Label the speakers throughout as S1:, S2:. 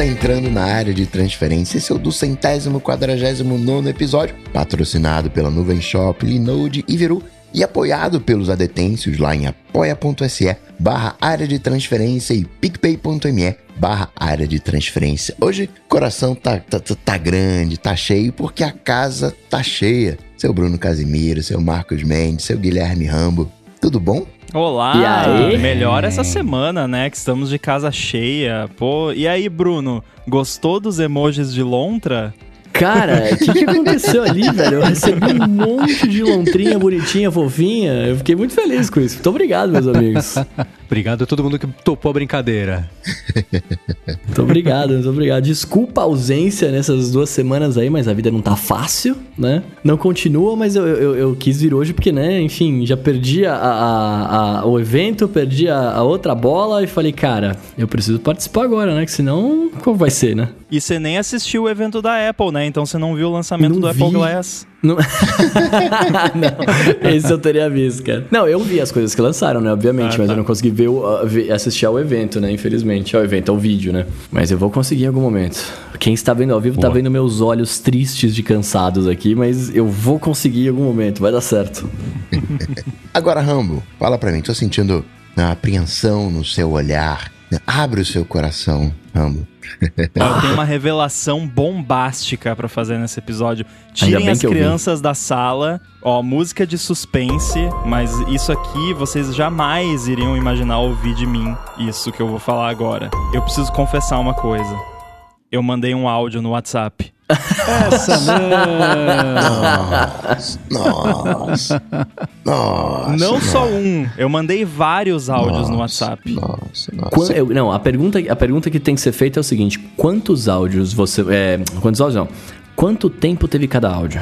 S1: está entrando na área de transferência. Esse é o do centésimo quadragésimo nono episódio, patrocinado pela Nuvem Shop, Linode e Veru e apoiado pelos adetêncios lá em apoia.se barra área de transferência e picpay.me barra área de transferência. Hoje coração tá, tá, tá, tá grande, tá cheio, porque a casa tá cheia. Seu Bruno Casimiro, seu Marcos Mendes, seu Guilherme Rambo, tudo bom?
S2: Olá! E aí? Melhor essa semana, né? Que estamos de casa cheia. Pô, e aí, Bruno? Gostou dos emojis de lontra?
S3: Cara, o que, que aconteceu ali, velho? Eu recebi um monte de lontrinha bonitinha, fofinha. Eu fiquei muito feliz com isso. Muito obrigado, meus amigos.
S4: obrigado a todo mundo que topou a brincadeira.
S3: muito obrigado, muito obrigado. Desculpa a ausência nessas duas semanas aí, mas a vida não tá fácil, né? Não continua, mas eu, eu, eu quis vir hoje porque, né, enfim, já perdi a, a, a o evento, perdi a, a outra bola e falei, cara, eu preciso participar agora, né? Que senão, como vai ser, né?
S2: E você nem assistiu o evento da Apple, né? Então você não viu o lançamento não do vi. Apple Glass.
S3: Não... não, esse eu teria visto, cara. Não, eu vi as coisas que lançaram, né? Obviamente, ah, mas tá. eu não consegui ver, ver, assistir ao evento, né? Infelizmente. Ao evento, ao vídeo, né? Mas eu vou conseguir em algum momento. Quem está vendo ao vivo tá Boa. tá vendo meus olhos tristes de cansados aqui, mas eu vou conseguir em algum momento, vai dar certo.
S1: Agora, Rambo, fala pra mim, tô sentindo uma apreensão no seu olhar. Abre o seu coração, Rambo.
S2: Eu tenho uma revelação bombástica para fazer nesse episódio. Tirem as crianças da sala. Ó, música de suspense, mas isso aqui vocês jamais iriam imaginar ouvir de mim. Isso que eu vou falar agora. Eu preciso confessar uma coisa. Eu mandei um áudio no WhatsApp.
S4: Essa não!
S1: Nossa, nossa,
S2: Não só um, eu mandei vários áudios nossa, no WhatsApp.
S3: Nossa, nossa. Eu, não, a pergunta, a pergunta que tem que ser feita é o seguinte: quantos áudios você. É, quantos áudios não? Quanto tempo teve cada áudio?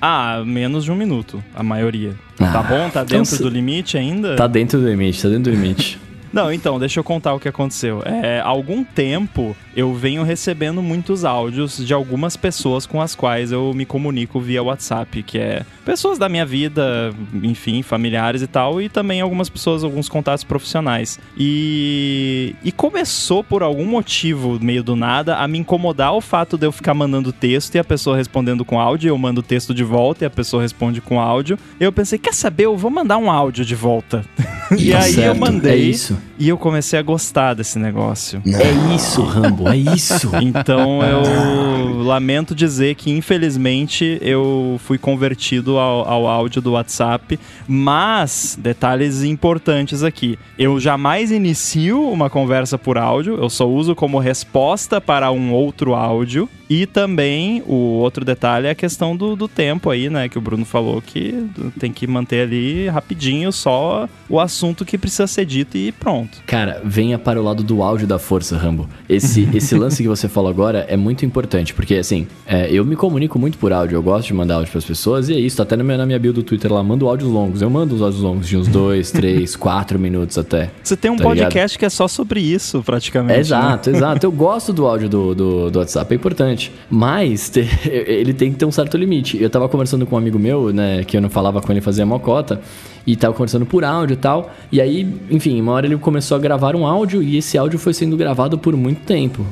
S2: Ah, menos de um minuto, a maioria. Tá ah, tá bom? Tá então dentro então, do limite ainda?
S3: Tá dentro do limite, tá dentro do limite.
S2: Não, então, deixa eu contar o que aconteceu. É, há algum tempo eu venho recebendo muitos áudios de algumas pessoas com as quais eu me comunico via WhatsApp, que é pessoas da minha vida, enfim, familiares e tal, e também algumas pessoas, alguns contatos profissionais. E, e começou por algum motivo, meio do nada, a me incomodar o fato de eu ficar mandando texto e a pessoa respondendo com áudio, eu mando o texto de volta e a pessoa responde com áudio. Eu pensei, quer saber? Eu vou mandar um áudio de volta. e tá aí certo, eu mandei. É
S3: isso.
S2: E eu comecei a gostar desse negócio.
S3: É isso, Rambo, é isso.
S2: Então eu lamento dizer que, infelizmente, eu fui convertido ao, ao áudio do WhatsApp. Mas, detalhes importantes aqui. Eu jamais inicio uma conversa por áudio, eu só uso como resposta para um outro áudio. E também o outro detalhe é a questão do, do tempo aí, né? Que o Bruno falou que tem que manter ali rapidinho só o assunto que precisa ser dito e pronto.
S3: Cara, venha para o lado do áudio da força, Rambo. Esse, esse lance que você falou agora é muito importante, porque assim, é, eu me comunico muito por áudio, eu gosto de mandar áudio para as pessoas, e é isso, tá até na minha, na minha bio do Twitter lá, mando áudios longos. Eu mando os áudios longos de uns dois, três, quatro minutos até.
S2: Você tem um tá podcast ligado? que é só sobre isso, praticamente.
S3: É, exato, né? exato. Eu gosto do áudio do, do, do WhatsApp, é importante. Mas ele tem que ter um certo limite. Eu tava conversando com um amigo meu, né, que eu não falava com ele fazia mocota, e tava conversando por áudio e tal. E aí, enfim, uma hora ele começou a gravar um áudio e esse áudio foi sendo gravado por muito tempo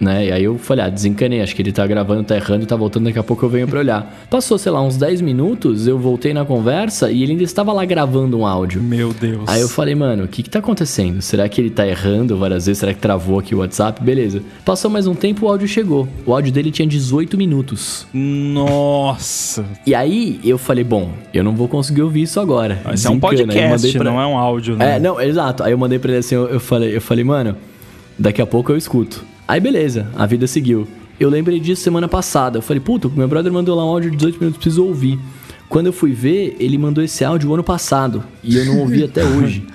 S3: né? E aí eu falei, ah, desencanei, acho que ele tá gravando, tá errando, tá voltando, daqui a pouco eu venho pra olhar. Passou, sei lá, uns 10 minutos, eu voltei na conversa e ele ainda estava lá gravando um áudio.
S2: Meu Deus.
S3: Aí eu falei, mano, o que que tá acontecendo? Será que ele tá errando várias vezes? Será que travou aqui o WhatsApp? Beleza. Passou mais um tempo, o áudio chegou. O áudio dele tinha 18 minutos.
S2: Nossa.
S3: E aí eu falei, bom, eu não vou conseguir ouvir isso agora.
S2: Mas é um podcast, pra... não é um áudio, né?
S3: É, não, exato. Aí eu mandei pra ele assim, eu, eu falei, eu falei, mano, daqui a pouco eu escuto. Aí beleza, a vida seguiu. Eu lembrei disso semana passada. Eu falei, puta, meu brother mandou lá um áudio de 18 minutos, preciso ouvir. Quando eu fui ver, ele mandou esse áudio ano passado. E eu não ouvi até hoje.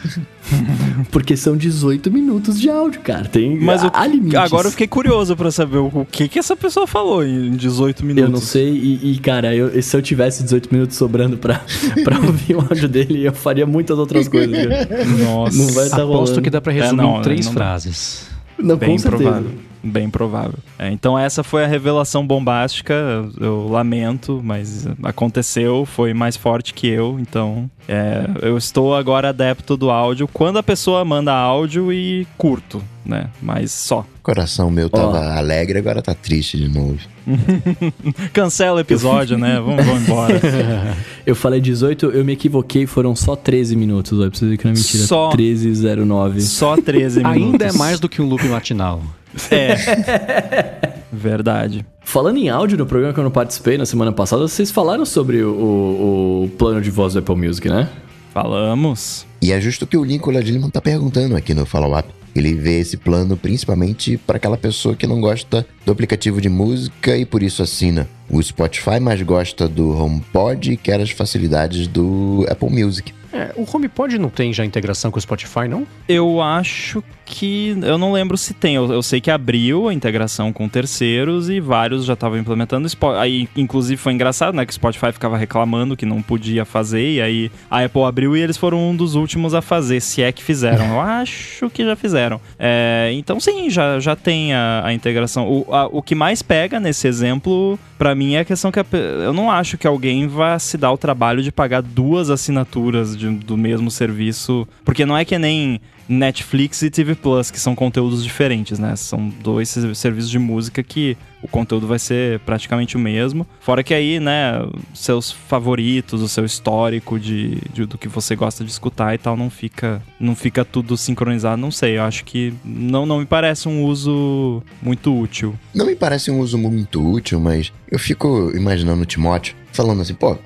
S3: Porque são 18 minutos de áudio, cara. Tem
S2: Mas há limites. Agora eu fiquei curioso para saber o que que essa pessoa falou em 18 minutos.
S3: Eu não sei. E, e cara, eu, se eu tivesse 18 minutos sobrando pra, pra ouvir o áudio dele, eu faria muitas outras coisas. Cara.
S4: Nossa. Não vai estar tá Aposto rolando. que dá pra resumir é, não, em três não frases.
S3: Não, Bem com certeza. Provável.
S2: Bem provável. É, então essa foi a revelação bombástica. Eu lamento, mas aconteceu, foi mais forte que eu. Então é, eu estou agora adepto do áudio quando a pessoa manda áudio e curto, né? Mas só.
S1: Coração meu tava alegre, agora tá triste de novo.
S2: Cancela o episódio, né? Vamos, vamos embora.
S3: Eu falei 18, eu me equivoquei, foram só 13 minutos. Ó, preciso ver que não é mentira.
S2: Só.
S3: 13,09.
S2: Só 13 minutos.
S4: Ainda é mais do que um loop matinal.
S2: É. Verdade.
S3: Falando em áudio, no programa que eu não participei na semana passada, vocês falaram sobre o, o- o plano de voz do Apple Music, né?
S2: Falamos.
S1: E é justo o que o Lincoln Ladilman tá perguntando aqui no follow-up. Ele vê esse plano principalmente para aquela pessoa que não gosta do aplicativo de música e por isso assina o Spotify, mas gosta do HomePod e quer as facilidades do Apple Music.
S4: É, o HomePod não tem já integração com o Spotify, não?
S2: Eu acho que. Eu não lembro se tem. Eu, eu sei que abriu a integração com terceiros e vários já estavam implementando. Aí, inclusive, foi engraçado, né? Que o Spotify ficava reclamando que não podia fazer. E aí a Apple abriu e eles foram um dos últimos a fazer, se é que fizeram. Eu acho que já fizeram. É, então, sim, já, já tem a, a integração. O, a- o que mais pega nesse exemplo, pra mim, é a questão que eu não acho que alguém vá se dar o trabalho de pagar duas assinaturas do mesmo serviço. Porque não é que nem Netflix e TV Plus, que são conteúdos diferentes, né? São dois ser- serviços de música que o conteúdo vai ser praticamente o mesmo. Fora que aí, né, seus favoritos, o seu histórico de, de- do que você gosta de escutar e tal, não fica, não fica tudo sincronizado. Não sei, eu acho que não, não me parece um uso muito útil.
S1: Não me parece um uso muito útil, mas eu fico imaginando o Timóteo falando assim, pô,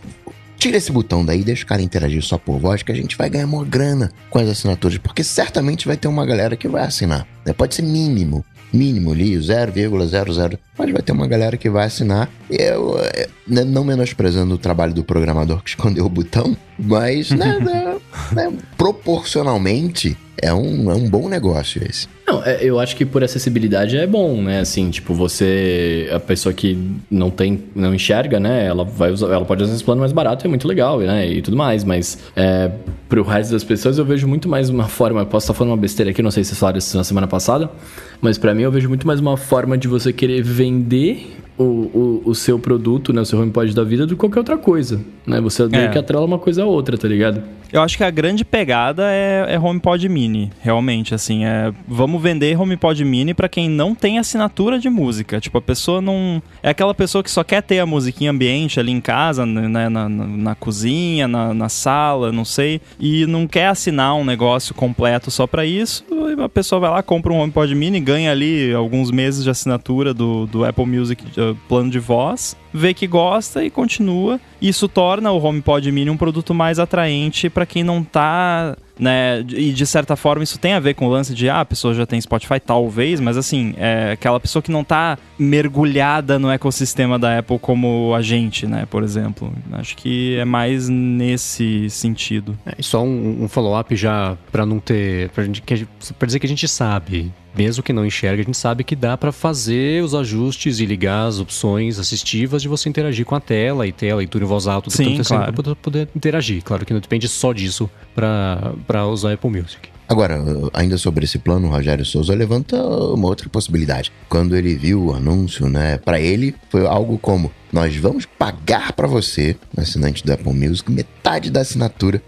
S1: tira esse botão daí, deixa o cara interagir só por voz, que a gente vai ganhar uma grana com as assinaturas, porque certamente vai ter uma galera que vai assinar. né? Pode ser mínimo, mínimo ali, 0,00, mas vai ter uma galera que vai assinar. Eu, é, né, não menosprezando o trabalho do programador que escondeu o botão, mas né, né, né, proporcionalmente é um, é um bom negócio esse.
S3: Não, é, eu acho que por acessibilidade é bom, né? Assim, tipo, você. A pessoa que não tem, não enxerga, né? Ela vai usar, ela pode usar esse plano mais barato, é muito legal, né? E tudo mais, mas é, pro resto das pessoas eu vejo muito mais uma forma. Eu posso estar falando uma besteira aqui, não sei se vocês falaram isso na semana passada, mas pra mim eu vejo muito mais uma forma de você querer vender. O, o, o seu produto, né? O seu HomePod da vida do que qualquer outra coisa, né? Você meio
S2: É.
S3: que atrela uma coisa a outra, tá ligado?
S2: Eu acho que a grande pegada é, é HomePod Mini, realmente, assim, é vamos vender HomePod Mini pra quem não tem assinatura de música, tipo, a pessoa não... É aquela pessoa que só quer ter a musiquinha ambiente ali em casa, né, na, na, na cozinha, na, na sala, não sei, e não quer assinar um negócio completo só pra isso, a pessoa vai lá, compra um HomePod Mini, ganha ali alguns meses de assinatura do, do Apple Music plano de voz, vê que gosta e continua. Isso torna o HomePod Mini um produto mais atraente para quem não tá, né? E de certa forma isso tem a ver com o lance de ah, a pessoa já tem Spotify, talvez, mas assim, é aquela pessoa que não tá mergulhada no ecossistema da Apple como a gente, né? Por exemplo. Acho que é mais nesse sentido.
S4: É, e só um, um follow-up já pra não ter. Pra, gente, que a gente- pra dizer que a gente sabe. Mesmo que não enxerga, a gente sabe que dá pra fazer os ajustes e ligar as opções assistivas de você interagir com a tela e ter a leitura em voz alta do que
S2: Sim,
S4: tá acontecendo
S2: claro.
S4: pra poder, interagir. Claro que não depende só disso pra, pra usar Apple Music.
S1: Agora, ainda sobre esse plano, o Rogério Souza levanta uma outra possibilidade. Quando ele viu o anúncio, né, para ele foi algo como: nós vamos pagar para você, assinante do Apple Music, metade da assinatura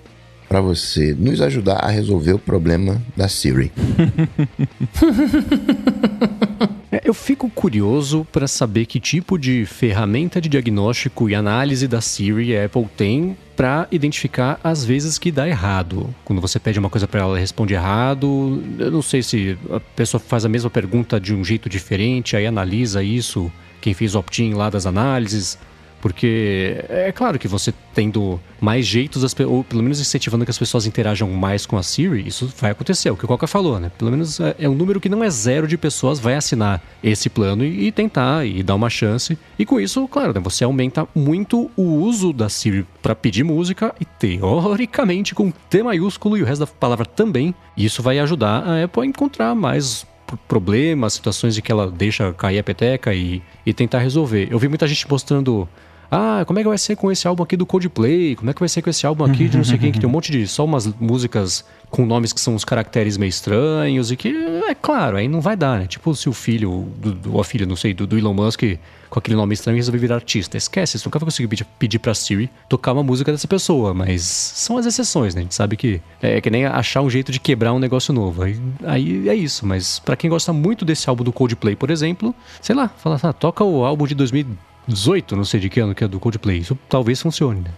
S1: para você nos ajudar a resolver o problema da Siri.
S4: Eu fico curioso para saber que tipo de ferramenta de diagnóstico e análise da Siri a Apple tem para identificar as vezes que dá errado. Quando você pede uma coisa para ela, ela responde errado. Eu não sei se a pessoa faz a mesma pergunta de um jeito diferente, aí analisa isso, quem fez o opt-in lá das análises. Porque é claro que você tendo mais jeitos, ou pelo menos incentivando que as pessoas interajam mais com a Siri, isso vai acontecer, o que o Coca falou, né? Pelo menos é, é um número que não é zero de pessoas vai assinar esse plano e, e tentar e dar uma chance. E com isso, claro, né, você aumenta muito o uso da Siri para pedir música e teoricamente com T maiúsculo e o resto da palavra também. Isso vai ajudar a Apple a encontrar mais problemas, situações em que ela deixa cair a peteca e, e tentar resolver. Eu vi muita gente mostrando Ah, como é que vai ser com esse álbum aqui do Coldplay? Como é que vai ser com esse álbum aqui de não sei quem, que tem um monte de só umas músicas com nomes que são uns caracteres meio estranhos e que, é claro, aí não vai dar, né? Tipo se o filho, do, ou a filha, não sei, do, do Elon Musk com aquele nome estranho resolver virar artista. Esquece, você nunca vai conseguir pedir, pedir pra Siri tocar uma música dessa pessoa, mas são as exceções, né? A gente sabe que é, é que nem achar um jeito de quebrar um negócio novo. Aí, aí é isso, mas para quem gosta muito desse álbum do Coldplay, por exemplo, sei lá, fala, ah, toca o álbum de 2018, não sei de que ano que é do Coldplay. Isso talvez funcione, né?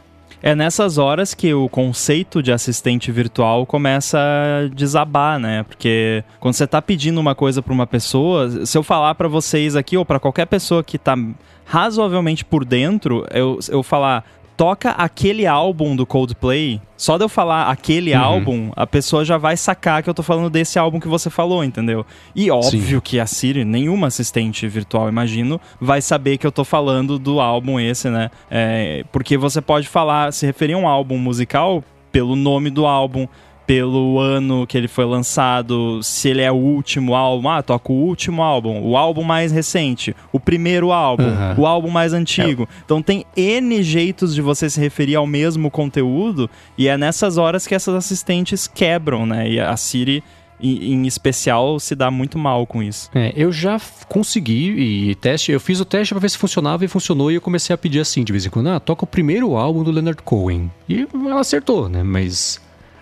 S2: É nessas horas que o conceito de assistente virtual começa a desabar, né? Porque quando você tá pedindo uma coisa para uma pessoa, se eu falar para vocês aqui ou para qualquer pessoa que tá razoavelmente por dentro, eu, eu falar, toca aquele álbum do Coldplay, só de eu falar aquele uhum. álbum, a pessoa já vai sacar que eu tô falando desse álbum que você falou, entendeu? E óbvio Sim. que a Siri, nenhuma assistente virtual, imagino, vai saber que eu tô falando do álbum esse, né? É, porque você pode falar, se referir a um álbum musical pelo nome do álbum, pelo ano que ele foi lançado, se ele é o último álbum, ah, toca o último álbum, o álbum mais recente, o primeiro álbum, uhum. o álbum mais antigo. É. Então tem N jeitos de você se referir ao mesmo conteúdo, e é nessas horas que essas assistentes quebram, né? E a Siri em, especial se dá muito mal com isso.
S4: É, eu já consegui e teste, eu fiz o teste para ver se funcionava e funcionou e eu comecei a pedir assim de vez em quando, ah, toca o primeiro álbum do Leonard Cohen. E ela acertou, né? Mas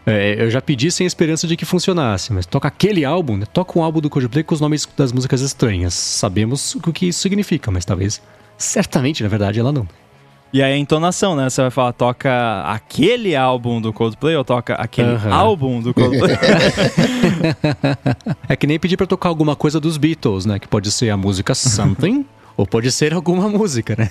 S4: é, eu já pedi sem esperança de que funcionasse, mas toca aquele álbum, né? Toca um álbum do Coldplay com os nomes das músicas estranhas. Sabemos o que isso significa, mas talvez, certamente, na verdade, ela não.
S2: E aí a entonação, né? Você vai falar, toca aquele álbum do Coldplay ou toca aquele uhum. álbum do Coldplay?
S4: é que nem pedir pra tocar alguma coisa dos Beatles, né? Que pode ser a música Something ou pode ser alguma música, né?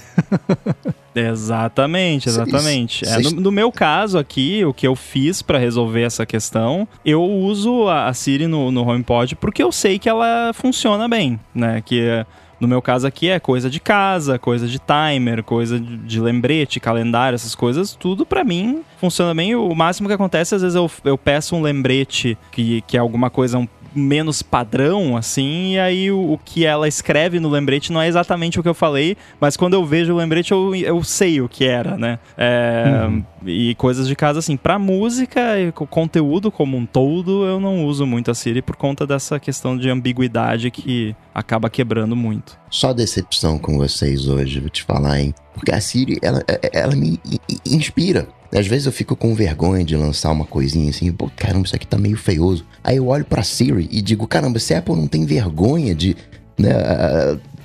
S2: exatamente, exatamente. É, no, no, meu caso aqui, o que eu fiz para resolver essa questão, eu uso a, Siri no, no HomePod porque eu sei que ela funciona bem, né? Que no meu caso aqui é coisa de casa, coisa de timer, coisa de lembrete, calendário, essas coisas, tudo para mim funciona bem. O máximo que acontece, às vezes eu, eu peço um lembrete que, que é alguma coisa um menos padrão, assim, e aí o, o, que ela escreve no lembrete não é exatamente o que eu falei, mas quando eu vejo o lembrete eu, eu sei o que era, né? É, uhum. E coisas de casa, assim, pra música e conteúdo como um todo, eu não uso muito a Siri por conta dessa questão de ambiguidade que acaba quebrando muito.
S1: Só decepção com vocês hoje, vou te falar, hein? Porque a Siri, ela, ela me inspira. Às vezes eu fico com vergonha de lançar uma coisinha assim, pô, caramba, isso aqui tá meio feioso. Aí eu olho pra Siri e digo, caramba, se a Apple não tem vergonha de né,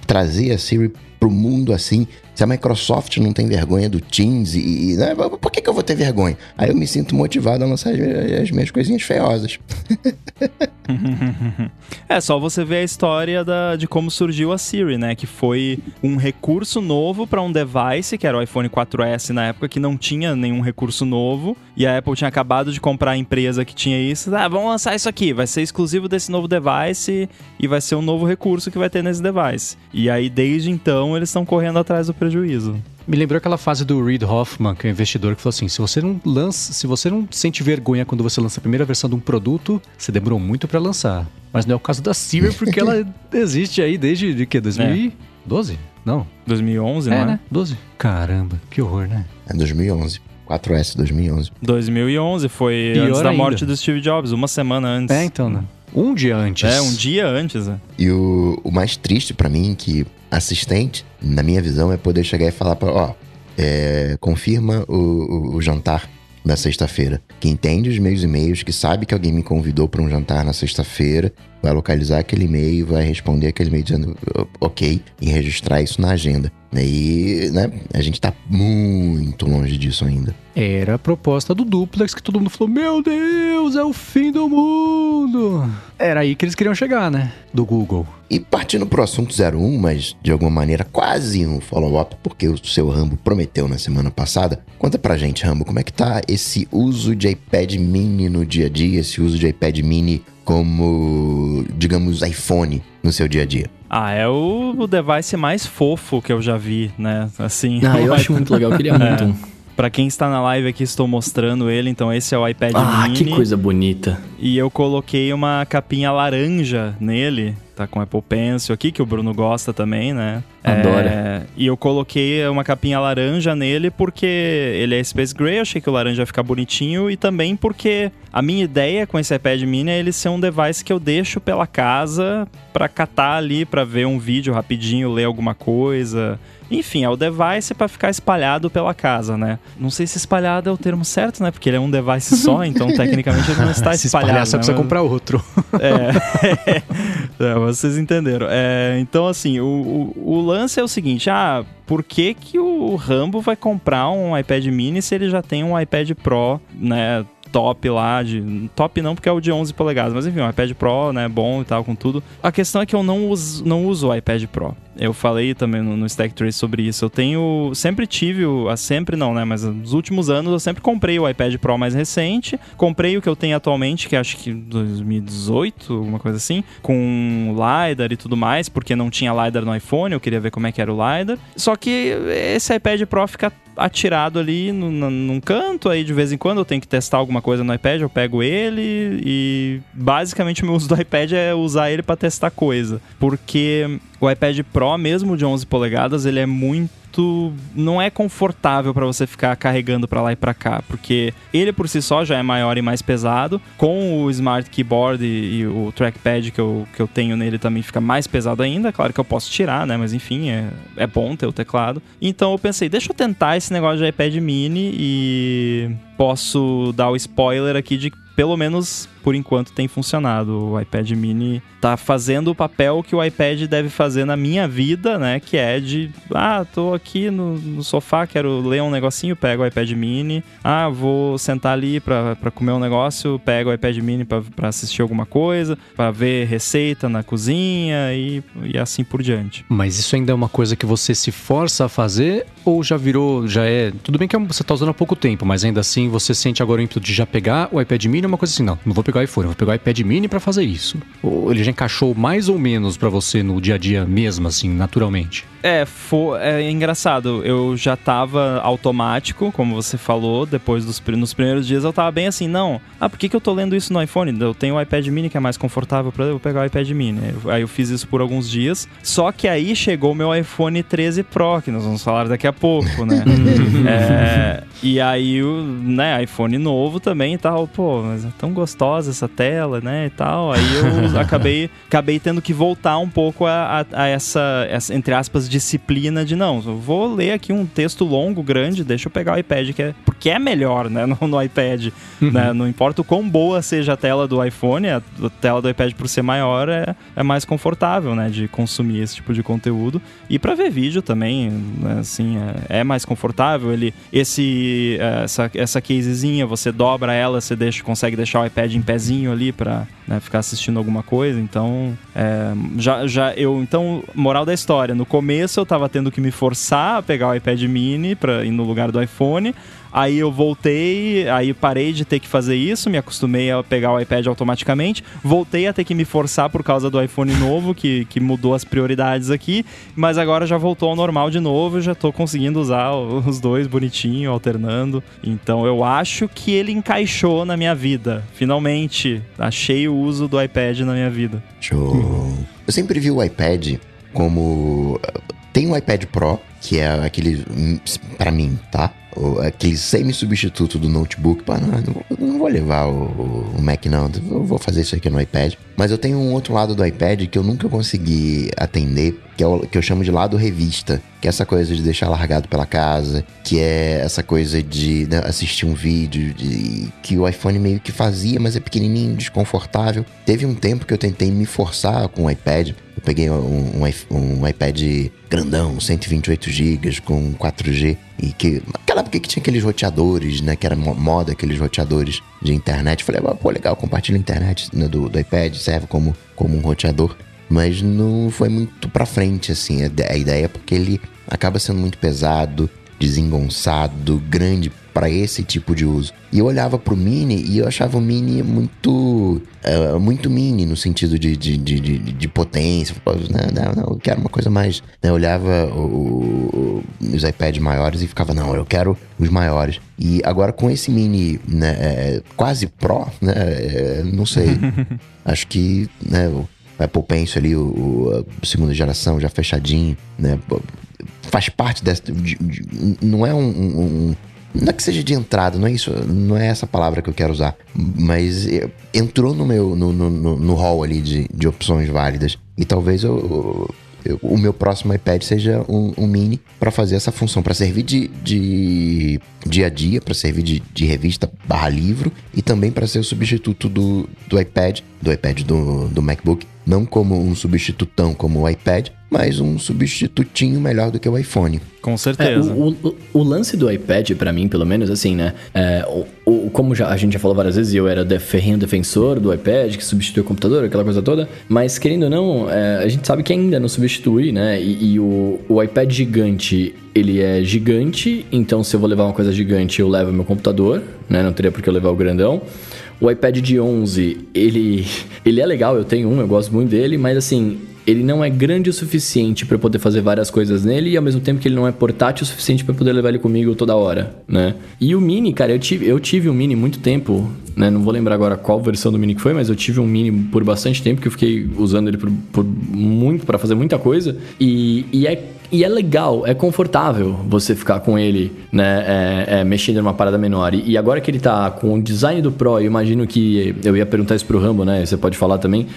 S1: trazer a Siri pro mundo assim, se a Microsoft não tem vergonha do Teams e. Né, por que, que eu vou ter vergonha? Aí eu me sinto motivado a lançar as, as minhas coisinhas feiosas.
S2: é só você ver a história da, de como surgiu a Siri, né? Que foi um recurso novo para um device, que era o iPhone 4S na época, que não tinha nenhum recurso novo. E a Apple tinha acabado de comprar a empresa que tinha isso. Ah, vamos lançar isso aqui, vai ser exclusivo desse novo device e vai ser um novo recurso que vai ter nesse device. E aí, desde então, eles estão correndo atrás do prejuízo.
S4: Me lembrou aquela fase do Reid Hoffman, que é um investidor, que falou assim: se você não lança, se você não sente vergonha quando você lança a primeira versão de um produto, você demorou muito para lançar. Mas não é o caso da Siri, porque ela existe aí desde de que 2012? É. Não.
S2: 2011, é,
S4: não
S2: é? né?
S4: 12. Caramba, que horror, né?
S1: É 2011. 4S 2011.
S2: 2011 foi Pior antes da ainda. morte do Steve Jobs, uma semana antes.
S4: É, então, né? Um dia antes.
S2: É, um dia antes. Né?
S1: E o, o mais triste para mim que assistente, na minha visão, é poder chegar e falar para, ó, é, confirma o, o, o jantar da sexta-feira. Que entende os meus e-mails, que sabe que alguém me convidou para um jantar na sexta-feira, vai localizar aquele e-mail, vai responder aquele e-mail dizendo ok e registrar isso na agenda. E né, a gente tá muito longe disso ainda.
S4: Era a proposta do duplex que todo mundo falou: Meu Deus, é o fim do mundo! Era aí que eles queriam chegar, né? Do Google.
S1: E partindo pro assunto 01, mas de alguma maneira quase um follow-up, porque o seu Rambo prometeu na semana passada. Conta pra gente, Rambo, como é que tá esse uso de iPad mini no dia a dia, esse uso de iPad mini como, digamos, iPhone no seu dia a dia?
S2: Ah, é o, o device mais fofo que eu já vi, né? Assim.
S3: Ah, eu acho muito legal, eu queria muito. É.
S2: Pra quem está na live aqui, estou mostrando ele. Então, esse é o iPad
S3: ah,
S2: mini.
S3: Ah, que coisa bonita.
S2: E eu coloquei uma capinha laranja nele tá com Apple Pencil aqui, que o Bruno gosta também, né?
S3: Adora.
S2: É, e eu coloquei uma capinha laranja nele porque ele é Space Gray, achei que o laranja ia ficar bonitinho e também porque a minha ideia com esse iPad mini é ele ser um device que eu deixo pela casa para catar ali, para ver um vídeo rapidinho, ler alguma coisa. Enfim, é o device para ficar espalhado pela casa, né? Não sei se espalhado é o termo certo, né? Porque ele é um device só, então tecnicamente ele não está
S4: Se
S2: espalhado.
S4: espalhar, você
S2: né?
S4: precisa comprar outro.
S2: É. É, vocês entenderam. É, então, assim, o, o, o lance é o seguinte: ah, por que, que o Rambo vai comprar um iPad mini se ele já tem um iPad Pro, né? Top lá, de. Top não, porque é o de 11 polegadas, mas enfim, um iPad Pro, né? Bom e tal, com tudo. A questão é que eu não uso, não uso o iPad Pro. Eu falei também no, no Stack Trace sobre isso. Eu tenho. Sempre tive o. ah, Sempre não, né? Mas nos últimos anos eu sempre comprei o iPad Pro mais recente. Comprei o que eu tenho atualmente, que acho que 2018, alguma coisa assim. Com LiDAR e tudo mais, porque não tinha LiDAR no iPhone. Eu queria ver como é que era o LiDAR. Só que esse iPad Pro fica atirado ali no, no- num canto, aí de vez em quando eu tenho que testar alguma coisa no iPad, eu pego ele e basicamente o meu uso do iPad é usar ele para testar coisa, porque o iPad Pro, mesmo de 11 polegadas, ele é muito não é confortável para você ficar carregando para lá e para cá, porque ele por si só já é maior e mais pesado, com o Smart Keyboard e, e o trackpad que eu, que eu tenho nele também fica mais pesado ainda, claro que eu posso tirar, né, mas enfim, é, é bom ter o teclado. Então eu pensei, deixa eu tentar esse negócio de iPad mini e posso dar o spoiler aqui de pelo menos por enquanto tem funcionado. O iPad mini tá fazendo o papel que o iPad deve fazer na minha vida, né? Que é de, ah, tô aqui no, no sofá, quero ler um negocinho, pego o iPad mini. Ah, vou sentar ali pra, pra comer um negócio, pego o iPad mini pra, pra assistir alguma coisa, pra ver receita na cozinha e, e assim por diante.
S4: Mas isso ainda é uma coisa que você se força a fazer ou já virou, já é... Tudo bem que você tá usando há pouco tempo, mas ainda assim você sente agora o ímpeto de já pegar o iPad mini, é uma coisa assim, não, não vou pegar o iPhone, vou pegar o iPad mini pra fazer isso. Ou ele já encaixou mais ou menos pra você no dia a dia mesmo, assim, naturalmente?
S2: É, fo- é engraçado. Eu já tava automático, como você falou, depois dos nos primeiros dias eu tava bem assim, não. Ah, por que, que eu tô lendo isso no iPhone? Eu tenho o iPad mini que é mais confortável pra eu pegar o iPad mini. Aí eu fiz isso por alguns dias. Só que aí chegou o meu iPhone 13 Pro, que nós vamos falar daqui a pouco, né? É, e aí o né, iPhone novo também e tal, pô, mas é tão gostosa essa tela, né? E tal. Aí eu acabei, acabei tendo que voltar um pouco a, a- a essa, essa, entre aspas, disciplina de não, vou ler aqui um texto longo, grande, deixa eu pegar o iPad, que é, porque é melhor, né? No, no iPad. né? Não importa o quão boa seja a tela do iPhone, a, a tela do iPad, por ser maior, é, é mais confortável, né? De consumir esse tipo de conteúdo. E pra ver vídeo também, né, assim, é, mais confortável. Ele, esse, essa, essa casezinha, você dobra ela, você deixa, consegue deixar o iPad em pezinho ali pra né, ficar assistindo alguma coisa. Então, é, já, já eu, então, moral da história, no começo eu tava tendo que me forçar a pegar o iPad mini pra ir no lugar do iPhone. Aí eu voltei, aí parei de ter que fazer isso, me acostumei a pegar o iPad automaticamente. Voltei a ter que me forçar por causa do iPhone novo, que, que mudou as prioridades aqui. Mas agora já voltou ao normal de novo, já tô conseguindo usar os dois bonitinho, alternando. Então eu acho que ele encaixou na minha vida. Finalmente, achei o uso do iPad na minha vida.
S1: Show. Eu sempre vi o iPad como. Tem o iPad Pro, que é aquele. Pra mim, tá? Aquele semi-substituto do notebook. Pá, não, não vou levar o, o Mac, não. Eu vou fazer isso aqui no iPad. Mas eu tenho um outro lado do iPad que eu nunca consegui atender, que é o que eu chamo de lado revista. Que é essa coisa de deixar largado pela casa, que é essa coisa de né, assistir um vídeo de, que o iPhone meio que fazia, mas é pequenininho, desconfortável. Teve um tempo que eu tentei me forçar com o iPad. Peguei um, um, um iPad grandão, 128 GB com 4G e que naquela época que tinha aqueles roteadores, né, que era mo- moda aqueles roteadores de internet. Falei, ah, pô, legal, compartilha a internet né, do, do iPad, serve como, como um roteador. Mas não foi muito pra frente, assim, a, ide- a ideia porque ele acaba sendo muito pesado, desengonçado, grande pra esse tipo de uso. E eu olhava pro Mini e eu achava o Mini muito eh, muito Mini no sentido de, de, de, de, de potência. Não, não, não, eu quero uma coisa mais. né? Eu olhava o- os iPads maiores e ficava, não, eu quero os maiores. E agora com esse Mini né, eh, quase Pro, né, eh, não sei. Acho que né, o Apple Pencil ali, o, o segunda geração, já fechadinho, né? Faz parte dessa. De, de, não é um, um, não é que seja de entrada, não é isso, não é essa palavra que eu quero usar, mas entrou no meu no, no, no hall ali de, de opções válidas. E talvez eu, eu, o meu próximo iPad seja um, um mini para fazer essa função, para servir de, de dia a dia, para servir de, de revista barra livro e também para ser o substituto do, do iPad, do iPad do, do MacBook, não como um substitutão como o iPad, mas um substitutinho melhor do que o iPhone.
S2: Com certeza.
S3: É, o, o, o, lance do iPad, para mim, pelo menos, assim, né? É, o, como já, a gente já falou várias vezes, eu era de ferrinho defensor do iPad, que substitui o computador, aquela coisa toda. Mas, querendo ou não, é, a gente sabe que ainda não substitui, né? E, e o, o iPad gigante, ele é gigante, então se eu vou levar uma coisa gigante, eu levo meu computador, né? Não teria por que eu levar o grandão. O iPad de 11, ele, ele é legal, eu tenho um, eu gosto muito dele, mas assim, ele não é grande o suficiente para poder fazer várias coisas nele e ao mesmo tempo que ele não é portátil o suficiente para poder levar ele comigo toda hora, né? E o Mini, cara, eu tive, eu tive um Mini muito tempo, né? Não vou lembrar agora qual versão do Mini que foi, mas eu tive um Mini por bastante tempo que eu fiquei usando ele por, por muito para fazer muita coisa e, e é e é legal, é confortável você ficar com ele, né, é, é, mexendo numa parada menor. E, agora que ele tá com o design do Pro, eu imagino que. Eu ia perguntar isso pro Rambo, né? Você pode falar também.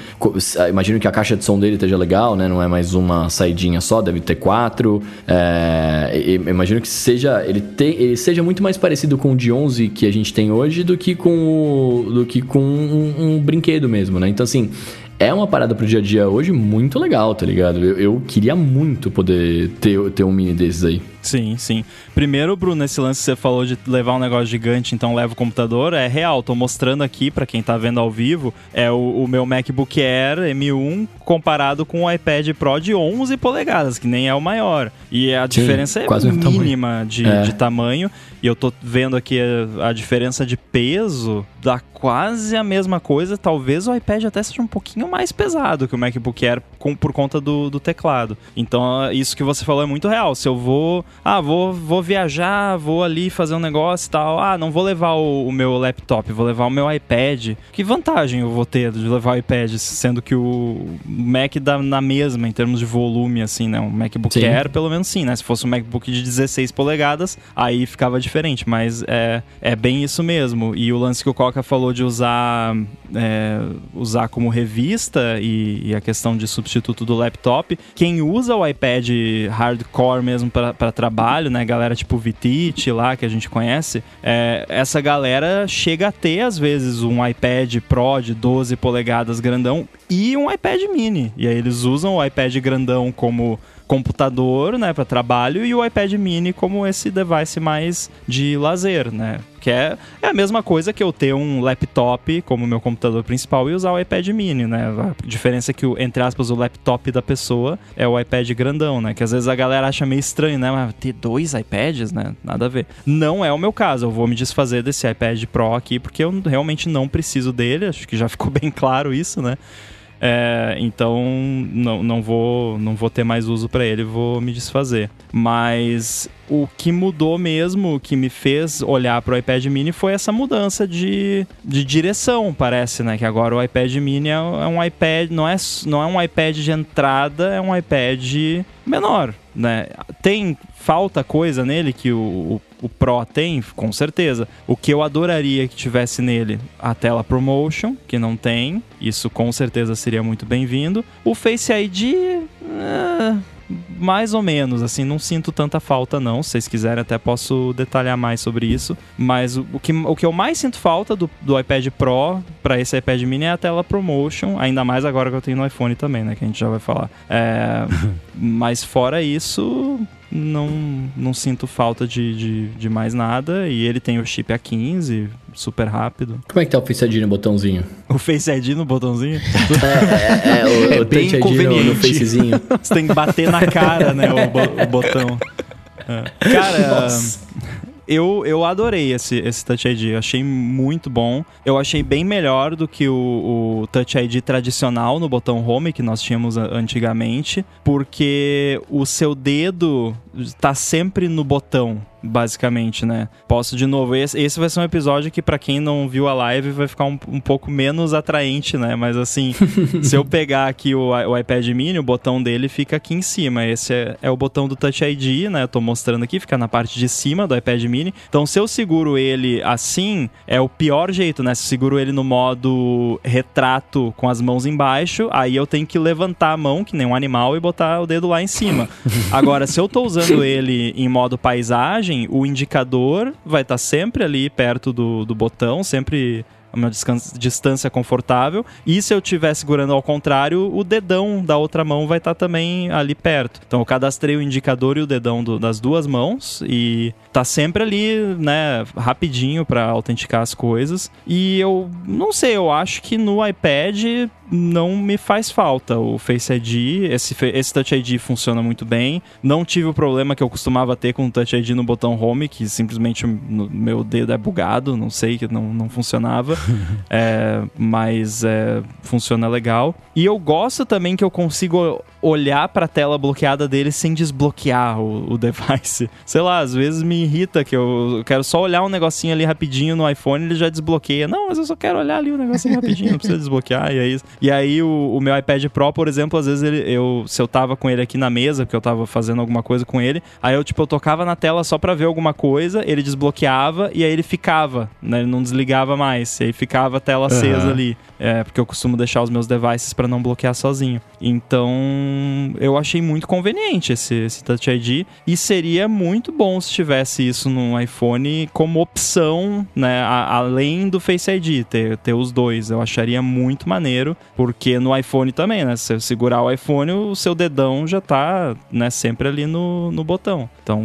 S3: Imagino que a caixa de som dele esteja legal, né? Não é mais uma saidinha só, deve ter quatro. É, imagino que seja. Ele, te, ele seja muito mais parecido com o de 11 que a gente tem hoje do que com, o, do que com um, um brinquedo mesmo, né? Então, assim é uma parada pro dia a dia hoje muito legal, tá ligado? Eu, eu queria muito poder ter, ter um mini desses aí.
S2: Sim, sim. Primeiro, Bruno, esse lance que você falou de levar um negócio gigante, então leva o computador, é real. Tô mostrando aqui para quem tá vendo ao vivo, é o, o, meu MacBook Air M1 comparado com o iPad Pro de 11 polegadas, que nem é o maior. E a sim, diferença é mínima de, é. de tamanho. E eu tô vendo aqui a, a, diferença de peso, dá quase a mesma coisa. Talvez o iPad até seja um pouquinho mais pesado que o MacBook Air com, por conta do, do teclado. Então, isso que você falou é muito real. Se eu vou ah, vou, vou viajar, vou ali fazer um negócio e tal. Ah, não vou levar o, o, meu laptop, vou levar o meu iPad. Que vantagem eu vou ter de levar o iPad, sendo que o Mac dá na mesma em termos de volume, assim, né? O MacBook sim. Air, pelo menos sim, né? Se fosse um MacBook de 16 polegadas, aí ficava diferente, mas é, é bem isso mesmo. E o lance que o Coca falou de usar, é, usar como revista e, e a questão de substituto do laptop, quem usa o iPad hardcore mesmo para trabalho, né? Galera tipo Vitite lá, que a gente conhece. É, essa galera chega a ter, às vezes, um iPad Pro de 12 polegadas grandão e um iPad mini. E aí eles usam o iPad grandão como computador, né, para trabalho e o iPad mini como esse device mais de lazer, né? Que é, é a mesma coisa que eu ter um laptop como meu computador principal e usar o iPad mini, né? A diferença é que, o, entre aspas, o laptop da pessoa é o iPad grandão, né? Que às vezes a galera acha meio estranho, né? Mas ter dois iPads, né? Nada a ver. Não é o meu caso. Eu vou me desfazer desse iPad Pro aqui porque eu realmente não preciso dele. Acho que já ficou bem claro isso, né? É, então não, não, vou, não vou ter mais uso para ele, vou me desfazer. Mas o que mudou mesmo, o que me fez olhar para o iPad mini foi essa mudança de, de direção, parece, né? Que agora o iPad mini é, é um iPad, não é, não é um iPad de entrada, é um iPad menor, né? Tem falta coisa nele que o, o, o, Pro tem, com certeza. O que eu adoraria que tivesse nele, a tela ProMotion, que não tem, isso com certeza seria muito bem-vindo. O Face ID. Uh, mais ou menos, assim, não sinto tanta falta não. Se vocês quiserem até posso detalhar mais sobre isso. Mas o, o que, o que eu mais sinto falta do, do iPad Pro para esse iPad mini é a tela ProMotion, ainda mais agora que eu tenho no iPhone também, né, que a gente já vai falar. É, mas fora isso, não, não sinto falta de, de, de, mais nada. E ele tem o chip A15, super rápido.
S3: Como é que tá o Face ID no botãozinho?
S2: O Face ID no botãozinho?
S3: é, é, é, o, é o bem Touch conveniente. ID no, no facezinho.
S2: Você tem que bater na cara, né, o, bo o botão. É. Cara, Nossa eu, eu adorei esse, esse Touch ID. Eu achei muito bom. Eu achei bem melhor do que o, o Touch ID tradicional no botão Home que nós tínhamos antigamente, porque o seu dedo está sempre no botão basicamente, né? Posso de novo. Esse, esse vai ser um episódio que, para quem não viu a live, vai ficar um, um pouco menos atraente, né? Mas assim, se eu pegar aqui o, o, iPad mini, o botão dele fica aqui em cima. Esse é, é, o botão do Touch ID, né? Eu tô mostrando aqui, fica na parte de cima do iPad mini. Então, se eu seguro ele assim, é o pior jeito, né? Se eu seguro ele no modo retrato com as mãos embaixo, aí eu tenho que levantar a mão, que nem um animal, e botar o dedo lá em cima. Agora, se eu tô usando ele em modo paisagem, o indicador vai estar tá sempre ali perto do, do botão, sempre uma distância confortável. E se eu estiver segurando ao contrário, o dedão da outra mão vai estar tá também ali perto. Então eu cadastrei o indicador e o dedão do, das duas mãos e tá sempre ali, né, rapidinho para autenticar as coisas. E eu não sei, eu acho que no iPad não me faz falta o Face ID. Esse, esse Touch ID funciona muito bem. Não tive o problema que eu costumava ter com o Touch ID no botão Home, que simplesmente meu dedo é bugado, não sei, que não, não funcionava. é, mas é, funciona legal. E eu gosto também que eu consigo olhar para a tela bloqueada dele sem desbloquear o, o, device. Sei lá, às vezes me irrita que eu quero só olhar um negocinho ali rapidinho no iPhone ele já desbloqueia. Não, mas eu só quero olhar ali um negocinho rapidinho, não precisa desbloquear, e é isso. E aí o, o, meu iPad Pro, por exemplo, às vezes ele, eu, se eu tava com ele aqui na mesa, porque eu tava fazendo alguma coisa com ele, aí eu tipo, eu tocava na tela só para ver alguma coisa, ele desbloqueava e aí ele ficava, né? Ele não desligava mais, e aí ficava a tela acesa uhum. ali. É, porque eu costumo deixar os meus devices para não bloquear sozinho. Então, eu achei muito conveniente esse, esse Touch ID e seria muito bom se tivesse isso no iPhone como opção, né, a, além do Face ID, ter, ter os dois. Eu acharia muito maneiro, porque no iPhone também, né, se você segurar o iPhone, o seu dedão já tá, né, sempre ali no, no botão. Então,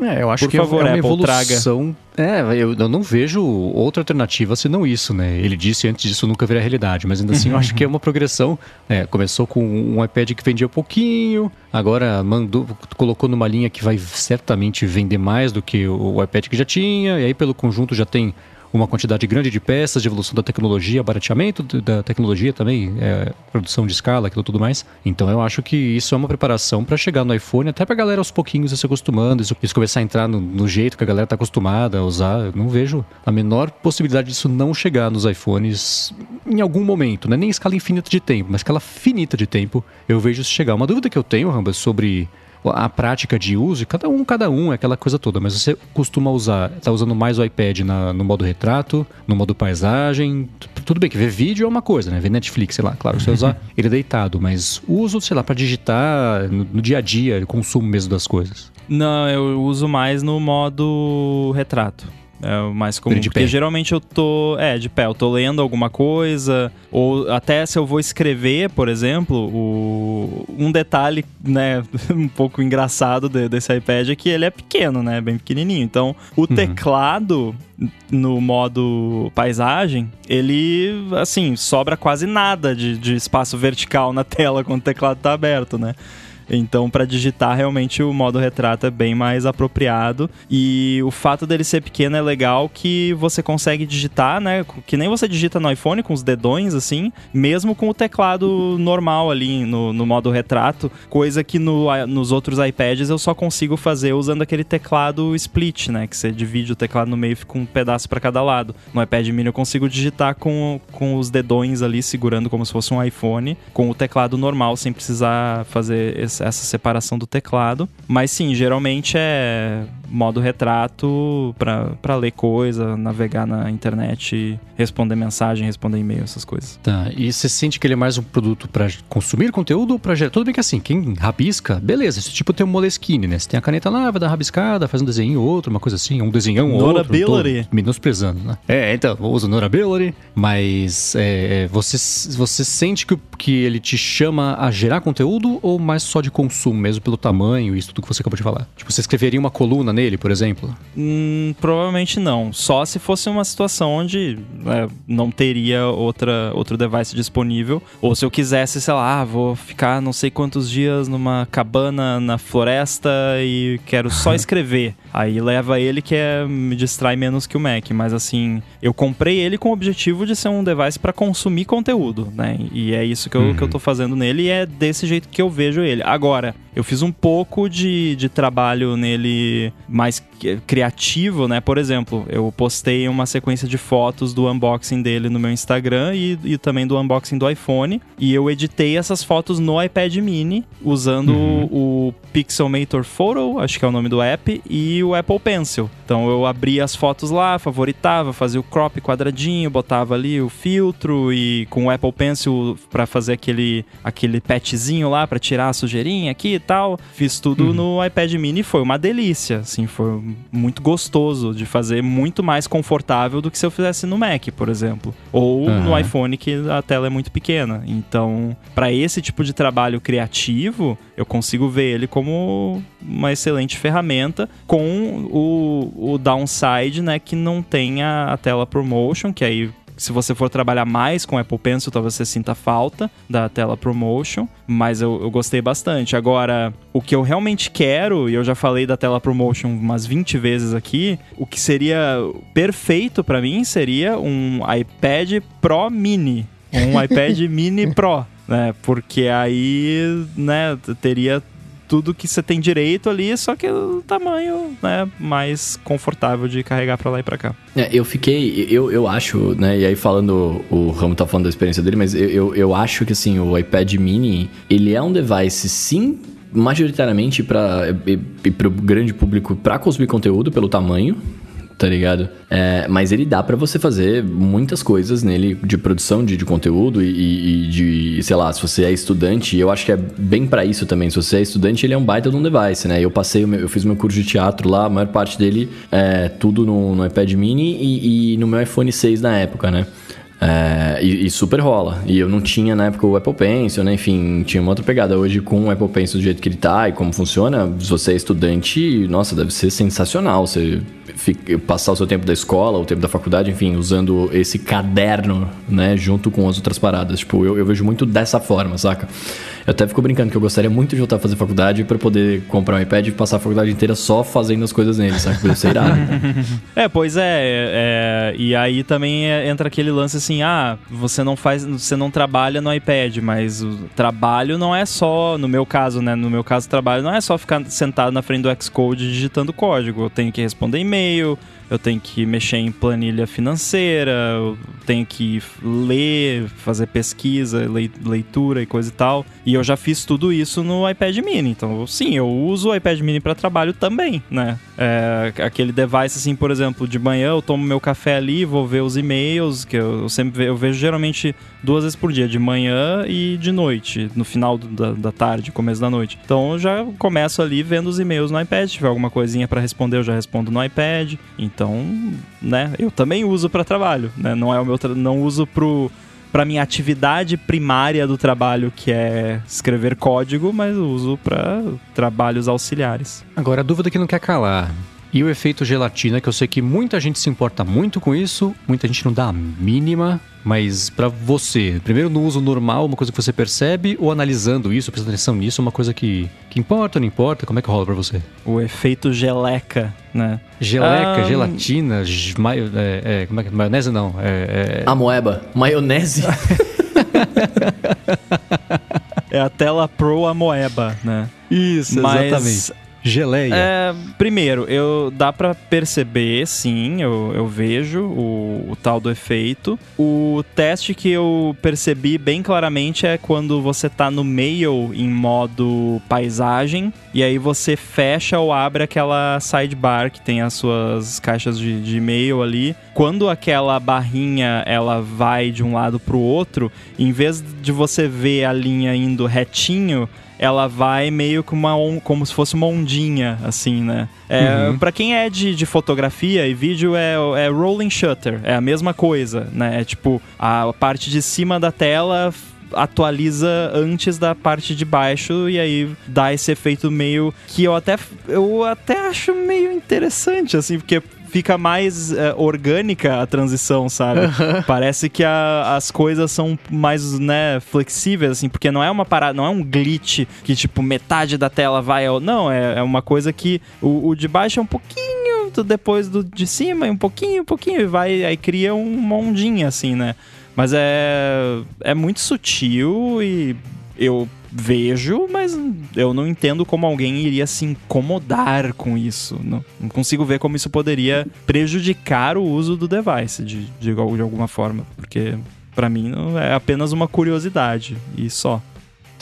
S4: é, eu acho
S2: por
S4: que
S2: favor,
S4: é uma
S2: Apple,
S4: evolução
S2: traga.
S4: É, eu, eu, não vejo outra alternativa senão isso, né? Ele disse antes disso nunca virar realidade, mas ainda assim eu acho que é uma progressão. É, começou com um iPad que vendia pouquinho, agora mandou, colocou numa linha que vai certamente vender mais do que o, iPad que já tinha, e aí pelo conjunto já tem uma quantidade grande de peças, de evolução da tecnologia, barateamento da tecnologia também, é, produção de escala, aquilo tudo mais. Então eu acho que isso é uma preparação para chegar no iPhone, até pra galera aos pouquinhos se acostumando, isso, isso começar a entrar no, no, jeito que a galera tá acostumada a usar. Eu não vejo a menor possibilidade disso não chegar nos iPhones em algum momento, não é nem escala infinita de tempo, mas escala finita de tempo, eu vejo isso chegar. Uma dúvida que eu tenho, Rambas, sobre a prática de uso, cada um, cada um, é aquela coisa toda, mas você costuma usar, tá usando mais o iPad na, no modo retrato, no modo paisagem, tudo bem que ver vídeo é uma coisa, né? Ver Netflix, sei lá, claro, você usar ele deitado, mas uso, sei lá, para digitar no, no dia a dia, consumo mesmo das coisas.
S2: Não, eu uso mais no modo retrato. É o mais comum. De porque pé. geralmente eu tô. É, de pé. Eu tô lendo alguma coisa. Ou até se eu vou escrever, por exemplo, o, um detalhe, né, um pouco engraçado de, desse iPad é que ele é pequeno, né? Bem pequenininho. Então, o uhum. teclado no modo paisagem, ele, assim, sobra quase nada de, de espaço vertical na tela quando o teclado tá aberto, né? Então, para digitar, realmente o modo retrato é bem mais apropriado. E o fato dele ser pequeno é legal que você consegue digitar, né? Que nem você digita no iPhone com os dedões, assim, mesmo com o teclado normal ali no, no modo retrato, coisa que no, nos outros iPads eu só consigo fazer usando aquele teclado split, né? Que você divide o teclado no meio e fica um pedaço para cada lado. No iPad mini eu consigo digitar com, com os dedões ali segurando como se fosse um iPhone, com o teclado normal, sem precisar fazer esse essa separação do teclado. Mas sim, geralmente é modo retrato para ler coisa, navegar na internet, responder mensagem, responder e-mail, essas coisas.
S4: Tá, e você sente que ele é mais um produto para consumir conteúdo ou para gerar? Tudo bem que assim, quem rabisca, beleza, esse tipo tem um Moleskine, né? Você tem a caneta lá, vai dar rabiscada, faz um desenho outro, uma coisa assim, um desenhão ou outro. Notability. Menosprezando, né? É, então, usa Notability, mas é, é, você, você sente que, que ele te chama a gerar conteúdo ou mais só de consumo mesmo pelo tamanho e isso tudo que você acabou de falar? Tipo, você escreveria uma coluna nele, por exemplo?
S2: Hum, provavelmente não. Só se fosse uma situação onde é, não teria outra, outro device disponível. Ou se eu quisesse, sei lá, ah, vou ficar não sei quantos dias numa cabana na floresta e quero só escrever. Aí leva ele que é, me distrai menos que o Mac. Mas assim, eu comprei ele com o objetivo de ser um device para consumir conteúdo, né? E é isso que eu, uhum. que eu tô fazendo nele e é desse jeito que eu vejo ele Agora, eu fiz um pouco de, de trabalho nele mais criativo, né? Por exemplo, eu postei uma sequência de fotos do unboxing dele no meu Instagram e, e também do unboxing do iPhone. E eu editei essas fotos no iPad mini usando uhum. o Pixelmator Photo, acho que é o nome do app, e o Apple Pencil. Então eu abria as fotos lá, favoritava, fazia o crop quadradinho, botava ali o filtro e com o Apple Pencil para fazer aquele aquele patchzinho lá para tirar a sujeirinha aqui tal. Fiz tudo uhum. no iPad mini, foi uma delícia, assim, foi muito gostoso de fazer, muito mais confortável do que se eu fizesse no Mac, por exemplo, ou uhum. no iPhone que a tela é muito pequena. Então, para esse tipo de trabalho criativo, eu consigo ver ele como uma excelente ferramenta com o, o downside, né, que não tem a, a tela ProMotion, que aí se você for trabalhar mais com Apple Pencil, talvez você sinta falta da tela ProMotion, mas eu, eu, gostei bastante. Agora, o que eu realmente quero, e eu já falei da tela ProMotion umas 20 vezes aqui, o que seria perfeito para mim seria um iPad Pro Mini, um iPad Mini Pro. Né, porque aí, né, teria tudo que você tem direito ali, só que o tamanho, né, mais confortável de carregar para lá e para cá.
S3: É, eu fiquei, eu, eu acho, né, e aí falando, o Ramo tá falando da experiência dele, mas eu, eu, eu acho que assim, o iPad mini, ele é um device sim majoritariamente para o grande público para consumir conteúdo pelo tamanho, tá ligado? É, mas ele dá para você fazer muitas coisas nele de produção de, de conteúdo e, e, de, sei lá, se você é estudante, eu acho que é bem para isso também. Se você é estudante, ele é um baita de um device, né? Eu passei, eu fiz meu curso de teatro lá, a maior parte dele é tudo no, no iPad mini e, e no meu iPhone 6 na época, né? É, e, e, super rola. E eu não tinha na época o Apple Pencil, né? Enfim, tinha uma outra pegada. Hoje, com o Apple Pencil do jeito que ele tá e como funciona, se você é estudante, nossa, deve ser sensacional. Você passar o seu tempo da escola, o tempo da faculdade, enfim, usando esse caderno, né? Junto com as outras paradas. Tipo, eu, eu vejo muito dessa forma, saca? Eu até fico brincando que eu gostaria muito de voltar a fazer faculdade para poder comprar um iPad e passar a faculdade inteira só fazendo as coisas nele, sabe? Isso é irado.
S2: é, pois é, é, E aí também entra aquele lance assim, ah, você não faz, você não trabalha no iPad, mas o trabalho não é só, no meu caso, né? No meu caso, trabalho não é só ficar sentado na frente do Xcode digitando código. Eu tenho que responder e-mail, e-mail, eu tenho que mexer em planilha financeira, eu tenho que ler, fazer pesquisa, leitura e coisa e tal. E eu já fiz tudo isso no iPad mini. Então, sim, eu uso o iPad mini para trabalho também, né? É, aquele device, assim, por exemplo, de manhã eu tomo meu café ali, vou ver os e-mails, que eu, eu sempre eu vejo geralmente duas vezes por dia, de manhã e de noite, no final da, da tarde, começo da noite. Então eu já começo ali vendo os e-mails no iPad. Se tiver alguma coisinha para responder, eu já respondo no iPad. Então, então, né, eu também uso para trabalho, né? Não é o meu não uso pro para minha atividade primária do trabalho, que é escrever código, mas uso para trabalhos auxiliares.
S4: Agora a dúvida que não quer calar. E o efeito gelatina, que eu sei que muita gente se importa muito com isso, muita gente não dá a mínima, mas para você, primeiro no uso normal, uma coisa que você percebe, ou analisando isso, prestando atenção nisso, uma coisa que, que importa ou não importa? Como é que rola para você?
S2: O efeito geleca, né?
S4: Geleca, um... gelatina, maio, é, é, como é que maionese não? É,
S3: é... A moeba, maionese.
S2: é a tela pro amoeba, né?
S4: Isso, Mas exatamente. Geleia.
S2: É, primeiro, eu dá para perceber, sim, eu, eu vejo o, o, tal do efeito. O teste que eu percebi bem claramente é quando você tá no mail em modo paisagem e aí você fecha ou abre aquela sidebar que tem as suas caixas de, de e-mail ali. Quando aquela barrinha ela vai de um lado pro outro, em vez de você ver a linha indo retinho, ela vai meio que uma on, como se fosse uma ondinha, assim, né? É, uhum. Para quem é de, de fotografia e vídeo, é, é rolling shutter, é a mesma coisa, né? É tipo, a parte de cima da tela atualiza antes da parte de baixo e aí dá esse efeito meio que eu até eu até acho meio interessante assim, porque fica mais é, orgânica a transição, sabe? Parece que a, as coisas são mais, né, flexíveis, assim, porque não é uma parada, não é um glitch que, tipo, metade da tela vai ao. Não, é, é uma coisa que o, o de baixo é um pouquinho depois do de cima, um pouquinho, um pouquinho, e vai, aí cria uma ondinha, assim, né? Mas é, é muito sutil e eu vejo, mas eu não entendo como alguém iria se incomodar com isso. Não, não consigo ver como isso poderia prejudicar o uso do device de, de, de alguma forma, porque para mim é apenas uma curiosidade e só.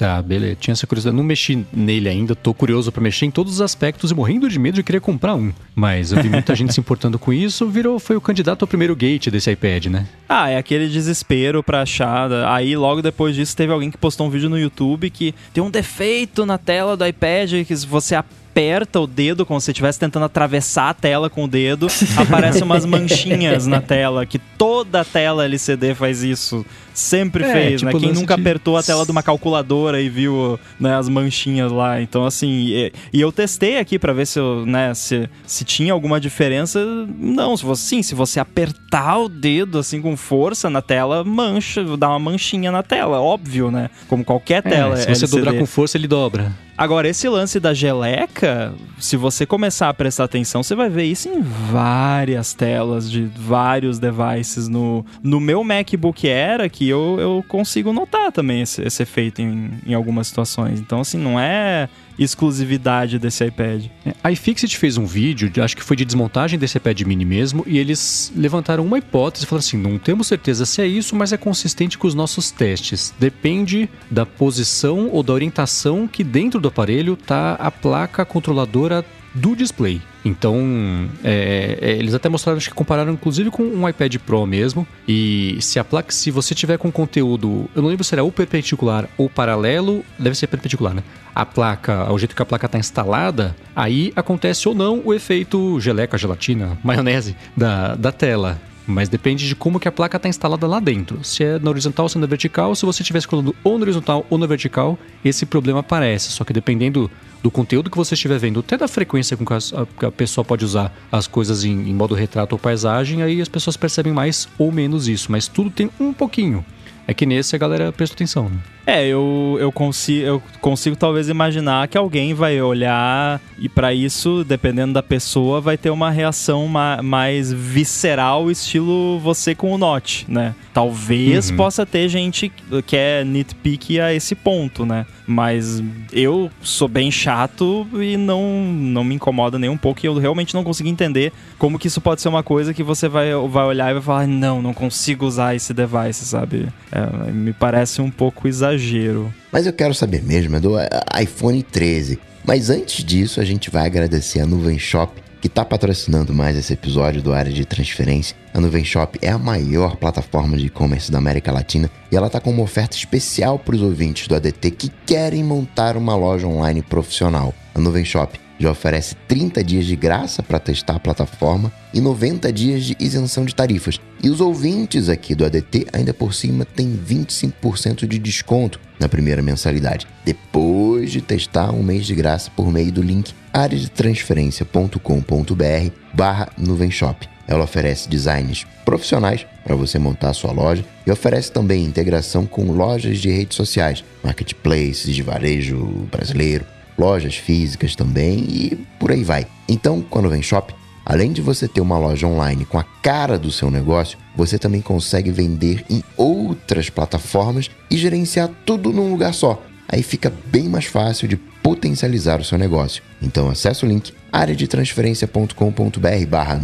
S4: Tá, beleza. Tinha essa curiosidade. Não mexi nele ainda, tô curioso para mexer em todos os aspectos e morrendo de medo de querer comprar um. Mas eu vi muita gente se importando com isso, virou, foi o candidato ao primeiro gate desse iPad, né?
S2: Ah, é aquele desespero pra achar. Aí logo depois disso teve alguém que postou um vídeo no YouTube que tem um defeito na tela do iPad que se você aperta o dedo como se estivesse tentando atravessar a tela com o dedo, aparecem umas manchinhas na tela, que toda a tela LCD faz isso. Sempre é, fez, né? tipo, né? Quem nunca de... apertou a tela de uma calculadora e viu né, as manchinhas lá. Então, assim, e, e eu testei aqui para ver se, eu, né, se, se tinha alguma diferença. Não, se você, sim, se você apertar o dedo assim com força na tela, mancha, dá uma manchinha na tela, óbvio, né? Como qualquer é, tela.
S4: É, se você LCD. dobrar com força, ele dobra.
S2: Agora, esse lance da geleca, se você começar a prestar atenção, você vai ver isso em várias telas de vários devices. No, no meu MacBook Air, que eu, eu consigo notar também esse, esse efeito em, em algumas situações. Então, assim, não é exclusividade desse iPad.
S4: É, a iFixit fez um vídeo, acho que foi de desmontagem desse iPad mini mesmo, e eles levantaram uma hipótese falaram assim: não temos certeza se é isso, mas é consistente com os nossos testes. Depende da posição ou da orientação que dentro do aparelho está a placa controladora do display. Então, é, é, eles até mostraram, que compararam inclusive com um iPad Pro mesmo. E se a placa, se você tiver com conteúdo, eu não lembro se era ou perpendicular ou paralelo, deve ser perpendicular, né? A placa, o jeito que a placa está instalada, aí acontece ou não o efeito geleca, gelatina, maionese da, da tela. Mas depende de como que a placa está instalada lá dentro. Se é na horizontal ou se é na vertical, se você estiver escolhendo ou na horizontal ou na vertical, esse problema aparece. Só que dependendo do conteúdo que você estiver vendo, até da frequência com que a, a pessoa pode usar as coisas em, em modo retrato ou paisagem, aí as pessoas percebem mais ou menos isso. Mas tudo tem um pouquinho. É que nesse a galera presta atenção, né?
S2: É, eu, eu, consigo, eu consigo talvez imaginar que alguém vai olhar e para isso, dependendo da pessoa, vai ter uma reação ma mais visceral, estilo você com o Note, né? Talvez uhum. possa ter gente que é nitpick a esse ponto, né? Mas eu sou bem chato e não, não me incomoda nem um pouco e eu realmente não consigo entender como que isso pode ser uma coisa que você vai, vai olhar e vai falar, não, não consigo usar esse device, sabe? É, me parece um pouco exagero.
S1: Mas eu quero saber mesmo, é do iPhone 13. Mas antes disso, a gente vai agradecer a Nuvem Shop, que está patrocinando mais esse episódio do Área de Transferência. A Nuvem Shop é a maior plataforma de e-commerce da América Latina e ela está com uma oferta especial para os ouvintes do ADT que querem montar uma loja online profissional. A Nuvem Shop já oferece 30 dias de graça para testar a plataforma e 90 dias de isenção de tarifas. E os ouvintes aqui do ADT ainda por cima têm 25% de desconto na primeira mensalidade, depois de testar um mês de graça por meio do link areadetransferência.com.br barra nuvenshop. Ela oferece designs profissionais para você montar a sua loja e oferece também integração com lojas de redes sociais, marketplaces de varejo brasileiro, lojas físicas também e por aí vai. Então, quando vem shop, além de você ter uma loja online com a cara do seu negócio, você também consegue vender em outras plataformas e gerenciar tudo num lugar só. Aí fica bem mais fácil de potencializar o seu negócio. Então acesse o link areadetransferencia.com.br barra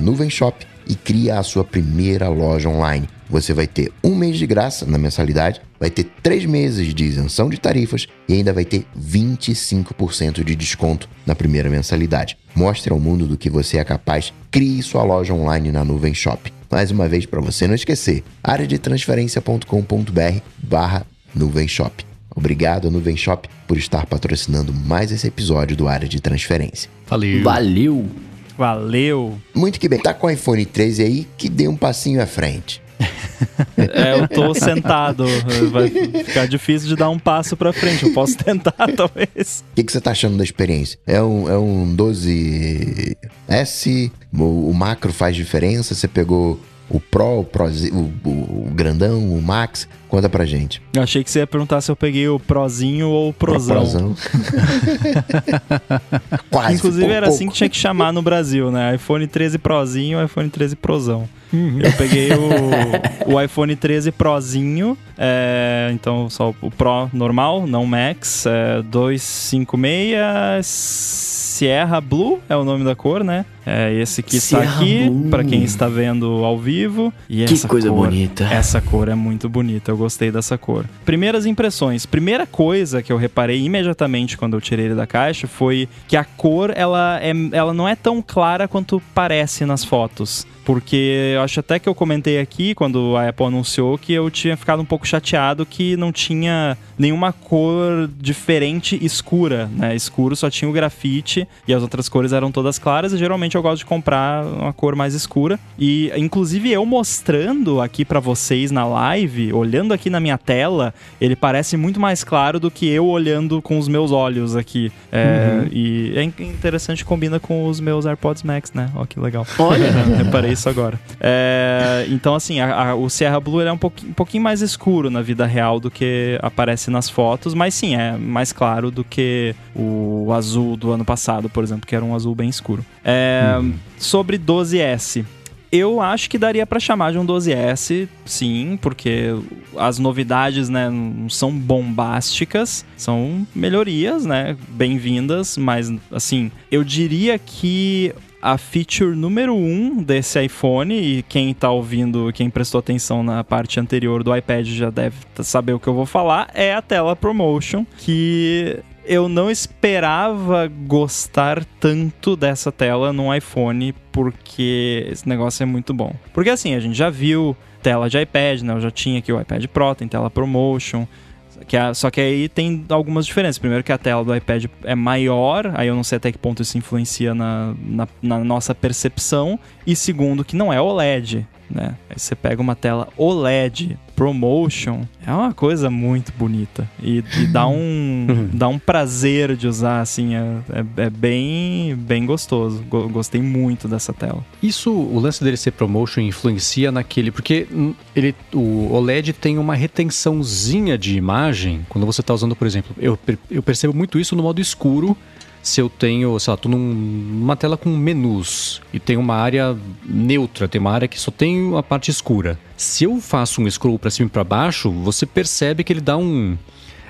S1: e cria a sua primeira loja online. Você vai ter um mês de graça na mensalidade, vai ter três meses de isenção de tarifas e ainda vai ter 25% de desconto na primeira mensalidade. Mostre ao mundo do que você é capaz, crie sua loja online na Nuvem Shop. Mais uma vez, para você não esquecer, areadetransferencia.com.br barra Nuvem Shop. Obrigado, Nuvem Shop, por estar patrocinando mais esse episódio do Área de Transferência.
S3: Valeu! Valeu!
S2: Valeu!
S1: Muito que bem. Tá com o iPhone 13 aí que dê um passinho à frente.
S2: É, eu tô sentado. Vai ficar difícil de dar um passo pra frente. Eu posso tentar, talvez.
S1: O que, que, você tá achando da experiência? É um, é um 12S? O, o macro faz diferença? Você pegou O Pro, o, Pro o, o, o grandão, o Max? Conta pra gente.
S2: Eu achei que você ia perguntar se eu peguei o Prozinho ou o Prozão. Prozão. Quase. Inclusive era assim que tinha que chamar no Brasil, né? iPhone 13 Prozinho, iPhone 13 Prozão. Uhum. Eu peguei o, o iPhone 13 Prozinho, é, então só o Pro normal, não Max, é, 256 Sierra Blue é o nome da cor, né? É esse que está aqui, para quem está vendo ao vivo.
S3: E que coisa
S2: cor,
S3: bonita.
S2: Essa cor é muito bonita, eu gostei dessa cor. Primeiras impressões. Primeira coisa que eu reparei imediatamente quando eu tirei ele da caixa foi que a cor, ela, é, ela não é tão clara quanto parece nas fotos. Porque eu acho até que eu comentei aqui, quando a Apple anunciou, que eu tinha ficado um pouco chateado que não tinha nenhuma cor diferente escura, né? Escuro só tinha o grafite e as outras cores eram todas claras e geralmente eu gosto de comprar uma cor mais escura. E inclusive eu mostrando aqui para vocês na live, olhando aqui na minha tela, ele parece muito mais claro do que eu olhando com os meus olhos aqui. É, uhum. E é interessante, combina com os meus AirPods Max, né? Ó, que legal.
S3: Olha!
S2: Reparei isso agora. É, então, assim, a, a, o Sierra Blue é um pouquinho, um pouquinho mais escuro na vida real do que aparece nas fotos, mas sim, é mais claro do que o azul do ano passado, por exemplo, que era um azul bem escuro. É, hum. Sobre 12S. Eu acho que daria para chamar de um 12S, sim, porque as novidades, né, não são bombásticas, são melhorias, né, bem-vindas, mas assim, eu diria que a feature número um desse iPhone, e quem tá ouvindo, quem prestou atenção na parte anterior do iPad já deve saber o que eu vou falar, é a tela ProMotion, que eu não esperava gostar tanto dessa tela no iPhone, porque esse negócio é muito bom. Porque assim, a gente já viu tela de iPad, né? Eu já tinha aqui o iPad Pro, tem tela ProMotion. Que a, só que aí tem algumas diferenças. Primeiro que a tela do iPad é maior, aí eu não sei até que ponto isso influencia na, na, na nossa percepção. E segundo, que não é OLED né? Aí você pega uma tela OLED ProMotion, é uma coisa muito bonita e, e dá um dá um prazer de usar, assim, é, é, é bem bem gostoso. Gostei muito dessa tela.
S4: Isso, o lance dele ser ProMotion influencia naquele, porque ele, o OLED tem uma retençãozinha de imagem quando você está usando, por exemplo, eu, eu percebo muito isso no modo escuro se eu tenho, sei lá, tô numa tela com menus e tem uma área neutra, tem uma área que só tem a parte escura. Se eu faço um scroll para cima e para baixo, você percebe que ele dá um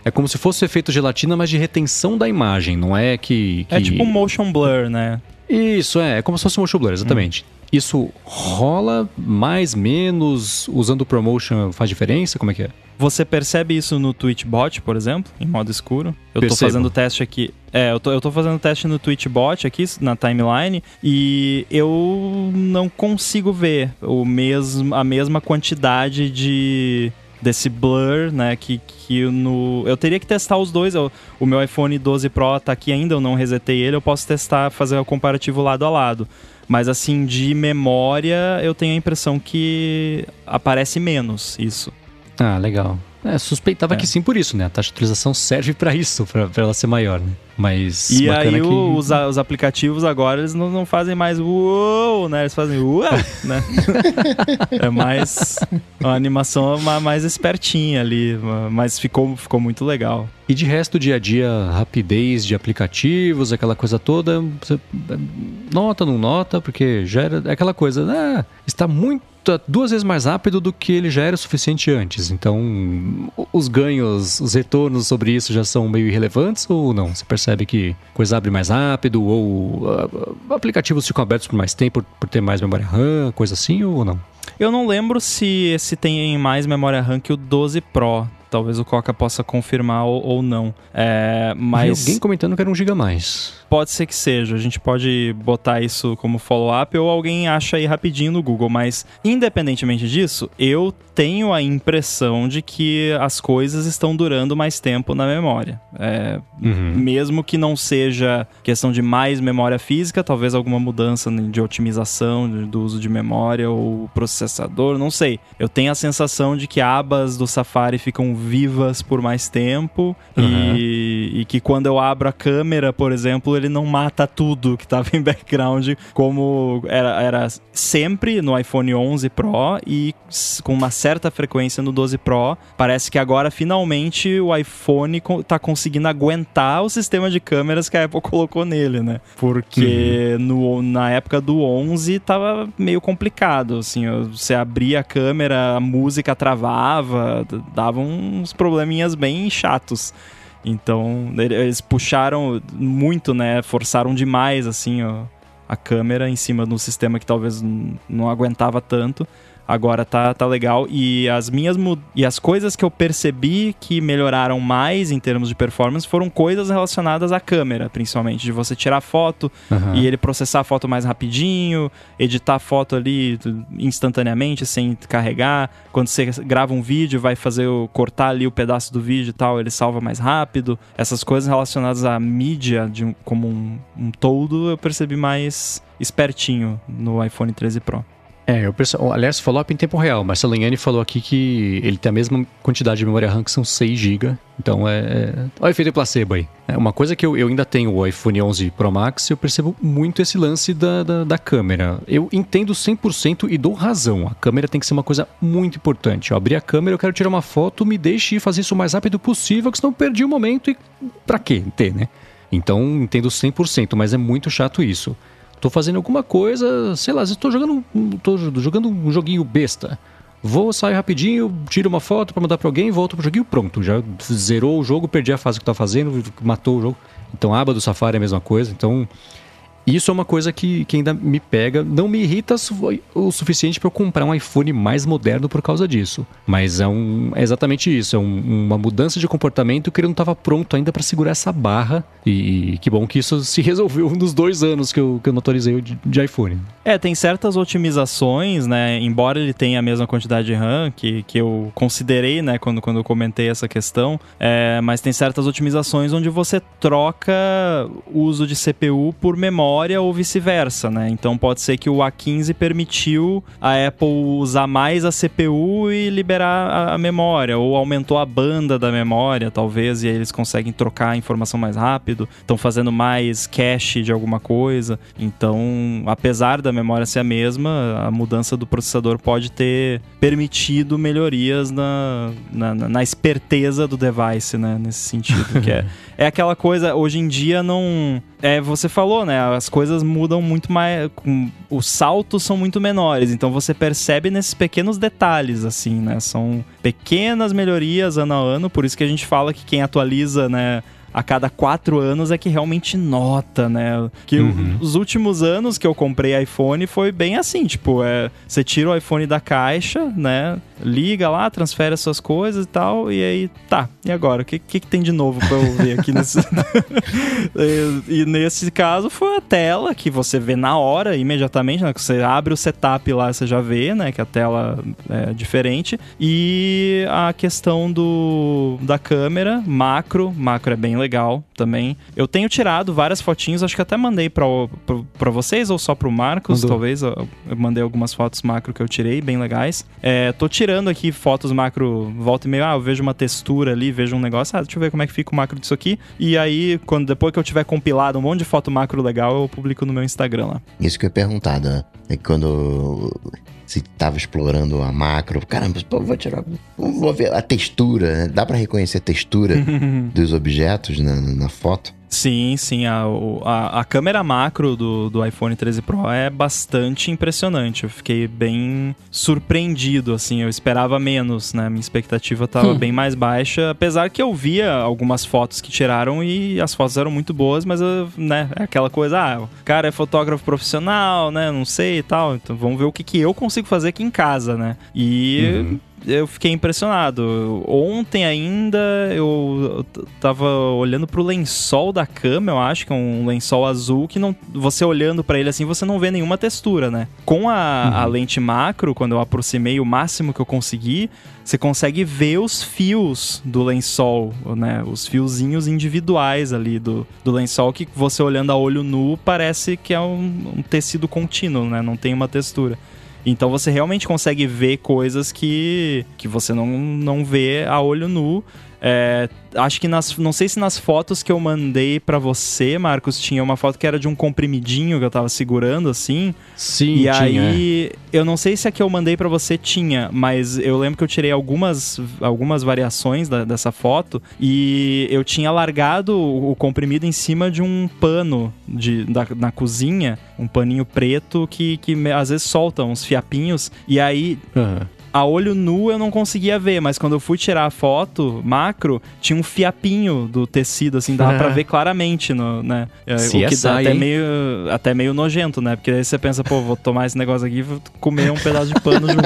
S4: é como se fosse o efeito gelatina, mas de retenção da imagem, não é que, é
S2: que... É tipo um motion blur, né?
S4: Isso, é. É como se fosse um motion blur, exatamente. Hum. Isso rola mais, menos, usando o promotion faz diferença? Como é que é?
S2: Você percebe isso no Twitchbot, por exemplo, em modo escuro? Eu Percebo. tô fazendo teste aqui. É, eu tô, eu tô fazendo teste no Twitchbot aqui, na timeline, e eu não consigo ver o mesmo, a mesma quantidade de desse blur, né, que, que no... Eu teria que testar os dois, eu, o meu iPhone 12 Pro tá aqui ainda, eu não resetei ele, eu posso testar, fazer o comparativo lado a lado. Mas assim, de memória, eu tenho a impressão que aparece menos isso.
S4: Ah, legal. É, suspeitava é. que sim por isso, né? A taxa de atualização serve para isso, para ela ser maior, né? Mas.
S2: E aí que... os, os aplicativos agora eles não, não fazem mais uou, né? Eles fazem uau, né? é mais uma animação mais espertinha ali, mas ficou, ficou muito legal.
S4: E de resto, dia a dia, rapidez de aplicativos, aquela coisa toda, você nota, não nota, porque já era é aquela coisa, né? Está muito duas vezes mais rápido do que ele já era o suficiente antes. Então, os ganhos, os retornos sobre isso já são meio irrelevantes ou não? Você percebe que coisa abre mais rápido ou uh, aplicativos ficam abertos por mais tempo por ter mais memória RAM, coisa assim ou não?
S2: Eu não lembro se esse tem mais memória RAM que o 12 Pro. Talvez o Coca possa confirmar ou, ou não. É, mas...
S4: alguém comentando que era um giga mais.
S2: Pode ser que seja. A gente pode botar isso como follow-up ou alguém acha aí rapidinho no Google. Mas, independentemente disso, eu tenho a impressão de que as coisas estão durando mais tempo na memória. É, uhum. Mesmo que não seja questão de mais memória física, talvez alguma mudança de otimização do uso de memória ou processador, não sei. Eu tenho a sensação de que abas do Safari ficam vivas por mais tempo uhum. e e, e, que quando eu abro a câmera, por exemplo, ele não mata tudo que estava em background, como era, era sempre no iPhone 11 Pro e com uma certa frequência no 12 Pro. Parece que agora finalmente o iPhone está conseguindo aguentar o sistema de câmeras que a Apple colocou nele, né? Porque uhum. no, na época do 11 tava meio complicado, assim, você abria a câmera, a música travava, dava uns probleminhas bem chatos. Então, eles puxaram muito, né? Forçaram demais, assim, ó, a câmera em cima do sistema que talvez não aguentava tanto. Agora tá, tá legal. E as minhas e as coisas que eu percebi que melhoraram mais em termos de performance foram coisas relacionadas à câmera, principalmente. De você tirar foto uhum. e ele processar a foto mais rapidinho, editar a foto ali instantaneamente, sem carregar. Quando você grava um vídeo, vai fazer o, cortar ali o pedaço do vídeo e tal, ele salva mais rápido. Essas coisas relacionadas à mídia de, como um, um todo, eu percebi mais espertinho no iPhone 13 Pro.
S4: É, o pessoal, aliás, follow-up em tempo real. Marcelo falou aqui que ele tem a mesma quantidade de memória RAM que são 6 GB. Então é, é. Olha o efeito placebo aí. É uma coisa que eu, eu ainda tenho o iPhone 11 Pro Max, eu percebo muito esse lance da, da, da câmera. Eu entendo 100% e dou razão. A câmera tem que ser uma coisa muito importante. Eu abri a câmera, eu quero tirar uma foto, me deixe fazer isso o mais rápido possível, que senão eu perdi o momento e. Pra quê ter, né? Então entendo 100%, mas é muito chato isso. Tô fazendo alguma coisa, sei lá, estou jogando, tô jogando um joguinho besta. Vou, sair rapidinho, tiro uma foto para mandar para alguém, volto pro joguinho, pronto. Já zerou o jogo, perdi a fase que estava fazendo, matou o jogo. Então aba do Safari é a mesma coisa. Então isso é uma coisa que, que ainda me pega. Não me irrita o suficiente para eu comprar um iPhone mais moderno por causa disso. Mas é, um, é exatamente isso. É um, uma mudança de comportamento que ele não estava pronto ainda para segurar essa barra. E que bom que isso se resolveu nos dois anos que eu, que eu não atualizei de, de iPhone.
S2: É, tem certas otimizações, né? Embora ele tenha a mesma quantidade de RAM que, que eu considerei, né? Quando, quando eu comentei essa questão. É, mas tem certas otimizações onde você troca uso de CPU por memória memória ou vice-versa, né? Então pode ser que o A15 permitiu a Apple usar mais a CPU e liberar a, memória, ou aumentou a banda da memória, talvez, e aí eles conseguem trocar a informação mais rápido, estão fazendo mais cache de alguma coisa. Então, apesar da memória ser a mesma, a mudança do processador pode ter permitido melhorias na, na, na esperteza do device, né? Nesse sentido, que é, é aquela coisa, hoje em dia não é, você falou, né? As coisas mudam muito mais. Os saltos são muito menores. Então você percebe nesses pequenos detalhes, assim, né? São pequenas melhorias ano a ano. Por isso que a gente fala que quem atualiza, né? A cada quatro anos é que realmente nota, né? Que uhum. os últimos anos que eu comprei iPhone foi bem assim, tipo, é, você tira o iPhone da caixa, né? Liga lá, transfere as suas coisas e tal, e aí, tá, e agora? O que, que, que tem de novo pra eu ver aqui nesse... e, e, nesse caso foi a tela que você vê na hora, imediatamente, né? Que você abre o setup lá, você já vê, né? Que a tela é diferente. E a questão do, da câmera, macro, macro é bem legal legal também. Eu tenho tirado várias fotinhos, acho que até mandei para vocês ou só pro Marcos, Mandou. talvez. Eu, eu, mandei algumas fotos macro que eu tirei, bem legais. É, tô tirando aqui fotos macro, volta e meio, ah, eu vejo uma textura ali, vejo um negócio, ah, deixa eu ver como é que fica o macro disso aqui. E aí, quando depois que eu tiver compilado um monte de foto macro legal, eu publico no meu Instagram lá.
S1: Isso que eu ia perguntar, né? É quando se tava explorando a macro. Caramba, pô, vou tirar. Vou ver a textura, né? Dá para reconhecer a textura dos objetos na, na foto?
S2: Sim, sim. A, a, a, câmera macro do, do iPhone 13 Pro é bastante impressionante. Eu fiquei bem surpreendido, assim. Eu esperava menos, né? Minha expectativa estava hum. bem mais baixa. Apesar que eu via algumas fotos que tiraram e as fotos eram muito boas, mas, né? É aquela coisa, ah, o cara é fotógrafo profissional, né? Não sei e tal. Então vamos ver o que, que eu consigo fazer aqui em casa, né? E. Uhum eu fiquei impressionado. Ontem ainda eu tava olhando pro lençol da cama, eu acho que é um lençol azul que não você olhando para ele assim, você não vê nenhuma textura, né? Com a, uhum. a lente macro, quando eu aproximei o máximo que eu consegui, você consegue ver os fios do lençol, né? Os fiozinhos individuais ali do, do lençol que você olhando a olho nu parece que é um, um tecido contínuo, né? Não tem uma textura. Então você realmente consegue ver coisas que, que você não, não vê a olho nu. É, acho que nas. Não sei se nas fotos que eu mandei para você, Marcos, tinha uma foto que era de um comprimidinho que eu tava segurando, assim.
S4: Sim,
S2: E
S4: tinha.
S2: aí, eu não sei se a que eu mandei pra você tinha, mas eu lembro que eu tirei algumas, algumas variações da- dessa foto e eu tinha largado o, comprimido em cima de um pano de, da- na cozinha, um paninho preto que, que às vezes solta uns fiapinhos. E aí,
S4: Aham.
S2: A olho nu eu não conseguia ver, mas quando eu fui tirar a foto macro, tinha um fiapinho do tecido, assim, dava pra ver claramente, no, né? É,
S4: CSI,
S2: o que dá até
S4: hein?
S2: meio, até meio nojento, né? Porque aí você pensa, pô, vou tomar esse negócio aqui e vou comer um pedaço de pano junto.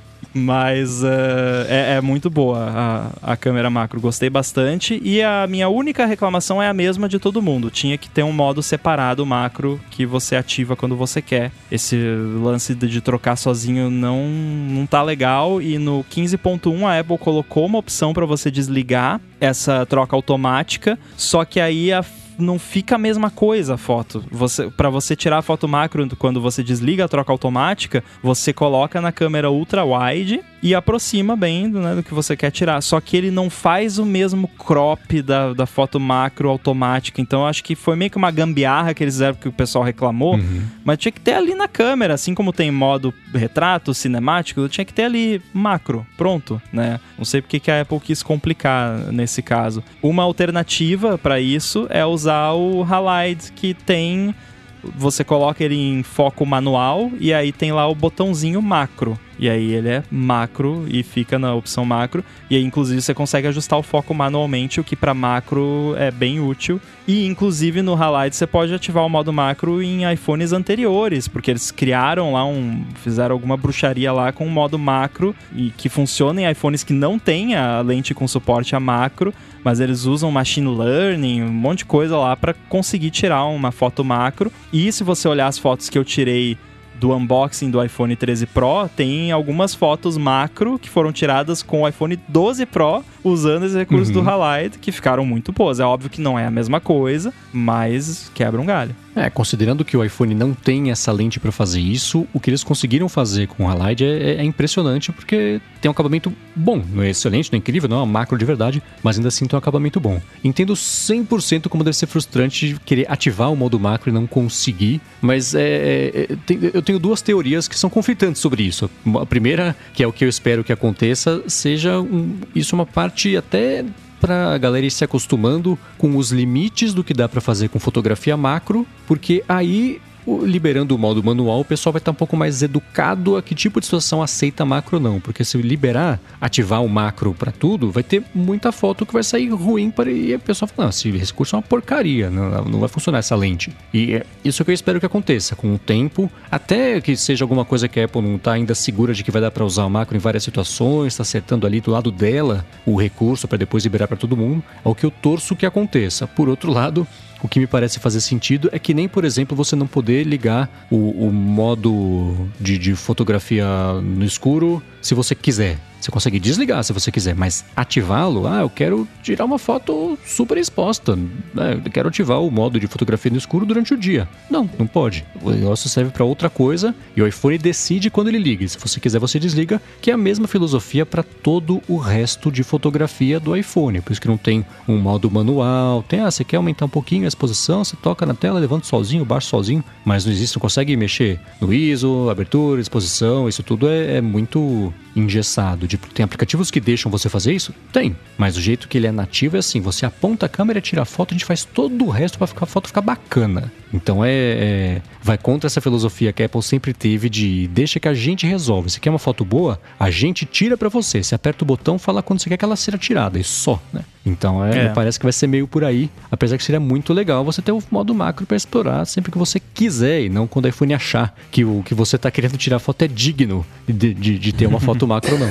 S2: Mas eh, é, é muito boa a, a câmera macro, gostei bastante. E a minha única reclamação é a mesma de todo mundo. Tinha que ter um modo separado macro que você ativa quando você quer. Esse lance de, de trocar sozinho não, não tá legal. E no 15.1 a Apple colocou uma opção para você desligar essa troca automática. Só que aí a não fica a mesma coisa a foto. Você, para você tirar a foto macro quando você desliga a troca automática, você coloca na câmera ultra wide e aproxima bem né, do que você quer tirar. Só que ele não faz o mesmo crop da, da foto macro automática. Então eu acho que foi meio que uma gambiarra que eles fizeram que o pessoal reclamou. Mas tinha que ter ali na câmera, assim como tem modo retrato, cinemático, tinha que ter ali macro, pronto, né? Não sei porque que a Apple quis complicar nesse caso. Uma alternativa para isso é usar o Halide, que tem você coloca ele em foco manual e aí tem lá o botãozinho macro. E aí ele é macro e fica na opção macro. E aí, inclusive, você consegue ajustar o foco manualmente, o que para macro é bem útil. E, inclusive, no Halide você pode ativar o modo macro em iPhones anteriores, porque eles criaram lá um. fizeram alguma bruxaria lá com o modo macro e que funciona em iPhones que não tem a lente com suporte a macro, mas eles usam machine learning, um monte de coisa lá para conseguir tirar uma foto macro. E se você olhar as fotos que eu tirei do unboxing do iPhone 13 Pro, tem algumas fotos macro que foram tiradas com o iPhone 12 Pro usando esse recurso do Halide, que ficaram muito boas. É óbvio que não é a mesma coisa, mas quebra um galho.
S4: É, considerando que o iPhone não tem essa lente para fazer isso, o que eles conseguiram fazer com o Halide é, é impressionante porque tem um acabamento bom. Não é excelente, não é incrível, não é uma macro de verdade, mas ainda assim tem um acabamento bom. Entendo 100% como deve ser frustrante querer ativar o modo macro e não conseguir, mas é, é, é, tem- eu tenho duas teorias que são conflitantes sobre isso. A primeira, que é o que eu espero que aconteça, seja um- isso uma parte até para a galera ir se acostumando com os limites do que dá para fazer com fotografia macro, porque aí liberando o modo manual, o pessoal vai estar um pouco mais educado a que tipo de situação aceita macro ou não, porque se liberar, ativar o macro para tudo, vai ter muita foto que vai sair ruim para e o pessoal fala, não, esse recurso é uma porcaria, não, não vai funcionar essa lente. E é isso que eu espero que aconteça com o tempo, até que seja alguma coisa que a Apple não está ainda segura de que vai dar para usar o macro em várias situações, está acertando ali do lado dela o recurso para depois liberar para todo mundo, é o que eu torço que aconteça. Por outro lado, o que me parece fazer sentido é que nem, por exemplo, você não poder ligar o, o modo de, de fotografia no escuro se você quiser. Você consegue desligar se você quiser, mas ativá-lo, ah, eu quero tirar uma foto super exposta. né? Eu quero ativar o modo de fotografia no escuro durante o dia. Não, não pode. O negócio serve para outra coisa e o iPhone decide quando ele liga. Se você quiser, você desliga, que é a mesma filosofia para todo o resto de fotografia do iPhone. Por isso que não tem um modo manual. Tem, ah, você quer aumentar um pouquinho a exposição, você toca na tela, levanta sozinho, baixa sozinho, mas não existe, não consegue mexer no ISO, abertura, exposição, isso tudo é, é muito engessado. Tipo, tem aplicativos que deixam você fazer isso? Tem. Mas o jeito que ele é nativo é assim: você aponta a câmera, tira a foto, a gente faz todo o resto para ficar, a foto ficar bacana. Então é, é- Vai contra essa filosofia que a Apple sempre teve de deixa que a gente resolve. Se quer uma foto boa, a gente tira para você. Você aperta o botão, fala quando você quer que ela seja tirada. E só, né? Então é,
S2: É.
S4: parece que vai ser meio por aí. Apesar que seria muito legal você ter o modo macro para explorar sempre que você quiser. E não quando o iPhone achar que o que você tá querendo tirar foto é digno de, de, de ter uma foto macro, não.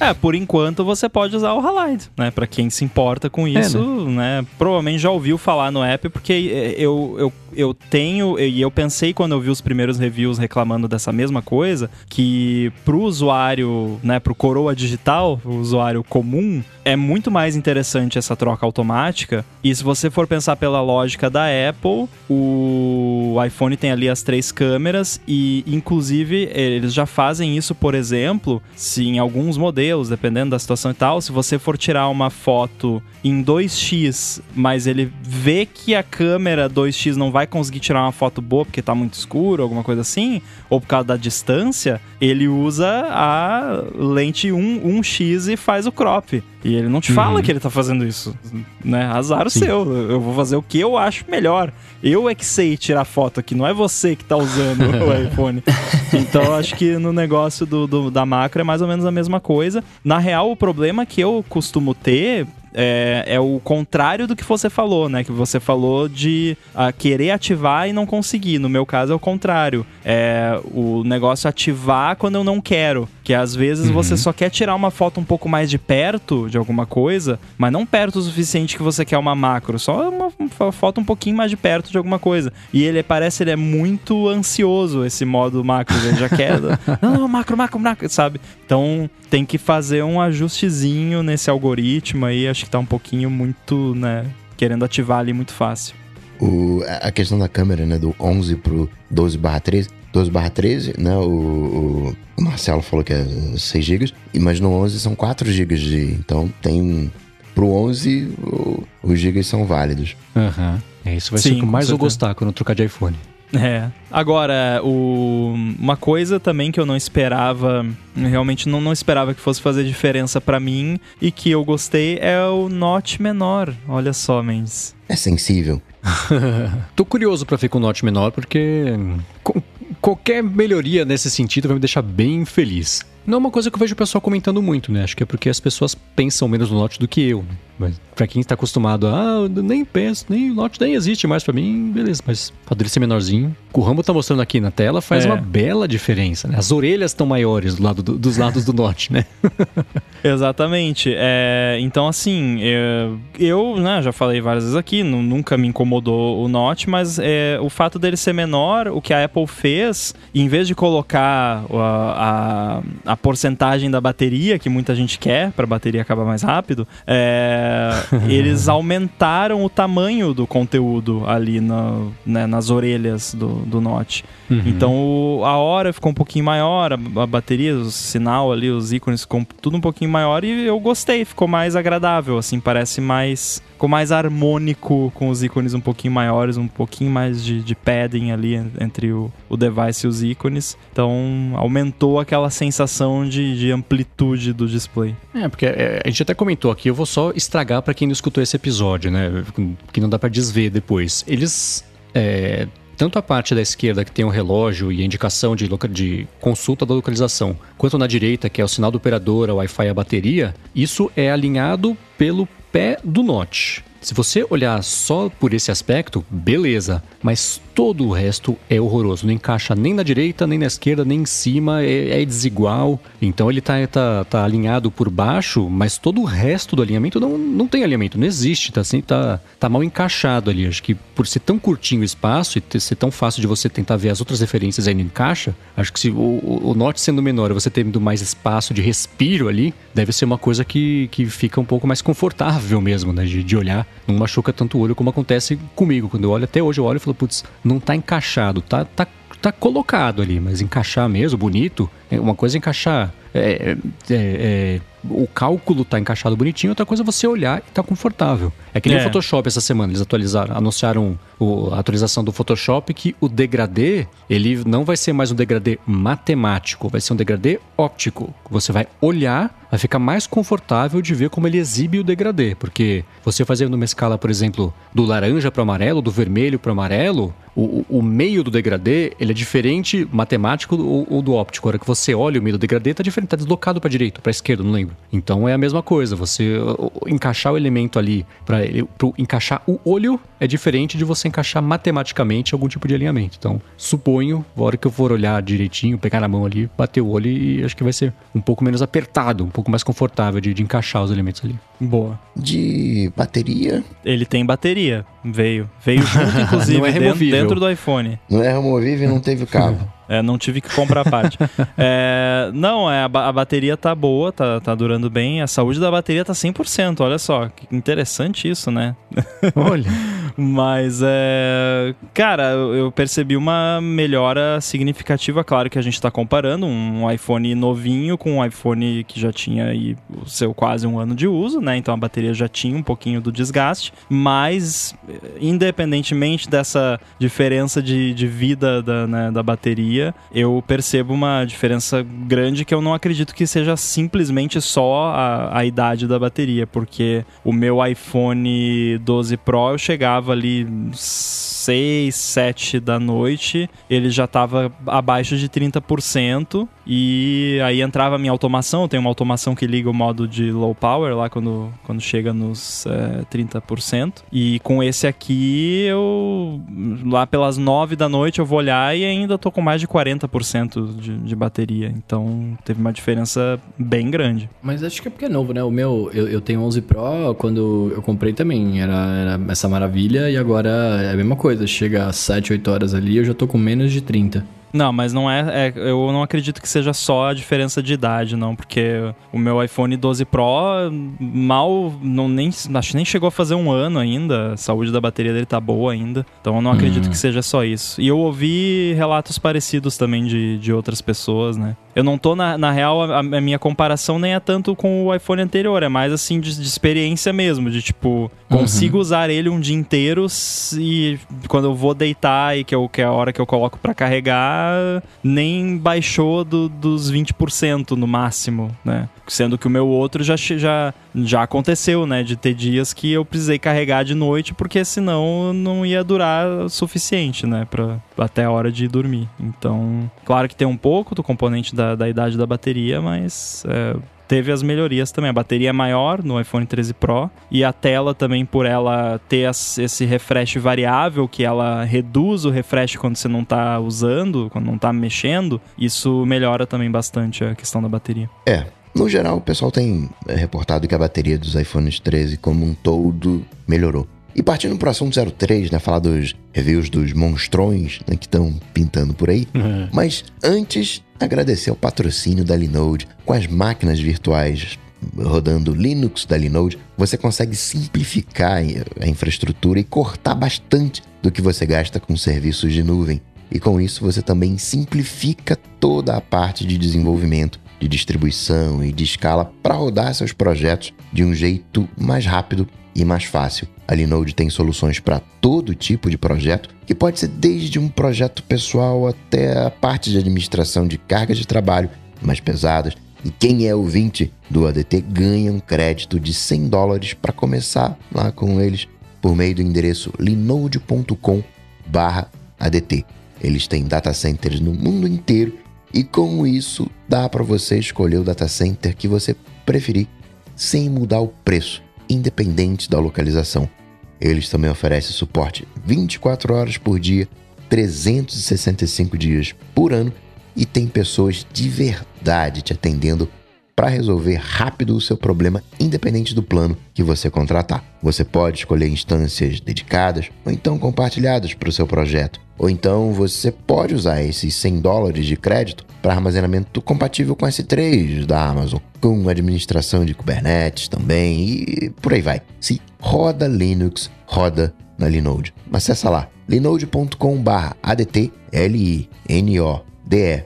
S2: É, por enquanto você pode usar o Halide, né? Pra quem se importa com isso, né? Provavelmente já ouviu falar no app, porque é, eu, eu eu tenho, e eu pensei quando eu vi os primeiros reviews reclamando dessa mesma coisa, que pro usuário, né, pro coroa digital, o usuário comum, é muito mais interessante essa troca automática. E se você for pensar pela lógica da Apple, o iPhone tem ali as três câmeras e, inclusive, eles já fazem isso, por exemplo, se em alguns modelos, dependendo da situação e tal, se você for tirar uma foto em 2x, mas ele vê que a câmera 2x não vai conseguir tirar uma foto boa porque tá muito escuro, alguma coisa assim, ou por causa da distância, ele usa a lente 1, 1x e faz o crop. E ele não te fala
S4: Uhum.
S2: que ele tá fazendo isso, né? Azar o seu. Eu vou fazer o que eu acho melhor. Eu é que sei tirar foto aqui, não é você que tá usando o iPhone. Então acho que no negócio do, do- da macro é mais ou menos a mesma coisa. Na real, o problema que eu costumo ter é, é o contrário do que você falou, né? Que você falou de ah, querer ativar e não conseguir. No meu caso é o contrário. É o negócio ativar quando eu não quero. Que às vezes você só quer tirar uma foto um pouco mais de perto de alguma coisa, mas não perto o suficiente que você quer uma macro, só uma, uma foto um pouquinho mais de perto de alguma coisa. E ele parece ele é muito ansioso esse modo macro, ele já quer, não, não, macro, macro, macro, sabe? Então tem que fazer um ajustezinho nesse algoritmo aí, acho que tá um pouquinho muito, né, querendo ativar ali muito fácil.
S1: O, a a questão da câmera, né, do 11 pro 12 barra 13. 12 barra 13, né, o, o- Marcelo falou que é 6 GB, mas no 11 são 4 GB de... Então tem... um- Pro 11, o- os gigas são válidos.
S4: Aham. É, isso vai
S2: Sim,
S4: ser o que
S2: com
S4: mais eu gostar quando eu trocar de iPhone.
S2: É. Agora, o... uma coisa também que eu não esperava, realmente não, não esperava que fosse fazer diferença pra mim e que eu gostei é o Note menor. Olha só, Mendes.
S1: É sensível.
S4: Tô curioso pra ver com o Note menor, porque qualquer melhoria nesse sentido vai me deixar bem feliz. Não é uma coisa que eu vejo o pessoal comentando muito, né? Acho que é porque as pessoas pensam menos no Note do que eu. né? Mas pra quem tá acostumado a, ah, eu nem penso, nem o Note nem existe mais pra mim, beleza. Mas o fato dele ser menorzinho, o Rambo tá mostrando aqui na tela, faz
S2: É.
S4: uma bela diferença, né? As orelhas estão maiores do lado do- dos lados do Note, né?
S2: Exatamente. É, então, assim, é, eu né, já falei várias vezes aqui, nu- nunca me incomodou o Note, mas é, o fato dele ser menor, o que a Apple fez, em vez de colocar a, a, a porcentagem da bateria, que muita gente quer, para a bateria acabar mais rápido, é, eles aumentaram o tamanho do conteúdo ali na- né, nas orelhas do, do Note. Então o- a hora ficou um pouquinho maior, a, a bateria, o sinal ali, os ícones ficou tudo um pouquinho maior e eu gostei, ficou mais agradável, assim, parece mais. Ficou mais harmônico com os ícones um pouquinho maiores, um pouquinho mais de, de padding ali en- entre o, o device e os ícones. Então aumentou aquela sensação de, de amplitude do display.
S4: É, porque é, a gente até comentou aqui, eu vou só estragar pra quem não escutou esse episódio, né? Que não dá pra desver depois. Eles. é, tanto a parte da esquerda que tem o relógio e a indicação de, de consulta da localização, quanto na direita, que é o sinal do operador, a Wi-Fi e a bateria, isso é alinhado pelo pé do Note. Se você olhar só por esse aspecto, beleza, mas todo o resto é horroroso. Não encaixa nem na direita, nem na esquerda, nem em cima, é, é desigual. Então ele tá, tá, tá alinhado por baixo, mas todo o resto do alinhamento não, não tem alinhamento, não existe, tá, assim, tá, tá mal encaixado ali. Acho que por ser tão curtinho o espaço e ter, ser tão fácil de você tentar ver as outras referências aí não encaixa, acho que se o, o, Note sendo menor você tendo mais espaço de respiro ali, deve ser uma coisa que, que fica um pouco mais confortável mesmo, né, de, de olhar. Não machuca tanto o olho como acontece comigo. Quando eu olho, até hoje eu olho e falo, putz, não tá encaixado, tá, tá, tá colocado ali, mas encaixar mesmo, bonito, é uma coisa encaixar. é, é, é, o cálculo tá encaixado bonitinho, outra coisa é você olhar e tá confortável. É que nem
S2: É.
S4: o Photoshop essa semana, eles atualizaram, anunciaram o- a atualização do Photoshop que o degradê, ele não vai ser mais um degradê matemático, vai ser um degradê óptico. Você vai olhar, vai ficar mais confortável de ver como ele exibe o degradê, porque você fazendo uma escala, por exemplo, do laranja para amarelo, do vermelho para amarelo, o, o- o meio do degradê, ele é diferente matemático ou, ou do óptico. A hora que você olha o meio do degradê, tá diferente, tá deslocado para direita, para esquerda, não lembro. Então é a mesma coisa, você encaixar o elemento ali para ele pro encaixar o olho é diferente de você encaixar matematicamente algum tipo de alinhamento. Então, suponho, a hora que eu for olhar direitinho, pegar na mão ali, bater o olho e acho que vai ser um pouco menos apertado, um pouco mais confortável de, de encaixar os elementos ali.
S2: Boa.
S1: De bateria,
S2: Ele tem bateria. Veio. Veio junto, inclusive,
S4: é
S2: dentro, dentro do iPhone.
S1: Não é removível e não teve o cabo.
S2: É, não tive que comprar a parte. É, não, é, a, a bateria tá boa, tá, tá durando bem. A saúde da bateria tá 100%. Olha só, que interessante isso, né?
S4: Olha.
S2: Mas, é, cara, eu percebi uma melhora significativa. Claro que a gente tá comparando um iPhone novinho com um iPhone que já tinha aí o seu quase um ano de uso, né? Então a bateria já tinha um pouquinho do desgaste. Mas, independentemente dessa diferença de, de vida da, né, da bateria, eu percebo uma diferença grande que eu não acredito que seja simplesmente só a, a idade da bateria, porque o meu iPhone 12 Pro eu chegava ali 6, 7 da noite, ele já estava abaixo de 30% e aí entrava a minha automação, tem uma automação que liga o modo de low power lá quando, quando chega nos é, 30%. E com esse aqui eu lá pelas 9 da noite eu vou olhar e ainda tô com mais de 40% de, de bateria. Então teve uma diferença bem grande.
S3: Mas acho que é porque é novo, né? O meu, eu, eu tenho 11 Pro, quando eu comprei também era, era essa maravilha e agora é a mesma coisa. Chega às 7, 8 horas ali eu já tô com menos de 30.
S2: Não, mas não é, é- Eu não acredito que seja só a diferença de idade, não, porque o meu iPhone 12 Pro mal. Não, nem, acho que nem chegou a fazer um ano ainda. A saúde da bateria dele tá boa ainda. Então eu não acredito que seja só isso. E eu ouvi relatos parecidos também de, de outras pessoas, né? Eu não tô, na, na real, a, a minha comparação nem é tanto com o iPhone anterior, é mais assim de, de experiência mesmo, de tipo, consigo usar ele um dia inteiro e quando eu vou deitar e que, eu, que é a hora que eu coloco pra carregar, nem baixou do- dos 20% no máximo, né? Sendo que o meu outro já, já, já aconteceu, né? De ter dias que eu precisei carregar de noite porque senão não ia durar o suficiente, né? Pra, até a hora de dormir. Então, claro que tem um pouco do componente da, da idade da bateria, mas é, teve as melhorias também. A bateria é maior no iPhone 13 Pro e a tela também, por ela ter esse refresh variável, que ela reduz o refresh quando você não tá usando, quando não tá mexendo, isso melhora também bastante a questão da bateria.
S1: É. No geral, o pessoal tem é, reportado que a bateria dos iPhones 13 como um todo melhorou. E partindo pro assunto 03, né, falar dos reviews dos monstrões né, que estão pintando por aí. Mas antes, agradecer ao patrocínio da Linode com as máquinas virtuais rodando Linux da Linode, você consegue simplificar a infraestrutura e cortar bastante do que você gasta com serviços de nuvem. E com isso você também simplifica toda a parte de desenvolvimento, de distribuição e de escala para rodar seus projetos de um jeito mais rápido e mais fácil. A Linode tem soluções para todo tipo de projeto, que pode ser desde um projeto pessoal até a parte de administração de cargas de trabalho mais pesadas. E quem é ouvinte do ADT ganha um crédito de 100 dólares para começar lá com eles por meio do endereço linode.com/adt. Eles têm data centers no mundo inteiro e com isso dá para você escolher o data center que você preferir sem mudar o preço, independente da localização. Eles também oferecem suporte 24 horas por dia, 365 dias por ano e tem pessoas de verdade te atendendo para resolver rápido o seu problema, independente do plano que você contratar. Você pode escolher instâncias dedicadas ou então compartilhadas para o seu projeto. Ou então você pode usar esses 100 dólares de crédito para armazenamento compatível com S3 da Amazon, com administração de Kubernetes também e por aí vai. Se roda Linux, roda na Linode. Acesse lá linode.com/adt, l i n o d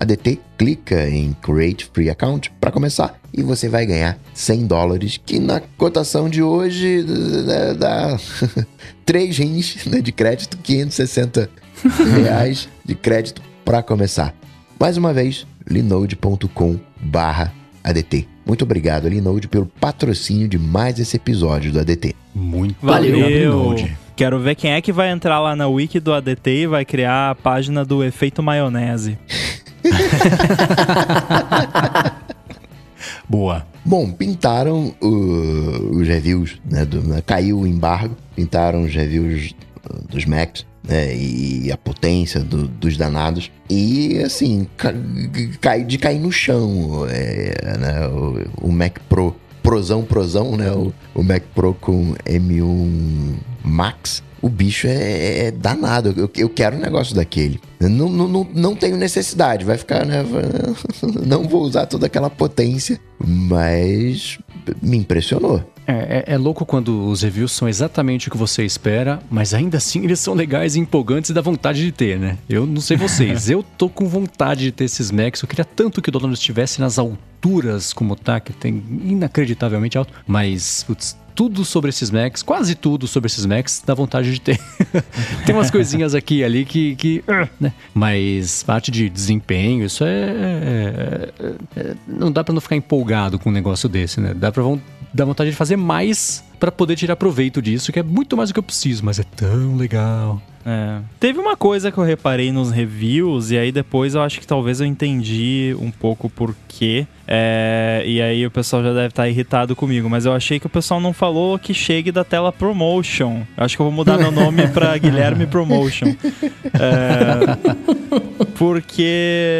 S1: e.com/adt, clica em Create Free Account para começar e você vai ganhar 100 dólares, que na cotação de hoje eh, dá 3 rins né, de crédito, 560 reais de crédito para começar. Mais uma vez, linode.com/adt. Muito obrigado, Linode, pelo patrocínio de mais esse episódio do ADT.
S4: Muito
S3: Valeu.
S4: obrigado, Linode.
S2: Quero ver quem é que vai entrar lá na wiki do ADT e vai criar a página do efeito maionese.
S4: Boa.
S1: Bom, pintaram uh, os reviews, né? do- né, caiu o embargo, pintaram os reviews uh, dos Macs, né? E a potência do- dos danados. E assim, ca- cai de cair no chão. é, né, o, o Mac Pro prosão, prosão, né? O, o Mac Pro com M1 Max. O bicho é, é danado. Eu, eu, quero um negócio daquele. Não, não, não, tenho necessidade. Vai ficar, né? Não vou usar toda aquela potência. Mas me impressionou.
S4: É, é, é, louco quando os reviews são exatamente o que você espera, mas ainda assim eles são legais e empolgantes e dá vontade de ter, né? Eu não sei vocês, eu tô com vontade de ter esses Macs. Eu queria tanto que o dólar estivesse nas alturas como tá, que tem inacreditavelmente alto, mas, putz, tudo sobre esses Macs, quase tudo sobre esses Macs, dá vontade de ter. Tem umas coisinhas aqui e ali que. que né? Mas parte de desempenho, isso é. é, é, é não dá para não ficar empolgado com um negócio desse, né? Dá pra dar vontade de fazer mais para poder tirar proveito disso, que é muito mais do que eu preciso, mas é tão legal.
S2: É. Teve uma coisa que eu reparei nos reviews, e aí depois eu acho que talvez eu entendi um pouco por quê. É, e aí o pessoal já deve estar irritado comigo, mas eu achei que o pessoal não falou que chegue da tela Promotion. Eu acho que eu vou mudar meu nome para Guilherme Promotion. É, porque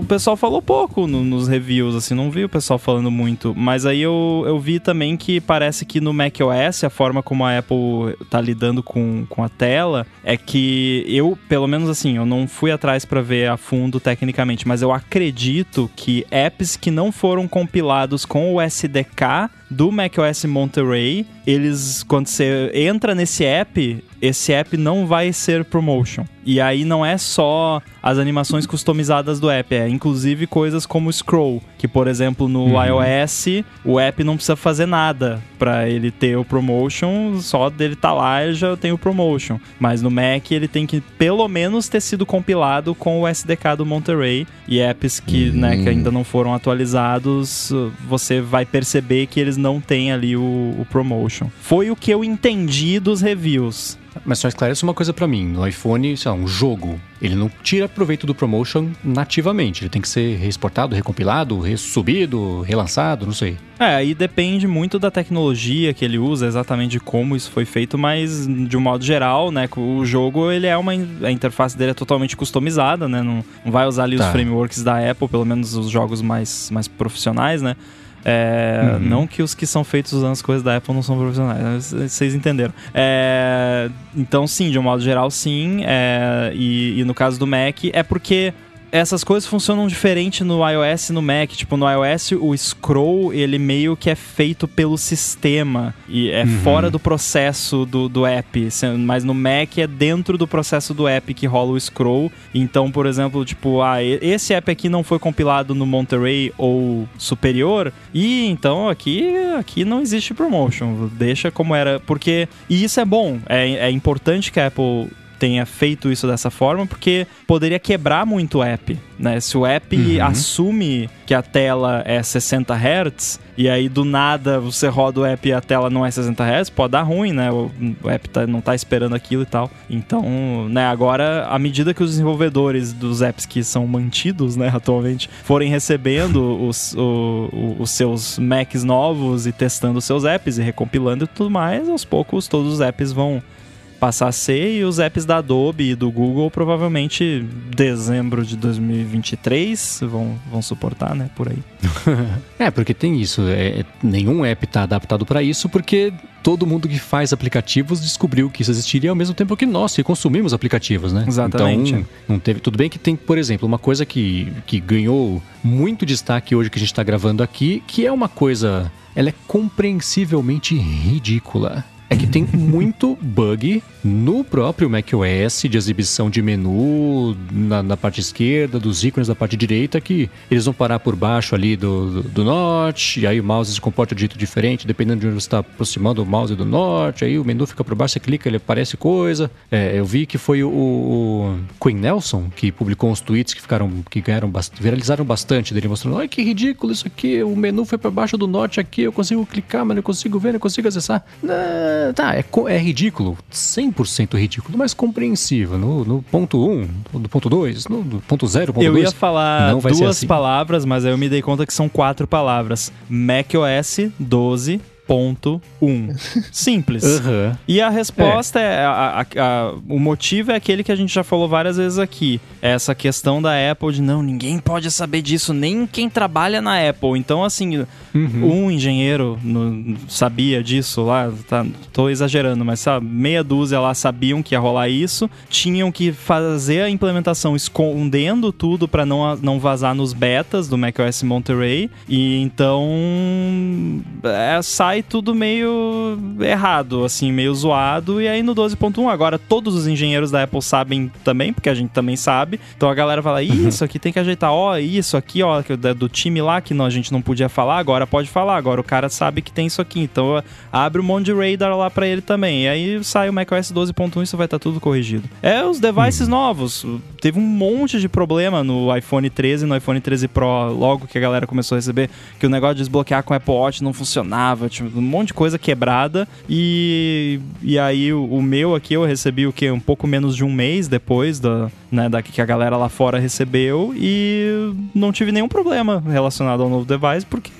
S2: o pessoal falou pouco no, nos reviews, assim, não vi o pessoal falando muito. Mas aí eu, eu vi também que parece que no macOS, a forma como a Apple tá lidando com, com a tela, é que eu, pelo menos assim, eu não fui atrás para ver a fundo tecnicamente, mas eu acredito que apps que não foram compilados com o SDK do macOS Monterey, eles quando você entra nesse app, esse app não vai ser promotion. E aí não é só as animações customizadas do app, é inclusive coisas como scroll, que por exemplo no uhum. iOS o app não precisa fazer nada para ele ter o promotion, só dele tá lá já tem o promotion. Mas no Mac ele tem que pelo menos ter sido compilado com o SDK do Monterey e apps que, uhum. né, que ainda não foram atualizados, você vai perceber que eles não têm ali o, o promotion. Foi o que eu entendi dos reviews.
S4: Mas só esclarece uma coisa para mim. No iPhone, sei lá, um jogo, ele não tira proveito do promotion nativamente. Ele tem que ser reexportado, recompilado, resubido, relançado, não sei.
S2: É, aí depende muito da tecnologia que ele usa, exatamente de como isso foi feito, mas de um modo geral, né, o jogo ele é uma a interface dele é totalmente customizada, né? Não, não vai usar ali tá. os frameworks da Apple, pelo menos os jogos mais mais profissionais, né? É, uhum. Não que os que são feitos usando as coisas da Apple não são profissionais, vocês entenderam. É, então, sim, de um modo geral, sim. É, e, e no caso do Mac, é porque essas coisas funcionam diferente no iOS e no Mac. Tipo, no iOS o scroll, ele meio que é feito pelo sistema e é uhum. fora do processo do, do app. Mas no Mac é dentro do processo do app que rola o scroll. Então, por exemplo, tipo, ah, esse app aqui não foi compilado no Monterey ou superior e então aqui, aqui não existe promotion. Deixa como era. Porque. E isso é bom. É, é importante que a Apple tenha feito isso dessa forma, porque poderia quebrar muito o app, né? Se o app uhum. assume que a tela é 60 Hz e aí do nada você roda o app e a tela não é 60 Hz, pode dar ruim, né? O, o app tá, não tá esperando aquilo e tal. Então, né, agora, à medida que os desenvolvedores dos apps que são mantidos, né, atualmente, forem recebendo os, o, os seus Macs novos e testando os seus apps e recompilando e tudo mais, aos poucos todos os apps vão passar a ser e os apps da Adobe e do Google provavelmente dezembro de 2023 vão, vão suportar, né, por aí.
S4: é, porque tem isso, é, nenhum app está adaptado para isso porque todo mundo que faz aplicativos descobriu que isso existiria ao mesmo tempo que nós que consumimos aplicativos, né?
S2: Exatamente.
S4: Então, não teve tudo bem que tem, por exemplo, uma coisa que, que ganhou muito destaque hoje que a gente está gravando aqui, que é uma coisa ela é compreensivelmente ridícula é que tem muito bug no próprio macOS de exibição de menu na, na, parte esquerda, dos ícones da parte direita, que eles vão parar por baixo ali do, do, do norte, e aí o mouse se comporta de jeito diferente, dependendo de onde você está aproximando o mouse do norte, aí o menu fica por baixo, você clica, ele aparece coisa. É, eu vi que foi o, o Queen Nelson que publicou uns tweets que ficaram, que ganharam, viralizaram bastante dele, mostrando, ai que ridículo isso aqui, o menu foi para baixo do norte aqui, eu consigo clicar, mas não consigo ver, não consigo acessar. Não tá, é, é ridículo, 100% ridículo, mas compreensível. No, no ponto 1, um, no ponto 2, no, no ponto 0, ponto
S2: Eu
S4: dois,
S2: ia falar duas assim. palavras, mas aí eu me dei conta que são quatro palavras. macOS 12 12.1. Simples.
S4: Aham.
S2: E a resposta é. a- a- a- o motivo é aquele que a gente já falou várias vezes aqui. É Essa questão da Apple de não, ninguém pode saber disso, nem quem trabalha na Apple. Então, assim, um engenheiro no- sabia disso lá, tá, tô exagerando, mas sabe, meia dúzia lá sabiam que ia rolar isso, tinham que fazer a implementação escondendo tudo para não, não vazar nos betas do macOS Monterey. E então é, sai tudo meio errado, assim, meio zoado. E aí no 12.1, agora todos os engenheiros da Apple sabem também, porque a gente também sabe. Então a galera fala: "Ih, isso aqui tem que ajeitar, ó, isso aqui, ó, que é do time lá que não, a gente não podia falar, agora pode falar, agora o cara sabe que tem isso aqui. Então ó, abre um monte de radar lá pra ele também. E aí sai o macOS 12.1 e isso vai estar tudo corrigido. É os devices novos. Teve um monte de problema no iPhone 13 e no iPhone 13 Pro, logo que a galera começou a receber, que o negócio de desbloquear com o Apple Watch não funcionava, tinha um monte de coisa quebrada. E, e aí o, o meu aqui eu recebi o que? Um pouco menos de um mês depois da, né, da que a galera lá fora recebeu e não tive nenhum problema relacionado ao novo device, porque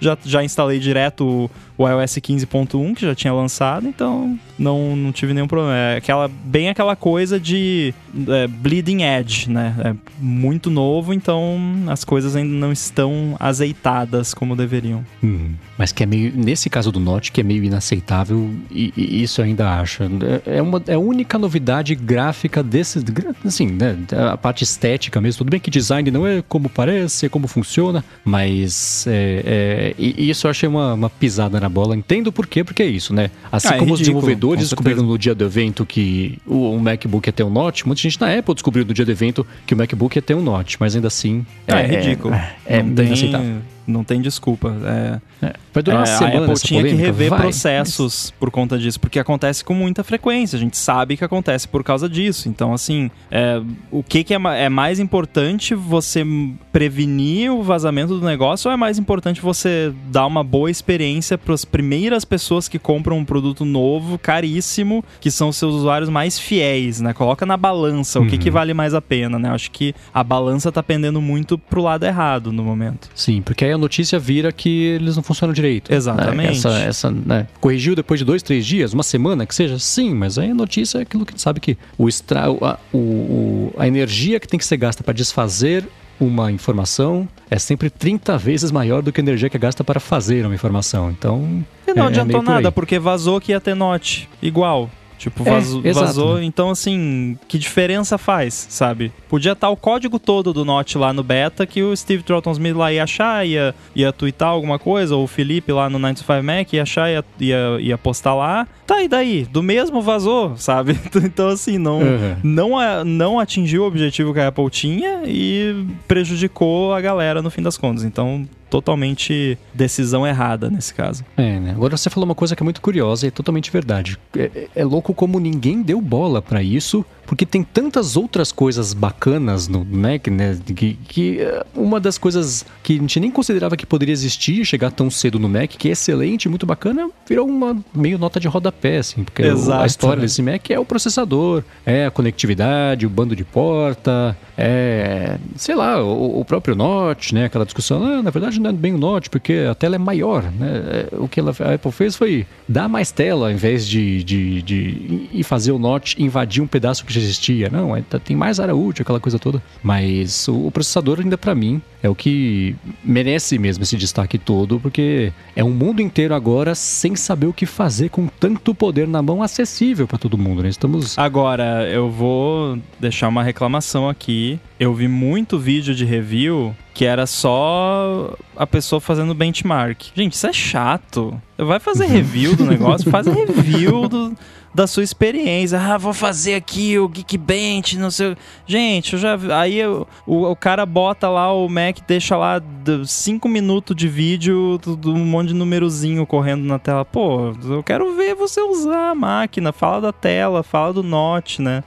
S2: já, já instalei direto o, o iOS 15.1 que já tinha lançado, então não, não tive nenhum problema. É aquela, bem aquela coisa de é, bleeding edge, né? É muito novo, então as coisas ainda não estão azeitadas como deveriam.
S4: Hum, mas que é meio. Nesse caso do Note, que é meio inaceitável, e, e isso eu ainda acho. É, é uma, é a única novidade gráfica desse. Assim, né? A parte estética mesmo. Tudo bem que design não é como parece, é como funciona, mas. É, é, isso eu achei uma, uma pisada na bola. Entendo por quê, porque é isso, né? Assim
S2: Ah, é
S4: como os
S2: ridículo,
S4: desenvolvedores
S2: com
S4: descobriram no dia do evento que o, MacBook ia ter um Note, muita gente na Apple descobriu no dia do evento que o MacBook ia ter um Note, mas ainda assim.
S2: É, ridículo.
S4: É, é
S2: não, tem,
S4: inaceitável.
S2: não tem desculpa. É,
S4: É. Vai durar uma
S2: É,
S4: semana
S2: a Apple tinha que
S4: polêmica?
S2: rever
S4: Vai.
S2: processos por conta disso, porque acontece com muita frequência. A gente sabe que acontece por causa disso. Então, assim, é, o que, que é, é mais importante você prevenir o vazamento do negócio ou é mais importante você dar uma boa experiência para as primeiras pessoas que compram um produto novo, caríssimo, que são os seus usuários mais fiéis, né? Coloca na balança o que,
S4: Uhum.
S2: que vale mais a pena, né? Acho que a balança tá pendendo muito pro lado errado no momento.
S4: Sim, porque aí a notícia vira que eles não funcionam direito.
S2: Exatamente.
S4: É, essa, essa, né, corrigiu depois de dois, três dias, uma semana que seja? Sim, mas aí a notícia é aquilo que a gente sabe que o extra, a, o, o- a energia que tem que ser gasta para desfazer uma informação é sempre 30 vezes maior do que a energia que é gasta para fazer uma informação. Então.
S2: E não
S4: é- é
S2: adiantou
S4: aí.
S2: nada, porque vazou que ia ter note. Igual. Tipo,
S4: É,
S2: vazou,
S4: exato,
S2: vazou. Então, assim, que diferença faz, sabe? Podia estar o código todo do Note lá no beta que o Steve Trotton Smith lá ia achar, ia, ia twittar alguma coisa, ou o Felipe lá no 95 Mac ia achar, ia, ia, ia postar lá. Tá, e daí? Do mesmo vazou, sabe? Então, assim, não,
S4: Uhum.
S2: não, não atingiu o objetivo que a Apple tinha e prejudicou a galera no fim das contas. Então, totalmente decisão errada nesse caso.
S4: É, né? Agora você falou uma coisa que é muito curiosa e é totalmente verdade. É, é- é louco como ninguém deu bola pra isso, porque tem tantas outras coisas bacanas no Mac, né? Que, que é, uma das coisas que a gente nem considerava que poderia existir, chegar tão cedo no Mac, que é excelente, muito bacana, virou uma meio nota de rodapé, assim. Porque o-
S2: Exato,
S4: a história
S2: né?
S4: desse Mac é o processador, é a conectividade, o bando de porta, é, sei lá, o, o próprio Note, né? Aquela discussão, ah, na verdade não é bem o Note, porque a tela é maior, né? É, O que ela- a Apple fez foi dar mais tela, ao invés de, de, de ir fazer o Note invadir um pedaço que já existia. Não, é, tem mais área útil, aquela coisa toda. Mas o, o processador ainda pra mim é o que merece mesmo esse destaque todo, porque é um mundo inteiro agora sem saber o que fazer com tanto poder na mão acessível pra todo mundo, né? Estamos
S2: Agora, eu vou deixar uma reclamação aqui. Eu vi muito vídeo de review que era só a pessoa fazendo benchmark. Gente, isso é chato. Vai fazer review do negócio? Faz review do, da sua experiência. Ah, vou fazer aqui o Geekbench, não sei. o- Gente, eu já vi- aí eu- o, o cara bota lá o Mac, deixa lá 5 minutos de vídeo do, do um monte de numerozinho correndo na tela. Pô, eu quero ver você usar a máquina. Fala da tela, fala do Note, né?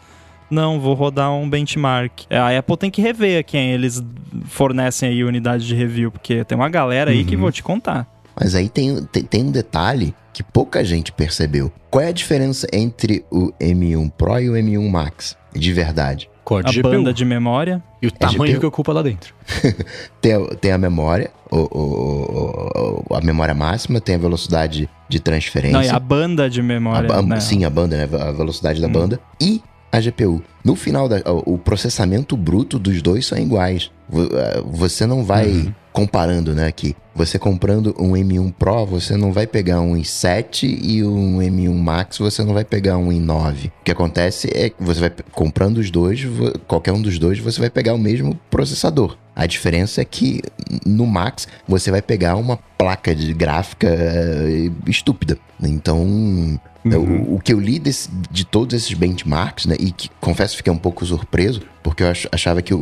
S2: Não, vou rodar um benchmark. É, A Apple tem que rever quem eles fornecem aí unidade de review, porque tem uma galera aí que
S4: Uhum.
S2: vou te contar.
S1: Mas aí tem, tem, tem um detalhe que pouca gente percebeu. Qual é a diferença entre o M1 Pro e o M1 Max? De verdade.
S2: A
S4: de
S2: banda de memória.
S4: E o tamanho
S1: GPU.
S4: que ocupa lá dentro.
S1: Tem, a- tem a memória, o, o- o- a memória máxima, tem a velocidade de transferência.
S2: Não, e a banda de
S1: A
S2: memória.
S1: ba-
S2: né?
S1: Sim, a banda, né? A velocidade
S2: Hum.
S1: da banda. E a GPU. No final, da, o processamento bruto dos dois são iguais. Eh, Você não vai
S2: Uhum.
S1: comparando, né? Aqui. Você comprando um M1 Pro, você não vai pegar um i7 e um M1 Max, você não vai pegar um i9. O que acontece é que você vai comprando os dois, qualquer um dos dois, você vai pegar o mesmo processador. A diferença é que no Max você vai pegar uma placa de gráfica eh, estúpida. Então, o, o que eu li desse- de todos esses benchmarks, né, e que confesso que fiquei um pouco surpreso, porque eu ach- achava que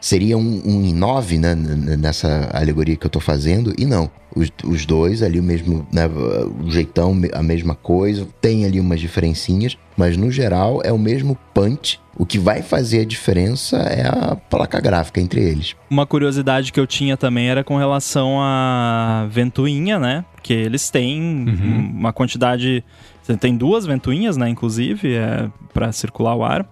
S1: seria um, um i9 né, nessa alegoria que eu tô fazendo, e não. Os, os dois ali, o mesmo, né, o jeitão, a mesma coisa, tem ali umas diferencinhas, mas no geral é o mesmo punch. O que vai fazer a diferença é a placa gráfica entre eles.
S2: Uma curiosidade que eu tinha também era com relação à ventoinha, né? Porque eles têm
S4: Uhum.
S2: uma quantidade. Você tem duas ventoinhas, né? Inclusive, é, para circular o ar.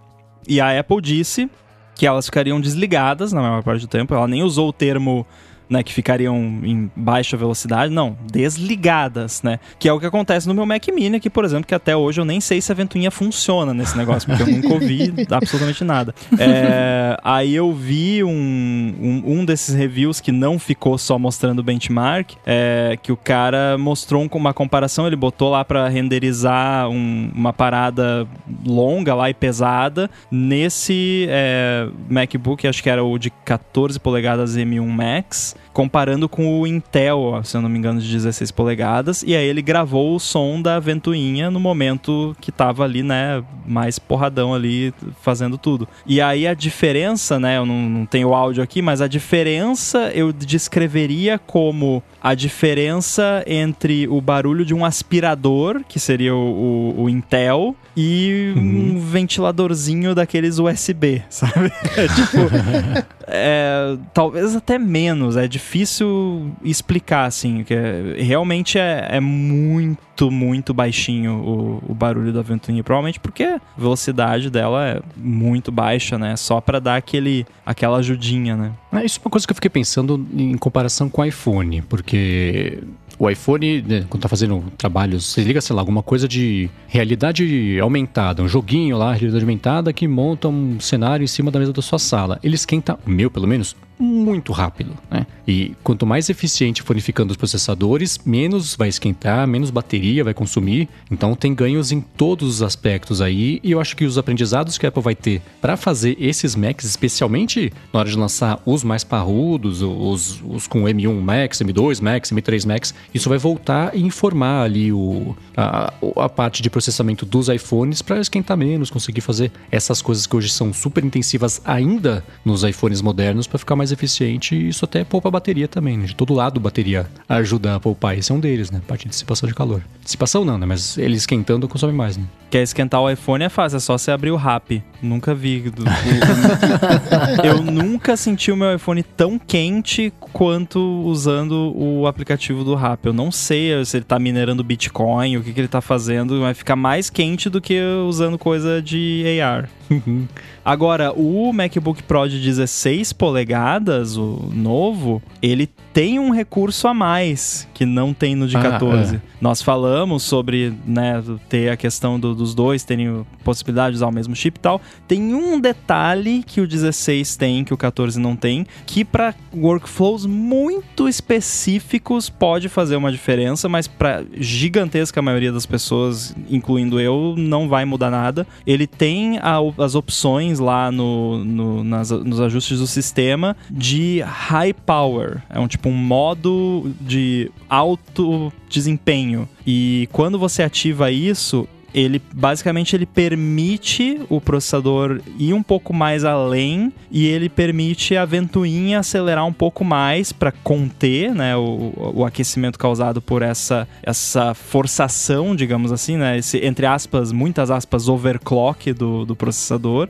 S2: E a Apple disse que elas ficariam desligadas na maior parte do tempo. Ela nem usou o termo. Né, que ficariam em baixa velocidade, não, desligadas, né? Que é o que acontece no meu Mac Mini aqui, por exemplo, que até hoje eu nem sei se a ventoinha funciona nesse negócio, porque eu nunca ouvi absolutamente nada. É, aí eu vi um, um, um desses reviews que não ficou só mostrando o benchmark, é, que o cara mostrou um- uma comparação, ele botou lá pra renderizar um- uma parada longa lá e pesada nesse é, MacBook, acho que era o de 14 polegadas M1 Max, comparando com o Intel, se eu não me engano, de 16 polegadas, e aí ele gravou o som da ventoinha no momento que tava ali, né, mais porradão ali, fazendo tudo. E aí a diferença, né, eu não, não tenho áudio aqui, mas a diferença eu descreveria como a diferença entre o barulho de um aspirador, que seria o, o- o Intel, e um ventiladorzinho daqueles USB, sabe? É tipo, é, talvez até menos. É difícil explicar, assim. Que é- realmente é, é muito, muito baixinho o, o barulho da ventoinha. Provavelmente porque a velocidade dela é muito baixa, né? Só pra dar aquele, aquela ajudinha, né?
S4: Ah, Isso é uma coisa que eu fiquei pensando em comparação com o iPhone, porque o iPhone, né, quando tá fazendo trabalhos, você liga, sei lá, alguma coisa de realidade aumentada, um joguinho lá, realidade aumentada, que monta um cenário em cima da mesa da sua sala. Ele esquenta, o meu pelo menos, muito rápido, né? E quanto mais eficiente forem ficando os processadores, menos vai esquentar, menos bateria vai consumir. Então tem ganhos em todos os aspectos aí. E eu acho que os aprendizados que a Apple vai ter para fazer esses Macs, especialmente na hora de lançar os mais parrudos, os, os com M1 Max, M2 Max, M3 Max, isso vai voltar e informar ali o, a, a parte de processamento dos iPhones para esquentar menos, conseguir fazer essas coisas que hoje são super intensivas ainda nos iPhones modernos para ficar mais eficiente. E isso até poupa a bateria também, né? De todo lado, bateria ajuda a poupar. Esse é um deles, né? Parte de dissipação de calor. Dissipação não, né? Mas ele esquentando consome mais, né?
S2: Quer esquentar o iPhone é fácil, é só você abrir o RAP. Nunca vi. do- eu nunca senti o meu iPhone tão quente quanto usando o aplicativo do RAP. Eu não sei se ele tá minerando Bitcoin, o que, que ele tá fazendo, vai ficar mais quente do que usando coisa de AR. Agora, o MacBook Pro de 16 polegadas, o novo, ele tem um recurso a mais que não tem no de
S4: Ah,
S2: 14.
S4: é.
S2: Nós falamos sobre né, ter a questão do- dos dois terem possibilidade de usar o mesmo chip e tal. Tem um detalhe que o 16 tem, que o 14 não tem, que para workflows muito específicos pode fazer uma diferença, mas para gigantesca maioria das pessoas, incluindo eu, não vai mudar nada. Ele tem a- as opções lá no, no- nas- nos ajustes do sistema de high power. É um tipo um modo de alto desempenho. E quando você ativa isso, ele basicamente ele permite o processador ir um pouco mais além e ele permite a ventoinha acelerar um pouco mais para conter né, o, o aquecimento causado por essa, essa forçação, digamos assim, né, esse, entre aspas, muitas aspas, overclock do, do processador.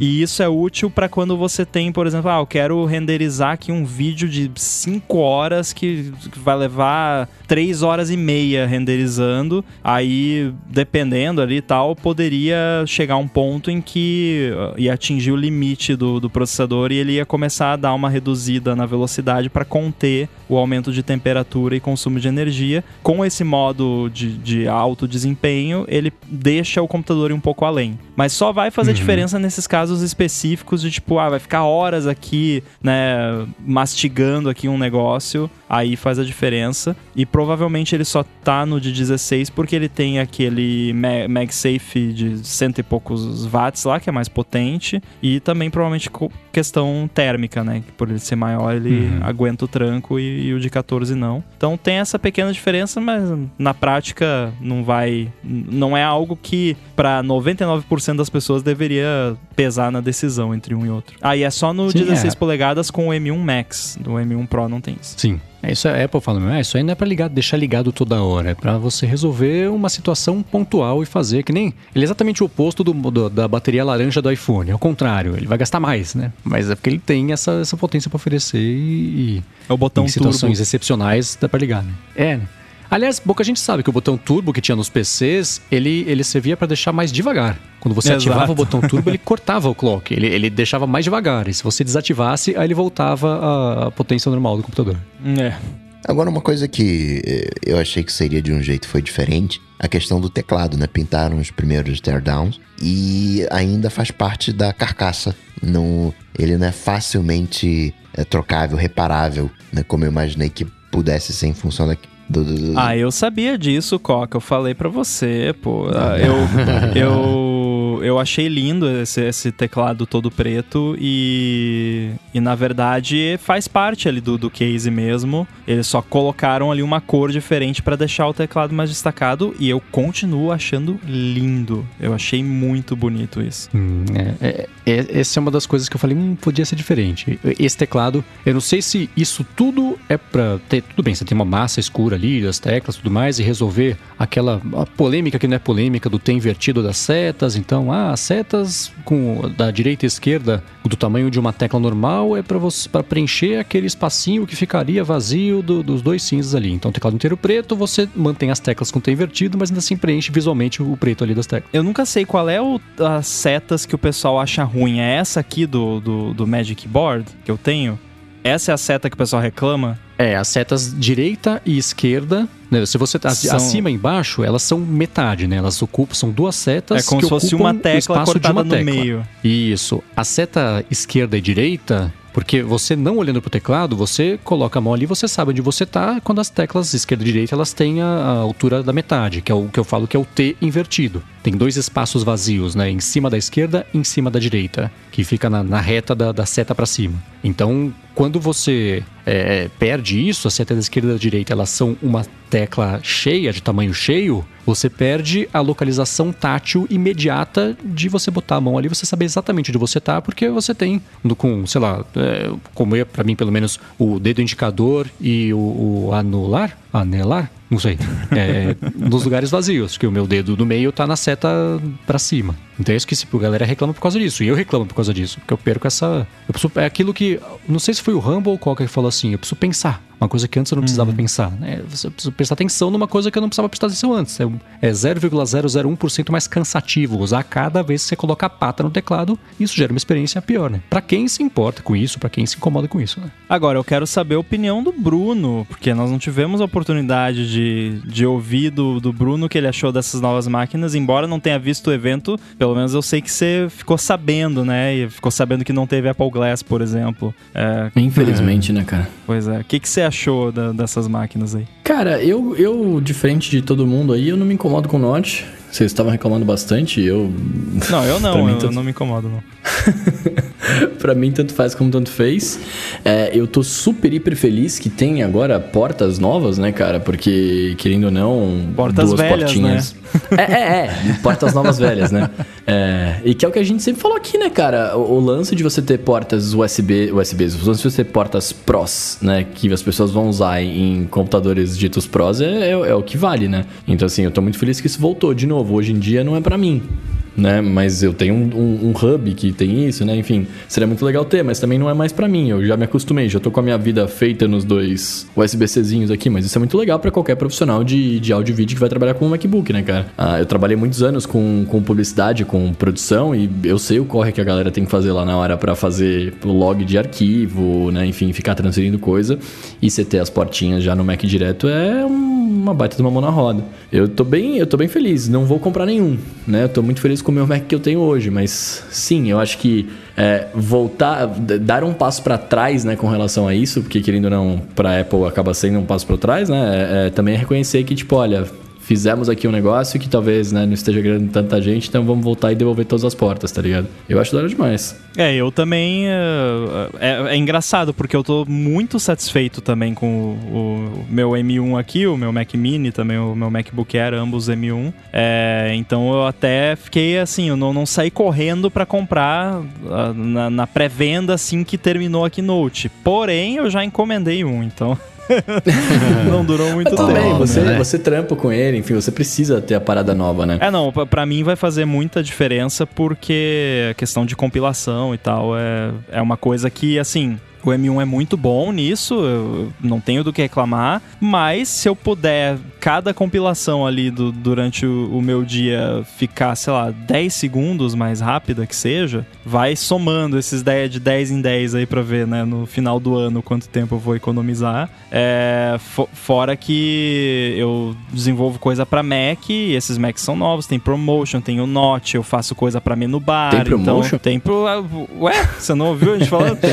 S2: E isso é útil para quando você tem, por exemplo, ah, eu quero renderizar aqui um vídeo de 5 horas que, que vai levar 3 horas e meia renderizando. Aí, dependendo dependendo ali e tal, poderia chegar um ponto em que uh, ia atingir o limite do, do processador e ele ia começar a dar uma reduzida na velocidade para conter o aumento de temperatura e consumo de energia. Com esse modo de, de alto desempenho, ele deixa o computador ir um pouco além. Mas só vai fazer uhum. diferença nesses casos específicos de tipo, ah, vai ficar horas aqui, né, mastigando aqui um negócio, aí faz a diferença. E provavelmente ele só tá no de 16 porque ele tem aquele MagSafe de cento e poucos watts lá, que é mais potente, e também provavelmente questão térmica, né, por ele ser maior, ele uhum. aguenta o tranco e, e o de 14 não. Então tem essa pequena diferença, mas na prática não vai, não é algo que para 99% das pessoas deveria pesar na decisão entre um e outro. Ah, e é só no Sim, 16 é. polegadas com o M1 Max, do M1 Pro não tem isso.
S4: Sim. É isso a Apple fala, é, isso aí não é para ligar, deixar ligado toda hora, é para você resolver uma situação pontual e fazer que nem ele é exatamente o oposto do, do, da bateria laranja do iPhone, ao contrário, ele vai gastar mais, né? Mas é porque ele tem essa, essa potência para oferecer e,
S2: é o botão em
S4: situações
S2: turbo.
S4: excepcionais dá para ligar, né? É. Aliás, pouca gente sabe que o botão turbo que tinha nos PCs, ele, ele servia para deixar mais devagar. Quando você Exato. ativava o botão turbo, ele cortava o clock, ele, ele deixava mais devagar. E se você desativasse, aí ele voltava a potência normal do computador.
S2: É.
S1: Agora, uma coisa que eh, eu achei que seria de um jeito foi diferente, a questão do teclado, né? Pintaram os primeiros teardowns e ainda faz parte da carcaça. Não, ele não é facilmente é, trocável, reparável, né? Como eu imaginei que pudesse ser em função da,
S2: do, do, do... Ah, eu sabia disso, Coca. Eu falei para você, pô. Ah, eu, eu, eu achei lindo esse, esse, teclado todo preto e, e na verdade faz parte ali do, do case mesmo. Eles só colocaram ali uma cor diferente para deixar o teclado mais destacado e eu continuo achando lindo. Eu achei muito bonito isso.
S4: Hum, é, é, é, essa é uma das coisas que eu falei, hum, podia ser diferente. Esse teclado, eu não sei se isso tudo é pra ter. Tudo bem, você tem uma massa escura ali, as teclas tudo mais, e resolver aquela polêmica que não é polêmica do T invertido das setas. Então, ah, as setas com da direita e esquerda do tamanho de uma tecla normal é para preencher aquele espacinho que ficaria vazio do, dos dois cinzas ali. Então, teclado inteiro preto, você mantém as teclas com T invertido, mas ainda assim preenche visualmente o preto ali das teclas.
S2: Eu nunca sei qual é o, as setas que o pessoal acha ruim. É essa aqui do, do, do Magic Board que eu tenho? Essa é a seta que o pessoal reclama?
S4: É, as setas direita e esquerda, né, se você tá são... acima e embaixo, elas são metade, né? Elas ocupam, são duas setas
S2: É como
S4: se
S2: fosse uma tecla cortada no meio.
S4: Isso. A seta esquerda e direita, porque você não olhando para o teclado, você coloca a mão ali, você sabe onde você está. Quando as teclas esquerda e direita elas têm a, a, altura da metade, que é o que eu falo que é o T invertido. Tem dois espaços vazios, né? Em cima da esquerda e em cima da direita, que fica na, na reta da, da seta para cima. Então, quando você é, perde isso, a seta da esquerda e da direita elas são uma tecla cheia, de tamanho cheio, você perde a localização tátil imediata de você botar a mão ali, você saber exatamente onde você está, porque você tem, com, sei lá, é, como é para mim pelo menos, o dedo indicador e o, o anular, anelar, não sei, é, nos lugares vazios, que o meu dedo do meio tá na seta para cima. Então é isso que a galera reclama por causa disso. E eu reclamo por causa disso. Porque eu perco essa. Eu preciso, é aquilo que. Não sei se foi o Rumble ou qual que falou assim. Eu preciso pensar. Uma coisa que antes eu não precisava uhum. pensar. Né? Você precisa prestar atenção numa coisa que eu não precisava prestar atenção antes. É, é 0,001% mais cansativo usar cada vez que você coloca a pata no teclado. Isso gera uma experiência pior, né? Pra quem se importa com isso, para quem se incomoda com isso, né?
S2: Agora, eu quero saber a opinião do Bruno, porque nós não tivemos a oportunidade de, de ouvir do, do Bruno o que ele achou dessas novas máquinas, embora não tenha visto o evento, pelo menos eu sei que você ficou sabendo, né? E ficou sabendo que não teve Apple Glass, por exemplo.
S3: É... Infelizmente, é... né, cara?
S2: Pois é. O que, que você achou da, dessas máquinas aí?
S3: Cara, eu, eu, diferente de todo mundo aí, eu não me incomodo com o Note. Vocês estavam reclamando bastante, eu.
S2: Não, eu não, eu tanto... não me incomodo, não.
S3: pra mim, tanto faz como tanto fez. É, eu tô super, hiper feliz que tem agora portas novas, né, cara? Porque, querendo ou não,
S2: portas duas velhas, portinhas. Né?
S3: É, é, é, portas novas velhas, né? É, e que é o que a gente sempre falou aqui, né, cara? O, o lance de você ter portas USB, USBs, o lance de você ter portas PROS, né? Que as pessoas vão usar em computadores ditos PROS é, é, é o que vale, né? Então, assim, eu tô muito feliz que isso voltou de novo. Hoje em dia não é para mim. Né? Mas eu tenho um, um, um, hub que tem isso, né? Enfim, seria muito legal ter, mas também não é mais para mim. Eu já me acostumei, já tô com a minha vida feita nos dois USB-Czinhos aqui, mas isso é muito legal para qualquer profissional de, de áudio e vídeo que vai trabalhar com um MacBook, né, cara? Ah, eu trabalhei muitos anos com, com publicidade, com produção e eu sei o corre que a galera tem que fazer lá na hora para fazer o log de arquivo, né? Enfim, ficar transferindo coisa e você ter as portinhas já no Mac direto é uma baita de uma mão na roda. Eu tô bem, eu tô bem feliz, não vou comprar nenhum, né? Eu tô muito feliz com o meu Mac que eu tenho hoje, mas sim, eu acho que é, voltar, dar um passo para trás, né, com relação a isso, porque querendo ou não, para Apple acaba sendo um passo para trás, né? É, é, também é reconhecer que tipo, olha, fizemos aqui um negócio que talvez né, não esteja ganhando tanta gente, então vamos voltar e devolver todas as portas, tá ligado? Eu acho da hora demais.
S2: É, eu também. É, é, é, engraçado, porque eu tô muito satisfeito também com o, o, meu M1 aqui, o meu Mac Mini, também o meu MacBook Air, ambos M1. É, então eu até fiquei assim, eu não, não saí correndo para comprar na, na pré-venda assim que terminou a Keynote. Porém, eu já encomendei um, então. não durou muito tempo.
S3: Também, você, né? você trampa com ele, enfim, você precisa ter a parada nova, né?
S2: É, não, para mim vai fazer muita diferença porque a questão de compilação e tal é, é uma coisa que, assim, o M1 é muito bom nisso, eu não tenho do que reclamar, mas se eu puder, cada compilação ali do, durante o, o, meu dia ficar, sei lá, 10 segundos mais rápida que seja, vai somando esses 10 de 10 em 10 aí pra ver, né, no final do ano quanto tempo eu vou economizar. É, fora que eu desenvolvo coisa para Mac, e esses Macs são novos, tem Promotion, tem o Note, eu faço coisa para menu bar.
S3: Tem Promotion? Então,
S2: tem pro... Ué, você não ouviu a gente falando? Tem.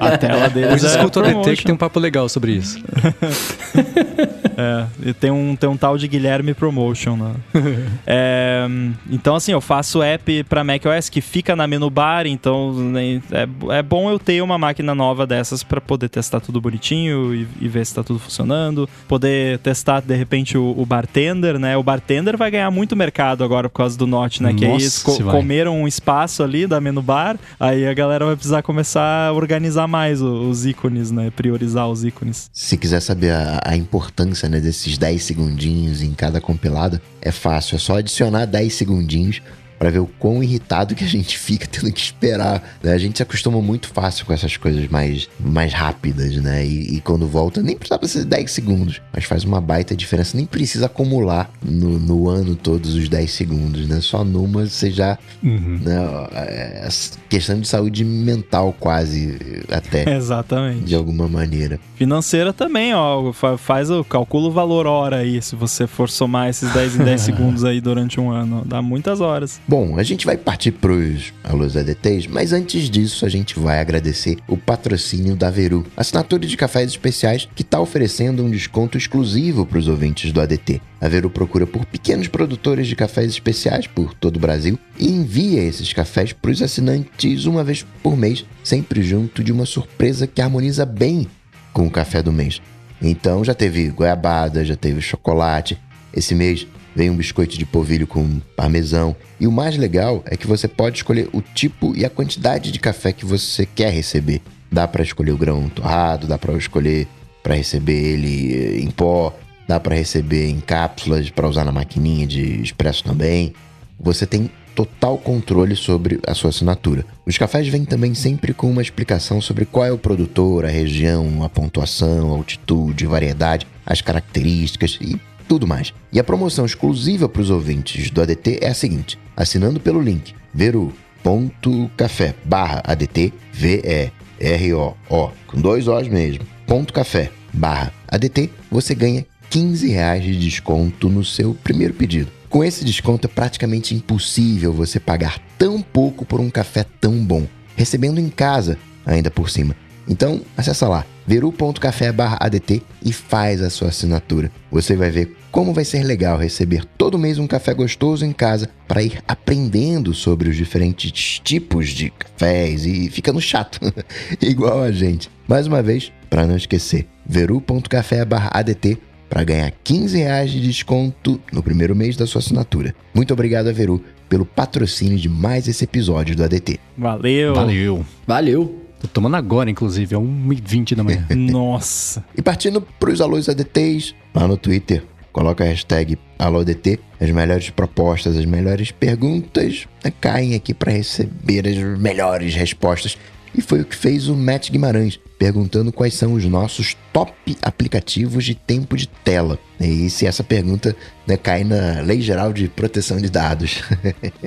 S2: A tela deles
S4: Pois é escuta o DT que tem um papo legal sobre isso.
S2: é, e tem um, tem um tal de Guilherme Promotion, né? é, então, assim, eu faço app para macOS que fica na menu bar, então né, é, é bom eu ter uma máquina nova dessas para poder testar tudo bonitinho e, e, ver se tá tudo funcionando. Poder testar, de repente, o, o, bartender, né? O bartender vai ganhar muito mercado agora por causa do Note, né? Nossa, que aí eles co comeram um espaço ali da menu bar, aí a galera vai precisar começar a organizar mais os ícones, né? Priorizar os ícones.
S1: Se quiser saber a, a importância né, desses 10 segundinhos em cada compilado, é fácil. É só adicionar 10 segundinhos para ver o quão irritado que a gente fica tendo que esperar. Né? A gente se acostuma muito fácil com essas coisas mais, mais rápidas, né? E, e quando volta, nem precisava ser 10 segundos, mas faz uma baita diferença. Nem precisa acumular no, no ano todos os 10 segundos, né? Só numa você já. Uhum. Né? É, questão de saúde mental, quase até.
S2: Exatamente.
S1: De alguma maneira.
S2: Financeira também, ó. Faz o calcula o valor hora aí, se você for somar esses 10 em 10 segundos aí durante um ano. Dá muitas horas.
S1: Bom, a gente vai partir para os alunos ADTs, mas antes disso a gente vai agradecer o patrocínio da Veru, assinatura de cafés especiais que está oferecendo um desconto exclusivo para os ouvintes do ADT. A Veru procura por pequenos produtores de cafés especiais por todo o Brasil e envia esses cafés para os assinantes uma vez por mês, sempre junto de uma surpresa que harmoniza bem com o café do mês. Então já teve goiabada, já teve chocolate. Esse mês vem um biscoito de polvilho com parmesão. E o mais legal é que você pode escolher o tipo e a quantidade de café que você quer receber. Dá para escolher o grão torrado, dá para escolher para receber ele eh, em pó, dá para receber em cápsulas para usar na maquininha de expresso também. Você tem total controle sobre a sua assinatura. Os cafés vêm também sempre com uma explicação sobre qual é o produtor, a região, a pontuação, a altitude, variedade, as características e tudo mais. E a promoção exclusiva para os ouvintes do ADT é a seguinte: assinando pelo link veru.café barra ADT, V-E-R-O-O, com dois O's mesmo, ponto café barra ADT, você ganha 15 reais de desconto no seu primeiro pedido. Com esse desconto é praticamente impossível você pagar tão pouco por um café tão bom, recebendo em casa ainda por cima. Então, acessa lá veru.café/adt e faz a sua assinatura. Você vai ver como vai ser legal receber todo mês um café gostoso em casa para ir aprendendo sobre os diferentes tipos de cafés e ficando chato, igual a gente. Mais uma vez, para não esquecer, veru.café/adt para ganhar 15 reais de desconto no primeiro mês da sua assinatura. Muito obrigado a Veru pelo patrocínio de mais esse episódio do ADT.
S2: Valeu!
S4: Valeu!
S3: Valeu!
S4: Tô tomando agora, inclusive, é 1h20 da manhã.
S2: Nossa.
S1: E partindo pros alunos ADTs, lá no Twitter, coloca a hashtag Alô DT, as melhores propostas, as melhores perguntas né, caem aqui para receber as melhores respostas. E foi o que fez o Matt Guimarães, perguntando quais são os nossos top aplicativos de tempo de tela. E se essa pergunta né, cai na Lei Geral de Proteção de Dados.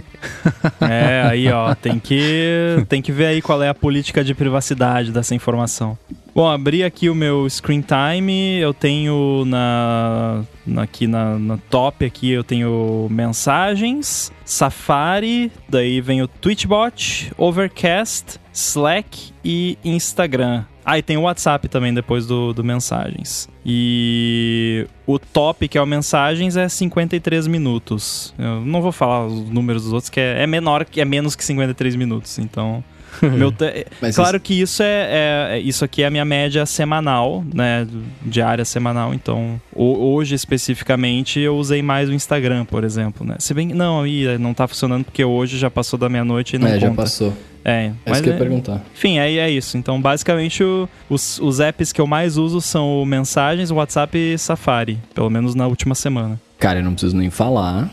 S2: é, aí ó, tem que, tem que ver aí qual é a política de privacidade dessa informação. Bom, abri aqui o meu screen time, eu tenho na, na aqui na, na, top aqui eu tenho mensagens, Safari, daí vem o Twitchbot, Overcast, Slack e Instagram. Ah, e tem o WhatsApp também depois do, do Mensagens. E o top, que é o Mensagens, é 53 minutos. Eu não vou falar os números dos outros, que é, é menor, é menos que 53 minutos. Então, te... claro isso... que isso é, é, isso aqui é a minha média semanal, né, diária semanal. Então, hoje especificamente eu usei mais o Instagram, por exemplo, né. Se bem não, aí não tá funcionando porque hoje já passou da meia-noite e não
S3: é,
S2: conta.
S3: já passou.
S2: É,
S3: é mas isso que eu ia é, perguntar.
S2: Enfim, aí é isso. Então, basicamente, o, os, os apps que eu mais uso são o Mensagens, WhatsApp e Safari, pelo menos na última semana.
S3: Cara, eu não preciso nem falar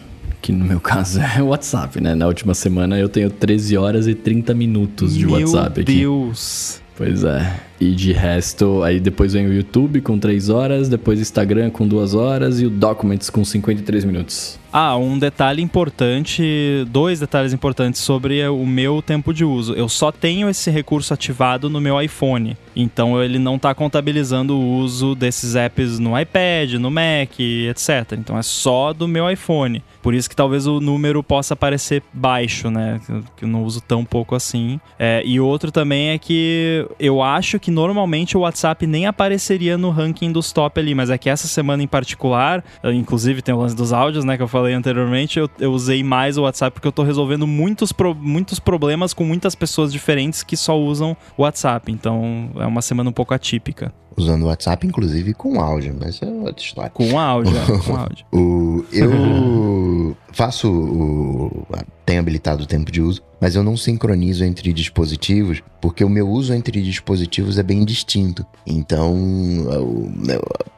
S3: que no meu caso é o WhatsApp, né? Na última semana eu tenho 13 horas e 30 minutos de
S2: Meu
S3: WhatsApp
S2: aqui. Meu Deus!
S3: Pois é. E de resto, aí depois vem o YouTube com 3 horas, depois Instagram com 2 horas e o Documents com 53 minutos.
S2: Ah, um detalhe importante, dois detalhes importantes sobre o meu tempo de uso. Eu só tenho esse recurso ativado no meu iPhone, então ele não está contabilizando o uso desses apps no iPad, no Mac, etc. Então é só do meu iPhone. Por isso que talvez o número possa parecer baixo, né? Que eu não uso tão pouco assim. É, e outro também é que eu acho que normalmente o WhatsApp nem apareceria no ranking dos top ali, mas é que essa semana em particular, inclusive tem o lance dos áudios, né? Que eu falei anteriormente, eu, eu usei mais o WhatsApp porque eu tô resolvendo muitos, pro, muitos problemas com muitas pessoas diferentes que só usam o WhatsApp. Então é uma semana um pouco atípica.
S1: Usando o WhatsApp, inclusive com áudio, mas é outra história.
S2: Com áudio, é, com áudio.
S1: o, eu faço o. tenho habilitado o tempo de uso, mas eu não sincronizo entre dispositivos, porque o meu uso entre dispositivos é bem distinto. Então,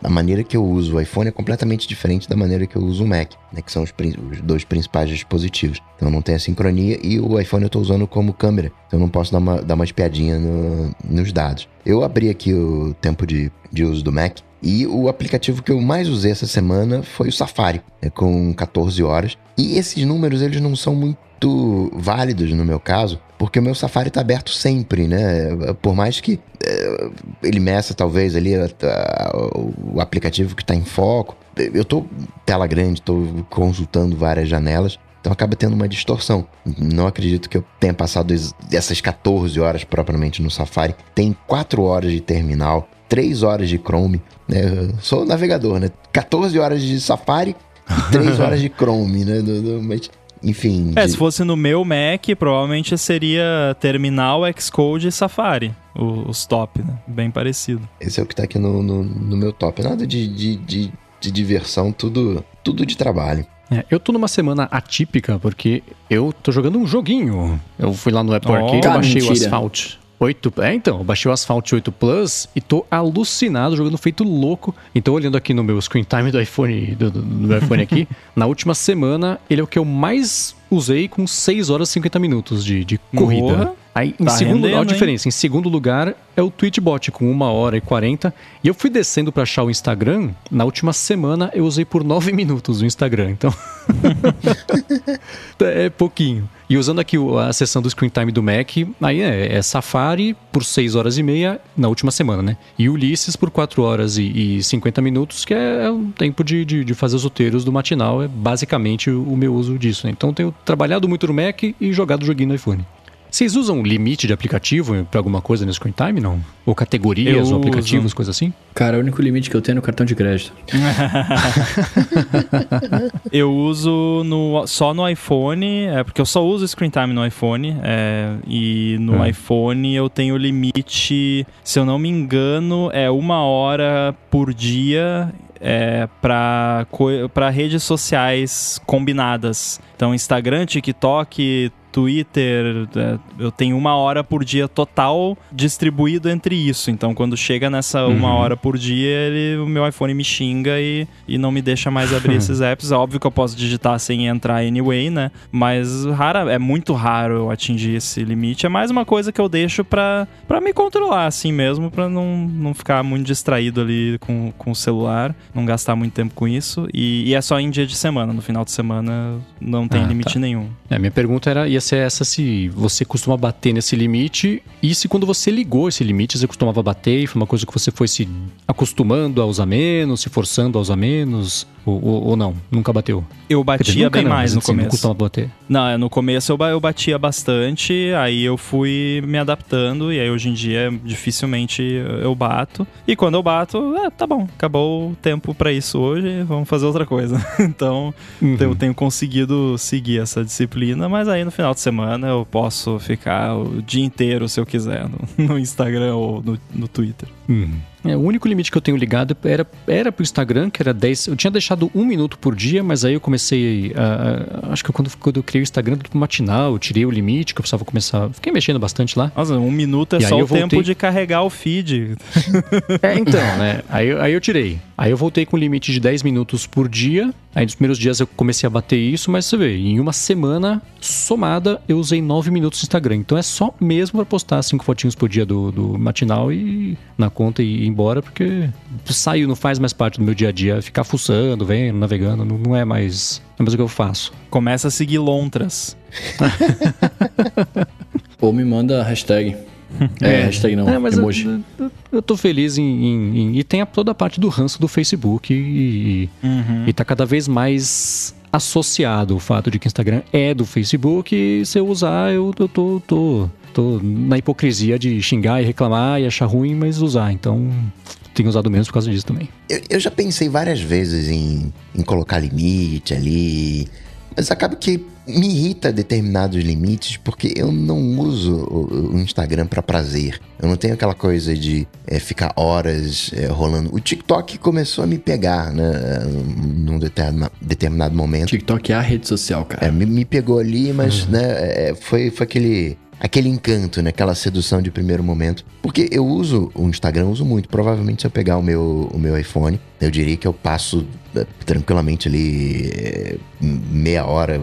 S1: a maneira que eu uso o iPhone é completamente diferente da maneira que eu uso o Mac, né, que são os, os dois principais dispositivos. Então, não tem a sincronia e o iPhone eu estou usando como câmera, então eu não posso dar uma, dar uma espiadinha no, nos dados. Eu abri aqui o tempo de, de uso do Mac e o aplicativo que eu mais usei essa semana foi o Safari, né, com 14 horas. E esses números eles não são muito válidos no meu caso, porque o meu Safari está aberto sempre, né? Por mais que é, ele meça talvez ali a, a, o aplicativo que está em foco. Eu tô tela grande, estou consultando várias janelas. Então acaba tendo uma distorção. Não acredito que eu tenha passado essas 14 horas propriamente no Safari. Tem 4 horas de terminal, 3 horas de Chrome. Né? Eu sou navegador, né? 14 horas de Safari e 3 horas de Chrome, né? Mas, enfim.
S2: É, de... se fosse no meu Mac, provavelmente seria Terminal, Xcode e Safari. Os top, né? Bem parecido.
S1: Esse é o que tá aqui no, no, no meu top. Nada de, de, de, de diversão, tudo, tudo de trabalho.
S4: É, eu tô numa semana atípica porque eu tô jogando um joguinho. Eu fui lá no Apple oh, Arcade, eu baixei mentira. o Asphalt 8. É, então, eu baixei o Asphalt 8 Plus e tô alucinado, jogando feito louco. Então, olhando aqui no meu screen time do iPhone, do, do, do iPhone aqui, na última semana, ele é o que eu mais usei com 6 horas e 50 minutos de, de corrida. Aí, em tá segundo lugar, a diferença, hein? em segundo lugar é o Twitchbot com 1 hora e 40. E eu fui descendo para achar o Instagram. Na última semana eu usei por 9 minutos o Instagram. Então. é pouquinho. E usando aqui a seção do Screen Time do Mac, aí é, é, Safari por 6 horas e meia na última semana, né? E Ulisses por 4 horas e, e 50 minutos, que é, é o tempo de, de, de, fazer os roteiros do matinal. É basicamente o, o meu uso disso. Né? Então tenho trabalhado muito no Mac e jogado joguinho no iPhone. Vocês usam limite de aplicativo para alguma coisa no Screen Time, não? Ou categorias
S2: eu
S4: ou aplicativos, uso. coisa assim?
S3: Cara, o único limite que eu tenho é no cartão de crédito.
S2: eu uso no, só no iPhone, é porque eu só uso Screen Time no iPhone. É, e no é. iPhone eu tenho limite, se eu não me engano, é uma hora por dia é, para redes sociais combinadas. Então, Instagram, TikTok, Twitter. é, eu tenho uma hora por dia total distribuído entre isso. Então, quando chega nessa uma hora por dia, ele, o meu iPhone me xinga e, e não me deixa mais abrir esses apps. Óbvio que eu posso digitar sem entrar anyway, né? Mas rara, é muito raro eu atingir esse limite. É mais uma coisa que eu deixo pra, pra me controlar assim mesmo, pra não, não ficar muito distraído ali com, com o celular, não gastar muito tempo com isso. E, e é só em dia de semana. No final de semana não tem
S4: Ah,
S2: limite
S4: tá.
S2: nenhum.
S4: É, minha pergunta era, ia ser essa se você costuma bater nesse limite e se quando você ligou esse limite você costumava bater e foi uma coisa que você foi se acostumando a usar menos, se forçando a usar menos ou, ou, ou não? Nunca bateu?
S2: Eu
S4: dizer,
S2: batia
S4: nunca
S2: bem
S4: não,
S2: mais no
S4: assim, Não
S2: começo.
S4: costumava bater.
S2: Não, é, no começo eu, eu batia bastante, aí eu fui me adaptando, e aí hoje em dia dificilmente eu bato. E quando eu bato, é, tá bom, acabou o tempo pra isso hoje, vamos fazer outra coisa. então
S4: Uhum.
S2: eu tenho conseguido seguir essa disciplina, mas aí no final de semana eu posso ficar o dia inteiro, se eu quiser, no, no Instagram ou no, no Twitter.
S4: Uhum. É, o único limite que eu tenho ligado era, era pro Instagram, que era 10. Eu tinha deixado um minuto por dia, mas aí eu comecei. a- a- acho que quando, quando eu criei o Instagram do matinal, eu tirei o limite, que eu precisava começar. Fiquei mexendo bastante lá.
S2: Nossa, um minuto é
S4: E
S2: só o tempo
S4: voltei-
S2: de carregar o feed.
S4: É, então, né? Aí, eu- aí eu tirei. Aí eu voltei com o limite de 10 minutos por dia. Aí nos primeiros dias eu comecei a bater isso, mas você vê, em uma semana somada eu usei 9 minutos no Instagram. Então é só mesmo pra postar 5 fotinhos por dia do, do matinal e na conta e ir embora, porque saiu, não faz mais parte do meu dia a dia. Ficar fuçando, vendo, navegando, não, não é mais. Não é mais o que eu faço.
S2: Começa a seguir lontras.
S3: Ou me manda hashtag. É, hashtag não,
S4: É, mas eu,
S3: emoji.
S4: eu, eu tô feliz em, em- em- E tem a- toda a parte do ranço do Facebook e,
S2: Uhum.
S4: e tá cada vez mais associado o fato de que o Instagram é do Facebook e se eu usar, eu, eu tô, tô, tô na hipocrisia de xingar e reclamar e achar ruim, mas usar. Então, tenho usado menos por causa disso também.
S1: Eu, eu já pensei várias vezes em, em colocar limite ali, mas acaba que me irrita determinados limites porque eu não uso o, Instagram pra prazer. Eu não tenho aquela coisa de é, ficar horas é, rolando. O TikTok começou a me pegar, né, num determinado, determinado momento.
S3: TikTok é a rede social, cara.
S1: É, me, me pegou ali, mas né, é, foi, foi aquele, aquele encanto, né, aquela sedução de primeiro momento. Porque eu uso o Instagram, uso muito. Provavelmente se eu pegar o meu, o meu iPhone, eu diria que eu passo é, tranquilamente ali é, meia hora,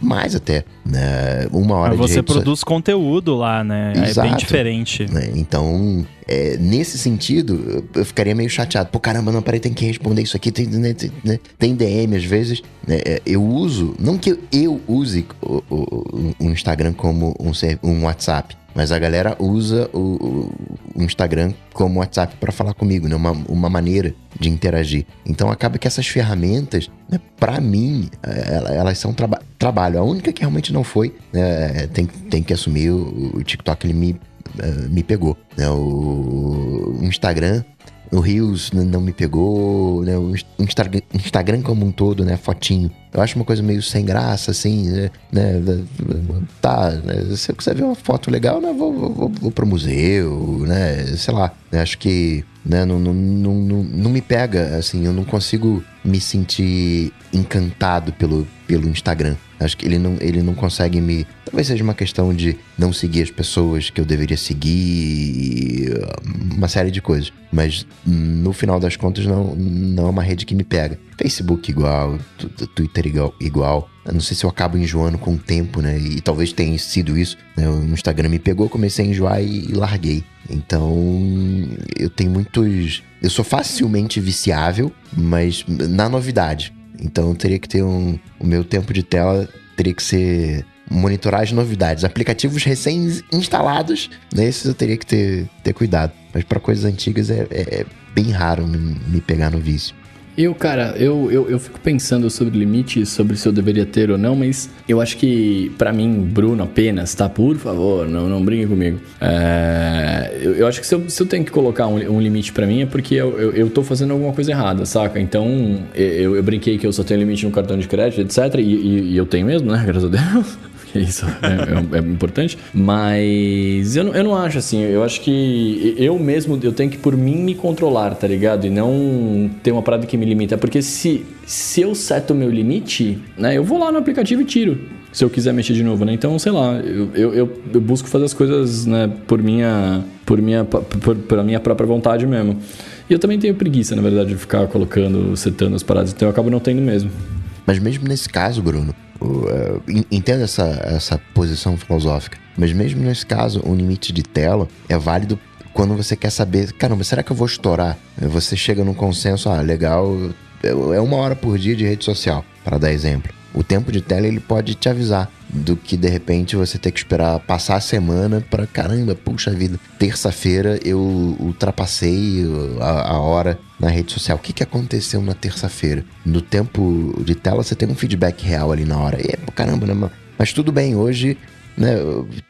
S1: mais até, né, uma hora
S2: Mas você
S1: rede so-
S2: produz conteúdo lá, né? É bem
S1: Exato.
S2: diferente.
S1: né? Então, é, nesse sentido, eu- ficaria meio chateado. Pô, caramba, não, peraí, tem que responder isso aqui. Tem, né, tem, né, tem DM às vezes. né, é, eu uso, não que eu use o, o- o Instagram como um, um WhatsApp. Mas a galera usa o, o- Instagram como WhatsApp para falar comigo, né? Uma, uma maneira de interagir. Então acaba que essas ferramentas, né, para mim, ela- elas são traba trabalho. A única que realmente não foi, né, tem, tem que assumir, o, o TikTok ele me, eh, me pegou. Né? O, o Instagram, o n- não me pegou, né? O Inst- Instagram, como um todo, né? Fotinho. Eu acho uma coisa meio sem graça, assim, né? né? Tá, né? se eu quiser ver uma foto legal, né? Vou, vou, vou- pro museu, né? Sei lá. Acho que né? não, não, não, não, não me pega, assim, eu não consigo me sentir encantado pelo, pelo Instagram. Acho que ele não, ele não consegue me. Talvez seja uma questão de não seguir as pessoas que eu deveria seguir, uma série de coisas. Mas no final das contas, não, não é uma rede que me pega. Facebook igual, Twitter igual. igual. Eu não sei se eu acabo enjoando com o tempo, né? E talvez tenha sido isso. Né? O Instagram me pegou, comecei a enjoar e larguei. Então, eu tenho muitos. Eu sou facilmente viciável, mas na novidade. Então, eu teria que ter um. O meu tempo de tela teria que ser monitorar as novidades. Aplicativos recém-instalados, nesses eu teria que ter, ter cuidado. Mas para coisas antigas é, é- é bem raro me, me pegar no vício.
S3: Eu, cara, eu, eu, eu fico pensando sobre limites, sobre se eu deveria ter ou não, mas eu acho que, pra mim, Bruno apenas, tá? Por favor, não, não brinque comigo. É, eu, eu acho que se eu, se eu tenho que colocar um, um limite pra mim é porque eu, eu, eu tô fazendo alguma coisa errada, saca? Então, eu, eu brinquei que eu só tenho limite no cartão de crédito, etc. E, e, e eu tenho mesmo, né? Graças a Deus. Porque Isso é, é- é importante. Mas eu não, eu não acho assim. Eu acho que eu mesmo eu tenho que por mim me controlar, tá ligado? E não ter uma parada que me limita. Porque se, se eu seto o meu limite, né? Eu vou lá no aplicativo e tiro. se eu quiser mexer de novo, né? Então, sei lá, eu, eu, eu, eu busco fazer as coisas, né, por minha, por minha, por, por, minha própria vontade mesmo. E eu também tenho preguiça, na verdade, de ficar colocando, setando as paradas, então eu acabo não tendo mesmo.
S1: Mas mesmo nesse caso, Bruno, uh, entendo essa, essa posição filosófica, mas mesmo nesse caso, o limite de tela é válido quando você quer saber, caramba, será que eu vou estourar? Você chega num consenso, ah, legal, é uma hora por dia de rede social, para dar exemplo. O tempo de tela ele pode te avisar do que de repente você ter que esperar passar a semana para caramba, puxa vida, terça-feira eu ultrapassei a, a, hora na rede social. O que, que aconteceu na terça-feira? No tempo de tela você tem um feedback real ali na hora. E é, caramba, né? Mas tudo bem, hoje né,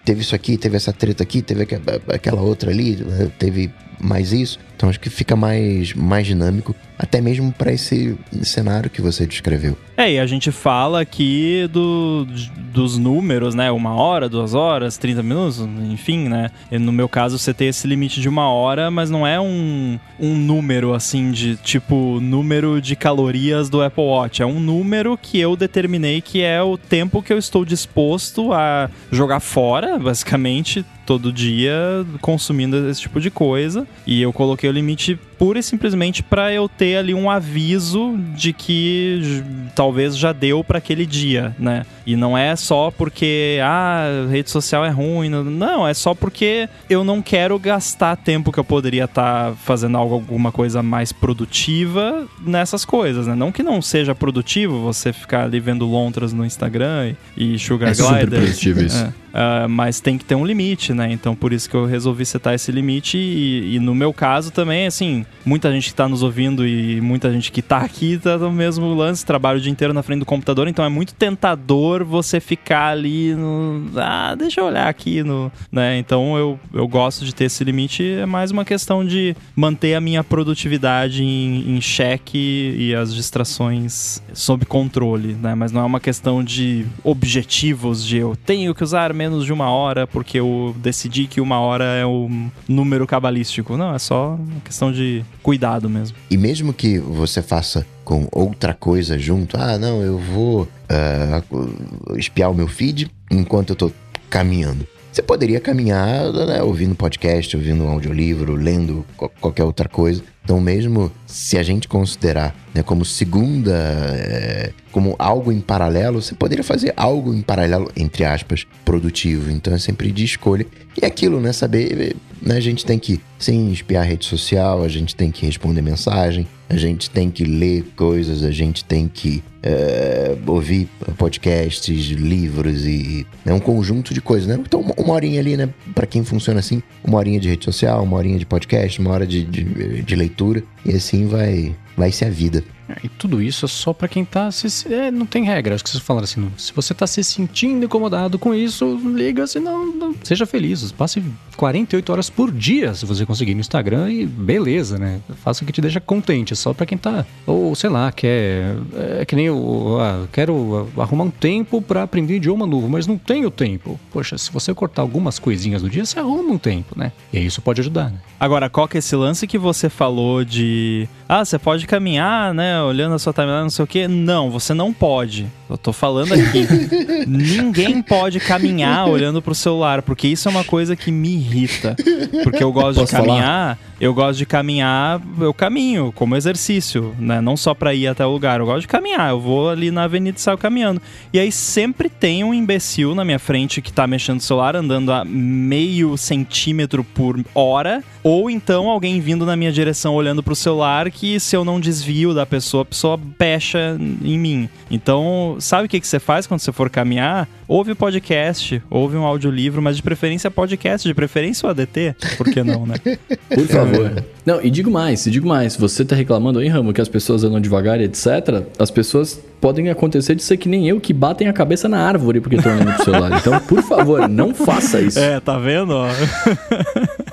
S1: teve isso aqui, teve essa treta aqui, teve aquela outra ali, né, teve mais isso. Então acho que fica mais, mais dinâmico, até mesmo para esse cenário que você descreveu.
S2: É, e a gente fala aqui do, dos números, né? Uma hora, duas horas, 30 minutos, enfim, né? E no meu caso, você tem esse limite de uma hora, mas não é um, um número assim de tipo número de calorias do Apple Watch. É um número que eu determinei que é o tempo que eu estou disposto a jogar fora, basicamente, todo dia consumindo esse tipo de coisa. E eu coloquei o limite pura e simplesmente para eu ter ali um aviso de que talvez já deu para aquele dia, né? E não é só porque ah, rede social é ruim, não, é só porque eu não quero gastar tempo que eu poderia estar tá fazendo algo, alguma coisa mais produtiva nessas coisas, né? Não que não seja produtivo você ficar ali vendo lontras no Instagram e, e sugar
S3: é
S2: gliders.
S3: Super produtivo isso.
S2: É. Uh, mas tem que ter um limite, né? Então por isso que eu resolvi setar esse limite e, e no meu caso também, assim, muita gente que está nos ouvindo e muita gente que está aqui tá no mesmo lance, trabalho o dia inteiro na frente do computador, então é muito tentador você ficar ali no. Ah, deixa eu olhar aqui no. Né? Então eu, eu gosto de ter esse limite, é mais uma questão de manter a minha produtividade em, em xeque e as distrações sob controle, né? Mas não é uma questão de objetivos de eu tenho que usar menos de uma hora porque eu decidi que uma hora é o número cabalístico. Não, é só uma questão de cuidado mesmo.
S1: E mesmo que você faça com outra coisa junto, ah, não, eu vou uh, espiar o meu feed enquanto eu tô caminhando. Você poderia caminhar né, ouvindo podcast, ouvindo um audiolivro, lendo qualquer outra coisa. Então, mesmo se a gente considerar né, como segunda, é, como algo em paralelo, você poderia fazer algo em paralelo, entre aspas, produtivo. Então, é sempre de escolha. E é aquilo, né? Saber, né, a gente tem que, sim, espiar a rede social, a gente tem que responder mensagem, a gente tem que ler coisas, a gente tem que é, ouvir podcasts, livros e é um conjunto de coisas, né? Então, uma horinha ali, né? Para quem funciona assim, uma horinha de rede social, uma horinha de podcast, uma hora de, de, de leitura e assim vai vai ser a vida.
S4: É, e tudo isso é só para quem tá se, é, não tem regra, acho que vocês falaram assim, se você tá se sentindo incomodado com isso, liga, senão não, seja feliz, passe 48 horas por dia se você conseguir no Instagram e beleza, né? Faça o que te deixa contente, é só para quem tá ou sei lá, quer é, que nem eu, ah, quero arrumar um tempo para aprender idioma novo, mas não tenho tempo. Poxa, se você cortar algumas coisinhas no dia, você arruma um tempo, né? E isso pode ajudar, né?
S2: Agora, qual que é esse lance que você falou de ah, você pode caminhar, né? Olhando a sua timeline, não sei o quê. Não, você não pode. Eu tô falando aqui. Ninguém pode caminhar olhando pro celular, porque isso é uma coisa que me irrita. Porque eu gosto Posso de caminhar, falar? eu gosto de caminhar, eu caminho como exercício, né? Não só para ir até o lugar, eu gosto de caminhar. Eu vou ali na avenida e saio caminhando. E aí sempre tem um imbecil na minha frente que tá mexendo no celular, andando a meio centímetro por hora, ou então alguém vindo na minha direção olhando pro celular que se eu não desvio da pessoa, a pessoa pecha em mim. Então, sabe o que, que você faz quando você for caminhar? Ouve podcast, ouve um audiolivro, mas de preferência podcast, de preferência o ADT, por que não, né?
S3: Por favor. Não, e digo mais, e digo mais, você tá reclamando aí, Ramo, que as pessoas andam devagar e etc. As pessoas podem acontecer de ser que nem eu, que batem a cabeça na árvore porque estão olhando pro celular. Então, por favor, não faça isso.
S2: É, tá vendo?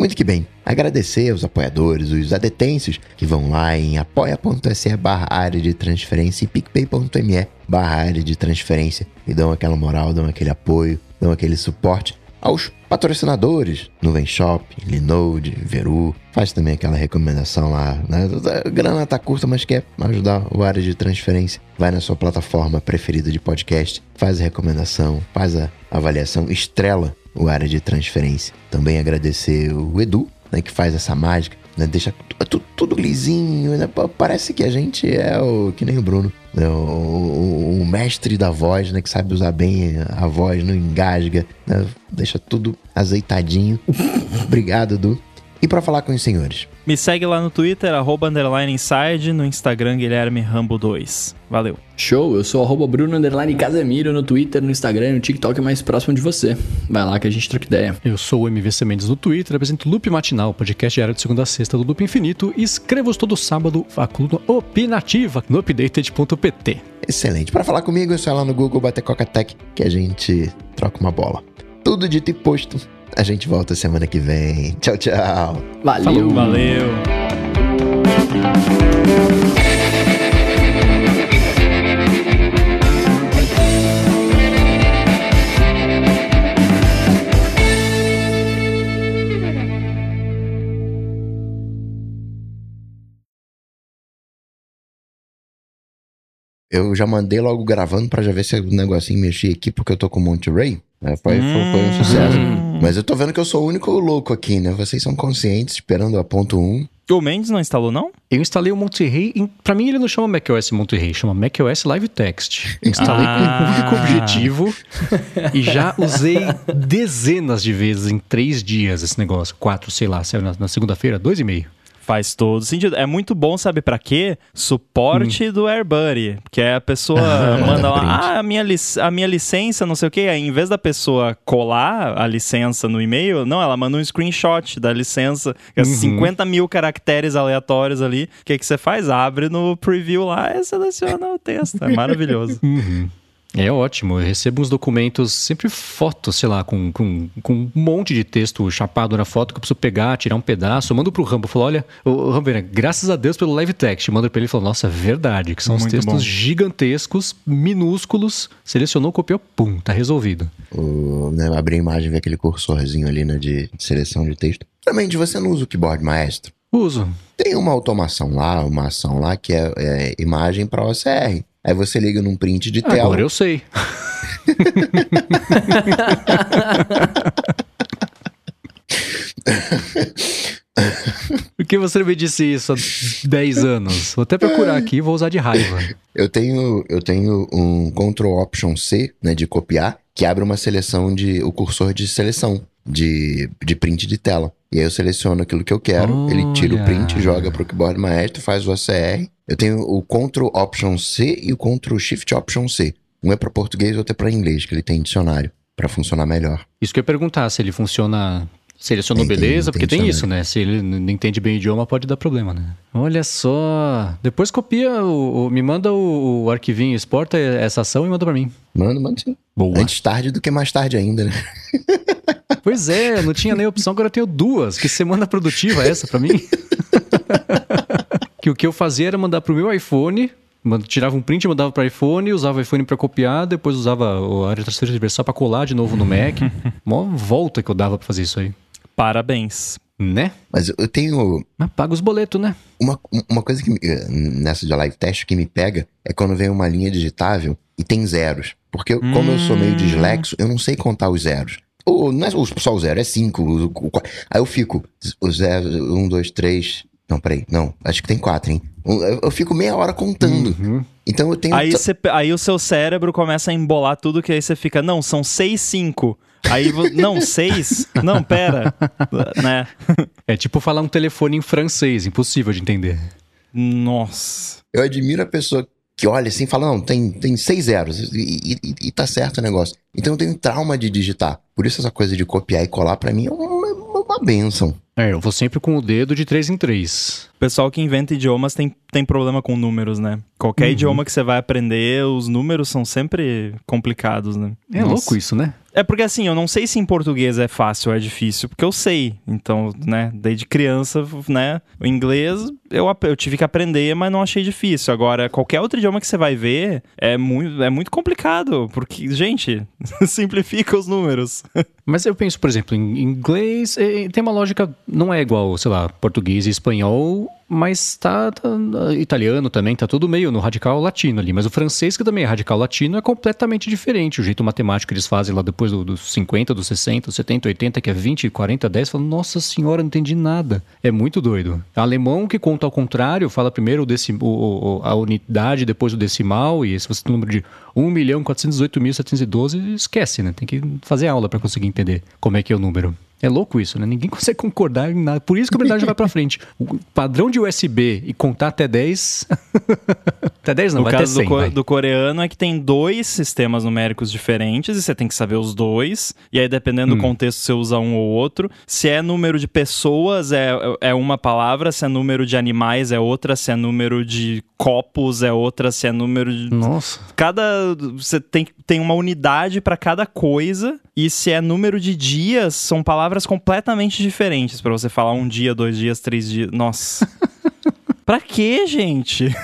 S1: Muito que bem. Agradecer aos apoiadores, os adetenses, que vão lá em apoia.se barra área de transferência e picpay.me barra área de transferência e dão aquela moral, dão aquele apoio, dão aquele suporte aos patrocinadores, Nuvem Shop, Linode, Veru, faz também aquela recomendação lá, né? A grana tá curta, mas quer ajudar o área de transferência, vai na sua plataforma preferida de podcast, faz a recomendação, faz a avaliação, estrela o área de transferência. Também agradecer o Edu, né, que faz essa mágica, né, deixa tudo, tudo lisinho, né, parece que a gente é o que nem o Bruno, né, o, o, o, mestre da voz, né, que sabe usar bem a voz, não engasga, né, deixa tudo azeitadinho. Obrigado, Edu. E para falar com os senhores?
S2: Me segue lá no Twitter, arroba underline inside, no Instagram Guilherme Rambo 2. Valeu.
S3: Show, eu sou arroba Bruno underline Casemiro no Twitter, no Instagram e no TikTok mais próximo de você. Vai lá que a gente troca ideia.
S4: Eu sou o MVC Mendes no Twitter, apresento Loop Matinal, podcast diário de segunda a sexta do Loop Infinito e escrevo todo sábado a coluna opinativa no updated.pt.
S1: Excelente. Para falar comigo, é só lá no Google bater Coca Tech que a gente troca uma bola. Tudo dito e posto. A gente volta semana que vem. Tchau, tchau.
S3: Valeu.
S2: Falou, valeu.
S1: Eu já mandei logo gravando para já ver se o negocinho mexia aqui, porque eu tô com o Monterey. Né? Foi, hum. foi, foi, um sucesso. Hum. Mas eu tô vendo que eu sou o único louco aqui, né? Vocês são conscientes, esperando a ponto 1.
S2: O Mendes não instalou, não?
S4: Eu instalei o Monterey. Em, pra mim, ele não chama macOS Monterey, chama macOS Live Text. Instalei ah. com um único objetivo e já usei dezenas de vezes em três dias esse negócio. Quatro, sei lá, saiu na, na segunda-feira, dois e meio.
S2: Faz todo sentido. É muito bom, sabe para quê? Suporte hum. do AirBuddy. Que é a pessoa manda lá, ah, a minha, a minha licença, não sei o quê. Aí, em vez da pessoa colar a licença no e-mail, não, ela manda um screenshot da licença, é uhum. 50 mil caracteres aleatórios ali. O que, que você faz? Abre no preview lá e seleciona o texto. É maravilhoso.
S4: Uhum. É ótimo, eu recebo uns documentos, sempre fotos, sei lá, com, com, com um monte de texto chapado na foto que eu preciso pegar, tirar um pedaço. Eu mando pro Rambo, falo, olha, o Rambo, graças a Deus pelo live text. Eu mando pra ele e falo, nossa, é verdade, que são Muito os textos bom. gigantescos, minúsculos, selecionou, copiou, pum, tá resolvido.
S1: O, né, abrir a imagem, ver aquele cursorzinho ali, né, de seleção de texto. Também, você não usa o keyboard maestro?
S4: Uso.
S1: Tem uma automação lá, uma ação lá que é, é imagem para OCR. Aí você liga num print de tela.
S4: Agora eu sei. Por que você me disse isso há 10 anos? Vou até procurar aqui e vou usar de raiva.
S1: Eu tenho, eu tenho um Ctrl Option C, né, de copiar, que abre uma seleção de. o cursor de seleção de, de print de tela. E aí eu seleciono aquilo que eu quero, Olha. ele tira o print, joga pro keyboard maestro, faz o ACR. Eu tenho o Ctrl Option C e o Ctrl Shift Option C. Um é para português, outro é para inglês, que ele tem dicionário para funcionar melhor.
S4: Isso que eu ia perguntar, se ele funciona Selecionou tem, beleza, tem, porque tem, tem isso, né? Se ele não entende bem o idioma, pode dar problema, né? Olha só. Depois copia, o, o me manda o, o, arquivinho, exporta essa ação e manda para mim.
S1: Manda, manda sim. Boa. Antes tarde do que mais tarde ainda, né?
S4: Pois é, não tinha nem opção, agora eu tenho duas. Que semana produtiva é essa para mim? que o que eu fazia era mandar pro meu iPhone, tirava um print, mandava para iPhone, usava o iPhone para copiar, depois usava a área de transferência universal para colar de novo no Mac. Mó volta que eu dava para fazer isso aí.
S2: Parabéns.
S4: Né?
S1: Mas eu tenho.
S4: Mas paga os boletos, né?
S1: Uma, uma coisa que eh, nessa de live test que me pega é quando vem uma linha digitável e tem zeros. Porque hum. como eu sou meio hum. dislexo, eu não sei contar os zeros. Ou não é só o zero, é cinco. O, o, aí eu fico. O zero, um, dois, três. Não, peraí. Não, acho que tem quatro, hein? Eu, eu fico meia hora contando. Uhum. Então eu tenho.
S2: Aí, cê, aí o seu cérebro começa a embolar tudo que aí você fica. Não, são seis, cinco. Aí, não, seis? Não, pera. né?
S4: É tipo falar um telefone em francês, impossível de entender.
S2: Nossa.
S1: Eu admiro a pessoa que olha assim e fala, não, tem, tem seis zeros e, e, e, tá certo o negócio. Então eu tenho trauma de digitar. Por isso essa coisa de copiar e colar para mim é uma, uma benção.
S4: É, eu vou sempre com o dedo de 3 em 3.
S2: O pessoal que inventa idiomas tem, tem problema com números, né? Qualquer
S4: Uhum.
S2: idioma que você vai aprender, os números são sempre complicados, né?
S4: É
S2: Nossa.
S4: louco isso, né?
S2: É porque assim, eu não sei se em português é fácil ou é difícil, porque eu sei. Então, né, desde criança, né, o inglês eu, eu tive que aprender, mas não achei difícil. Agora, qualquer outro idioma que você vai ver é muito, é muito complicado, porque, gente, simplifica os números.
S4: Mas eu penso, por exemplo, em inglês eh, tem uma lógica, não é igual, sei lá, português e espanhol, mas tá, tá- italiano também, tá tudo meio no radical latino ali. Mas o francês, que também é radical latino, é completamente diferente. O jeito matemático que eles fazem lá depois do- dos 50, dos 60, dos 70, 80, que é 20, 40, 10, fala, nossa senhora, não entendi nada. É muito doido. Alemão que conta ao contrário, fala primeiro o decim, o- o- a unidade, depois o decimal, e se você tem um número de 1.418.712, esquece, né? Tem que fazer aula para conseguir entender como é que é o número. É louco isso, né? Ninguém consegue concordar em nada. Por isso que a humanidade vai pra frente. O padrão de USB e contar até 10. até 10 não,
S2: no
S4: até
S2: caso
S4: 100.
S2: do, co- do coreano é que tem dois sistemas numéricos diferentes e você tem que saber os dois. E aí, dependendo
S4: Hum.
S2: do contexto, você usa um ou outro. Se é número de pessoas, é, é uma palavra. Se é número de animais, é outra. Se é número de copos, é outra. Se é número de.
S4: Nossa.
S2: Cada. Você tem, tem uma unidade para cada coisa. E se é número de dias, são palavras completamente diferentes para você falar um dia, dois dias, três dias. Nossa. pra quê, gente?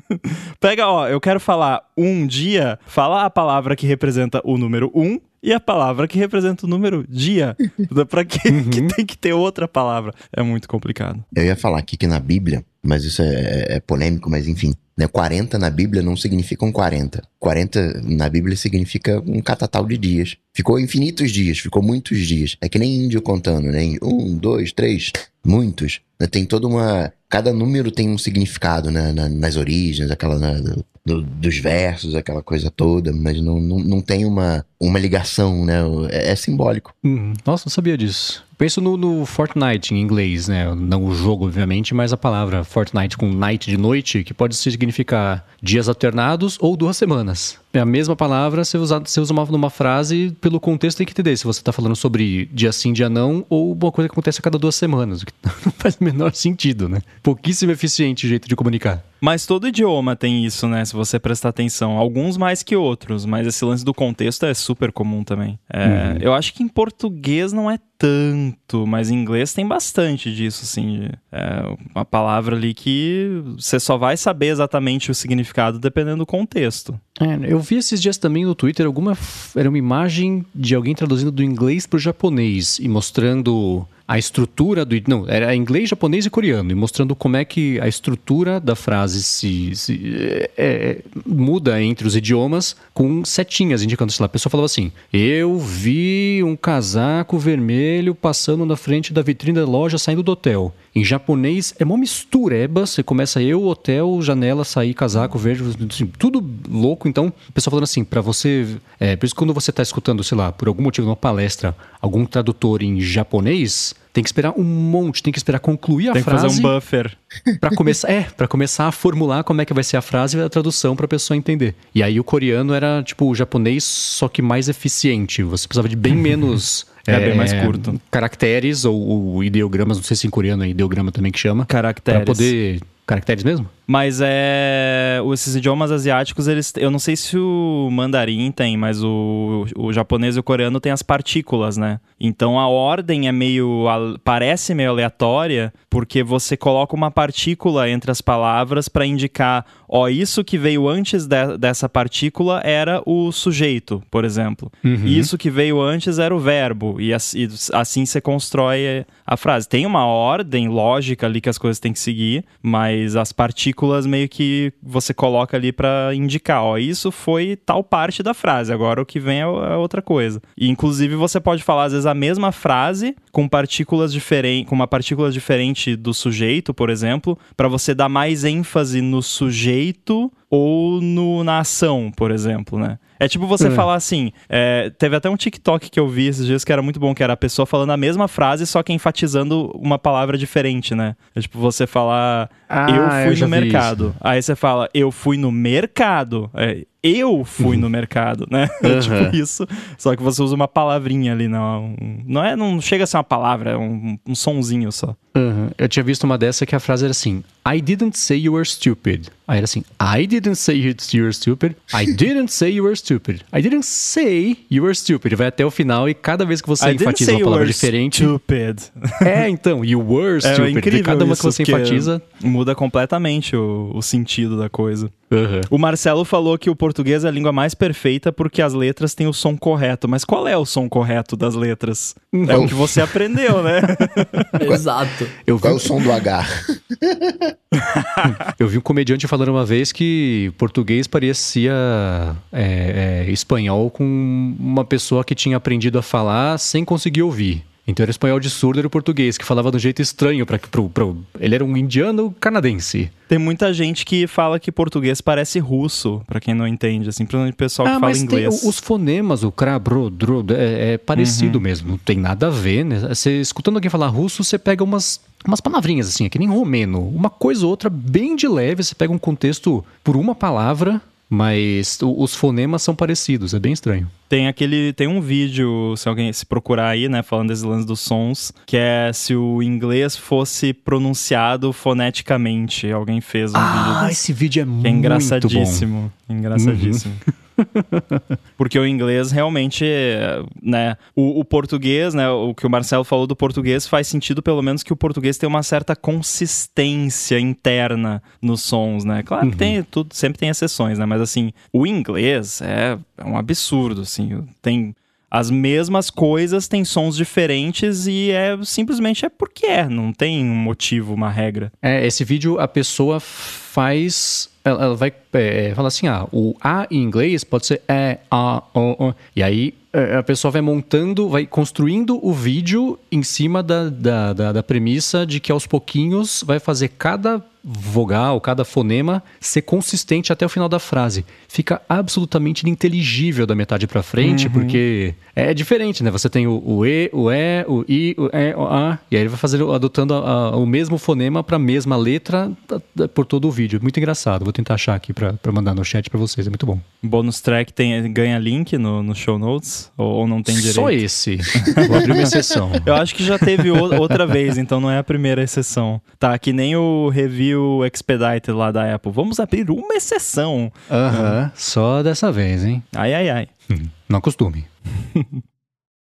S2: Pega, ó, eu quero falar um dia, fala a palavra que representa o número um e a palavra que representa o número dia. pra que, que tem que ter outra palavra? É muito complicado.
S1: Eu ia falar aqui que na Bíblia, mas isso é, é polêmico, mas enfim. Né, 40 na Bíblia não significa um 40. 40 na Bíblia significa um catatal de dias. Ficou infinitos dias, ficou muitos dias. É que nem índio contando, né? Um, dois, três, muitos. Né, Tem toda uma. Cada número tem um significado né, na- nas origens, aquela na- do- do- dos versos, aquela coisa toda, mas não, não, não tem uma, uma ligação, né? É, é simbólico.
S4: Uhum. Nossa, não sabia disso. Penso no, no Fortnite em inglês, né? Não o jogo, obviamente, mas a palavra Fortnite com night de noite, que pode significar dias alternados ou duas semanas. É a mesma palavra, você usa, você usa uma, numa frase, pelo contexto tem que entender se você está falando sobre dia sim, dia não, ou uma coisa que acontece a cada duas semanas, o que não faz o menor sentido, né? Pouquíssimo eficiente o jeito de comunicar.
S2: Mas todo idioma tem isso, né? Se você prestar atenção. Alguns mais que outros, mas esse lance do contexto é super comum também. É, Eu acho que em português não é tanto, mas em inglês tem bastante disso, assim. É uma palavra ali que você só vai saber exatamente o significado dependendo do contexto.
S4: É, eu vi esses dias também no Twitter alguma. Era uma imagem de alguém traduzindo do inglês para o japonês e mostrando a estrutura do. Não, era inglês, japonês e coreano, e mostrando como é que a estrutura da frase se, se- é, é, muda entre os idiomas com setinhas indicando, sei lá, a pessoa falava assim: Eu vi um casaco vermelho passando na frente da vitrine da loja saindo do hotel. Em japonês é uma mistureba, você começa eu, hotel, janela, sair, casaco, verde, assim, tudo louco. Então, o pessoal falando assim, pra você. É, por isso que quando você tá escutando, sei lá, por algum motivo numa palestra, algum tradutor em japonês, tem que esperar um monte, tem que esperar concluir a
S2: Tem que
S4: frase
S2: fazer um buffer.
S4: Pra começar, é, para começar a formular como é que vai ser a frase e a tradução pra pessoa entender. E aí o coreano era tipo o japonês, só que mais eficiente. Você precisava de bem menos
S2: É, bem mais curto.
S4: caracteres ou, ou ideogramas, não sei se em coreano é ideograma também que chama,
S2: Caracteres.
S4: Pra poder caracteres mesmo?
S2: Mas é. Esses idiomas asiáticos, eles. Eu não sei se o mandarim tem, mas o, o japonês e o coreano tem as partículas, né? Então a ordem é meio. parece meio aleatória, porque você coloca uma partícula entre as palavras para indicar, ó, isso que veio antes de- dessa partícula era o sujeito, por exemplo. E isso que veio antes era o verbo. E assim, assim você constrói a frase. Tem uma ordem lógica ali que as coisas têm que seguir, mas as partículas meio que você coloca ali para indicar, ó, isso foi tal parte da frase, agora o que vem é é outra coisa. E inclusive você pode falar às vezes a mesma frase com partículas diferentes, com uma partícula diferente do sujeito, por exemplo, para você dar mais ênfase no sujeito ou no, na ação, por exemplo, né? É tipo você
S4: É.
S2: falar assim, é, teve até um TikTok que eu vi esses dias que era muito bom, que era a pessoa falando a mesma frase, só que enfatizando uma palavra diferente, né? É tipo você falar,
S4: Ah,
S2: eu
S4: eu
S2: fui
S4: já
S2: no mercado. Aí você fala, eu fui no mercado. É, eu fui no mercado, né? tipo isso. Só que você usa uma palavrinha ali, não. Não, é, não chega a ser uma palavra, é um, um sonzinho só.
S4: Uhum. Eu tinha visto uma dessa que a frase era assim: I didn't say you were stupid. Aí era assim: I didn't say you were stupid. I didn't say you were stupid. I didn't say you were stupid. Vai até o final e cada vez que você
S2: I
S4: enfatiza uma palavra diferente.
S2: Stupid.
S4: É, então, you were stupid.
S2: É incrível
S4: cada uma que você enfatiza.
S2: Muda completamente o, o sentido da coisa.
S4: Uhum.
S2: O Marcelo falou que o português é a língua mais perfeita porque as letras têm o som correto. Mas qual é o som correto das letras? É o que você aprendeu, né?
S3: Exato.
S4: Eu vi,
S1: Qual é o som do H?
S4: eu vi um comediante falando uma vez que português parecia é, é, espanhol com uma pessoa que tinha aprendido a falar sem conseguir ouvir. Então era espanhol de surdo, era o português, que falava de um jeito estranho. Pra, pro, pro, ele era um indiano canadense.
S2: Tem muita gente que fala que português parece russo, pra quem não entende, assim, principalmente o pessoal que
S4: ah,
S2: fala
S4: mas
S2: inglês.
S4: Tem os fonemas, o cra, bro, dro, é, é parecido
S2: Uhum.
S4: mesmo, não tem nada a ver, né? Você, escutando alguém falar russo, você pega umas, umas palavrinhas assim, é que nem romeno. Uma coisa ou outra bem de leve, você pega um contexto por uma palavra, mas os fonemas são parecidos, é bem estranho.
S2: Tem aquele. Tem um vídeo, se alguém se procurar aí, né, falando desse lance dos sons, que é se o inglês fosse pronunciado foneticamente. Alguém fez um vídeo
S4: Ah, esse vídeo é
S2: que
S4: muito
S2: é
S4: bom.
S2: engraçadíssimo. Engraçadíssimo. Porque o inglês realmente, né? O, o português, né? O que o Marcelo falou do português faz sentido, pelo menos, que o português tem uma certa consistência interna nos sons, né? Claro que tem tudo, sempre tem exceções, né? Mas assim, o inglês é, é um absurdo, assim. Tem as mesmas coisas, tem sons diferentes e é simplesmente é porque é, não tem um motivo, uma regra.
S4: É, esse vídeo a pessoa faz. Ela, ela vai é, falar assim: ah, o A em inglês pode ser é, a, o, o. E aí é, a pessoa vai montando, vai construindo o vídeo em cima da, da, da, da premissa de que aos pouquinhos vai fazer cada vogal, cada fonema ser consistente até o final da frase. Fica absolutamente ininteligível da metade pra frente, porque é diferente, né? Você tem o, o E, o E, o I, o E, o A, e aí ele vai fazer adotando a- a- o mesmo fonema pra mesma letra da- da- por todo o vídeo. Muito engraçado. Vou tentar achar aqui pra pra mandar no chat pra vocês, é muito bom.
S2: Bônus track tem, ganha link no, no show notes? Ou, ou não tem direito?
S4: Só esse. Vou abrir uma exceção.
S2: Eu acho que já teve o- outra vez, então não é a primeira exceção. Tá, que nem o review Expedited lá da Apple. Vamos abrir uma exceção.
S4: Aham, só dessa vez, hein?
S2: Ai, ai, ai.
S4: Não acostume.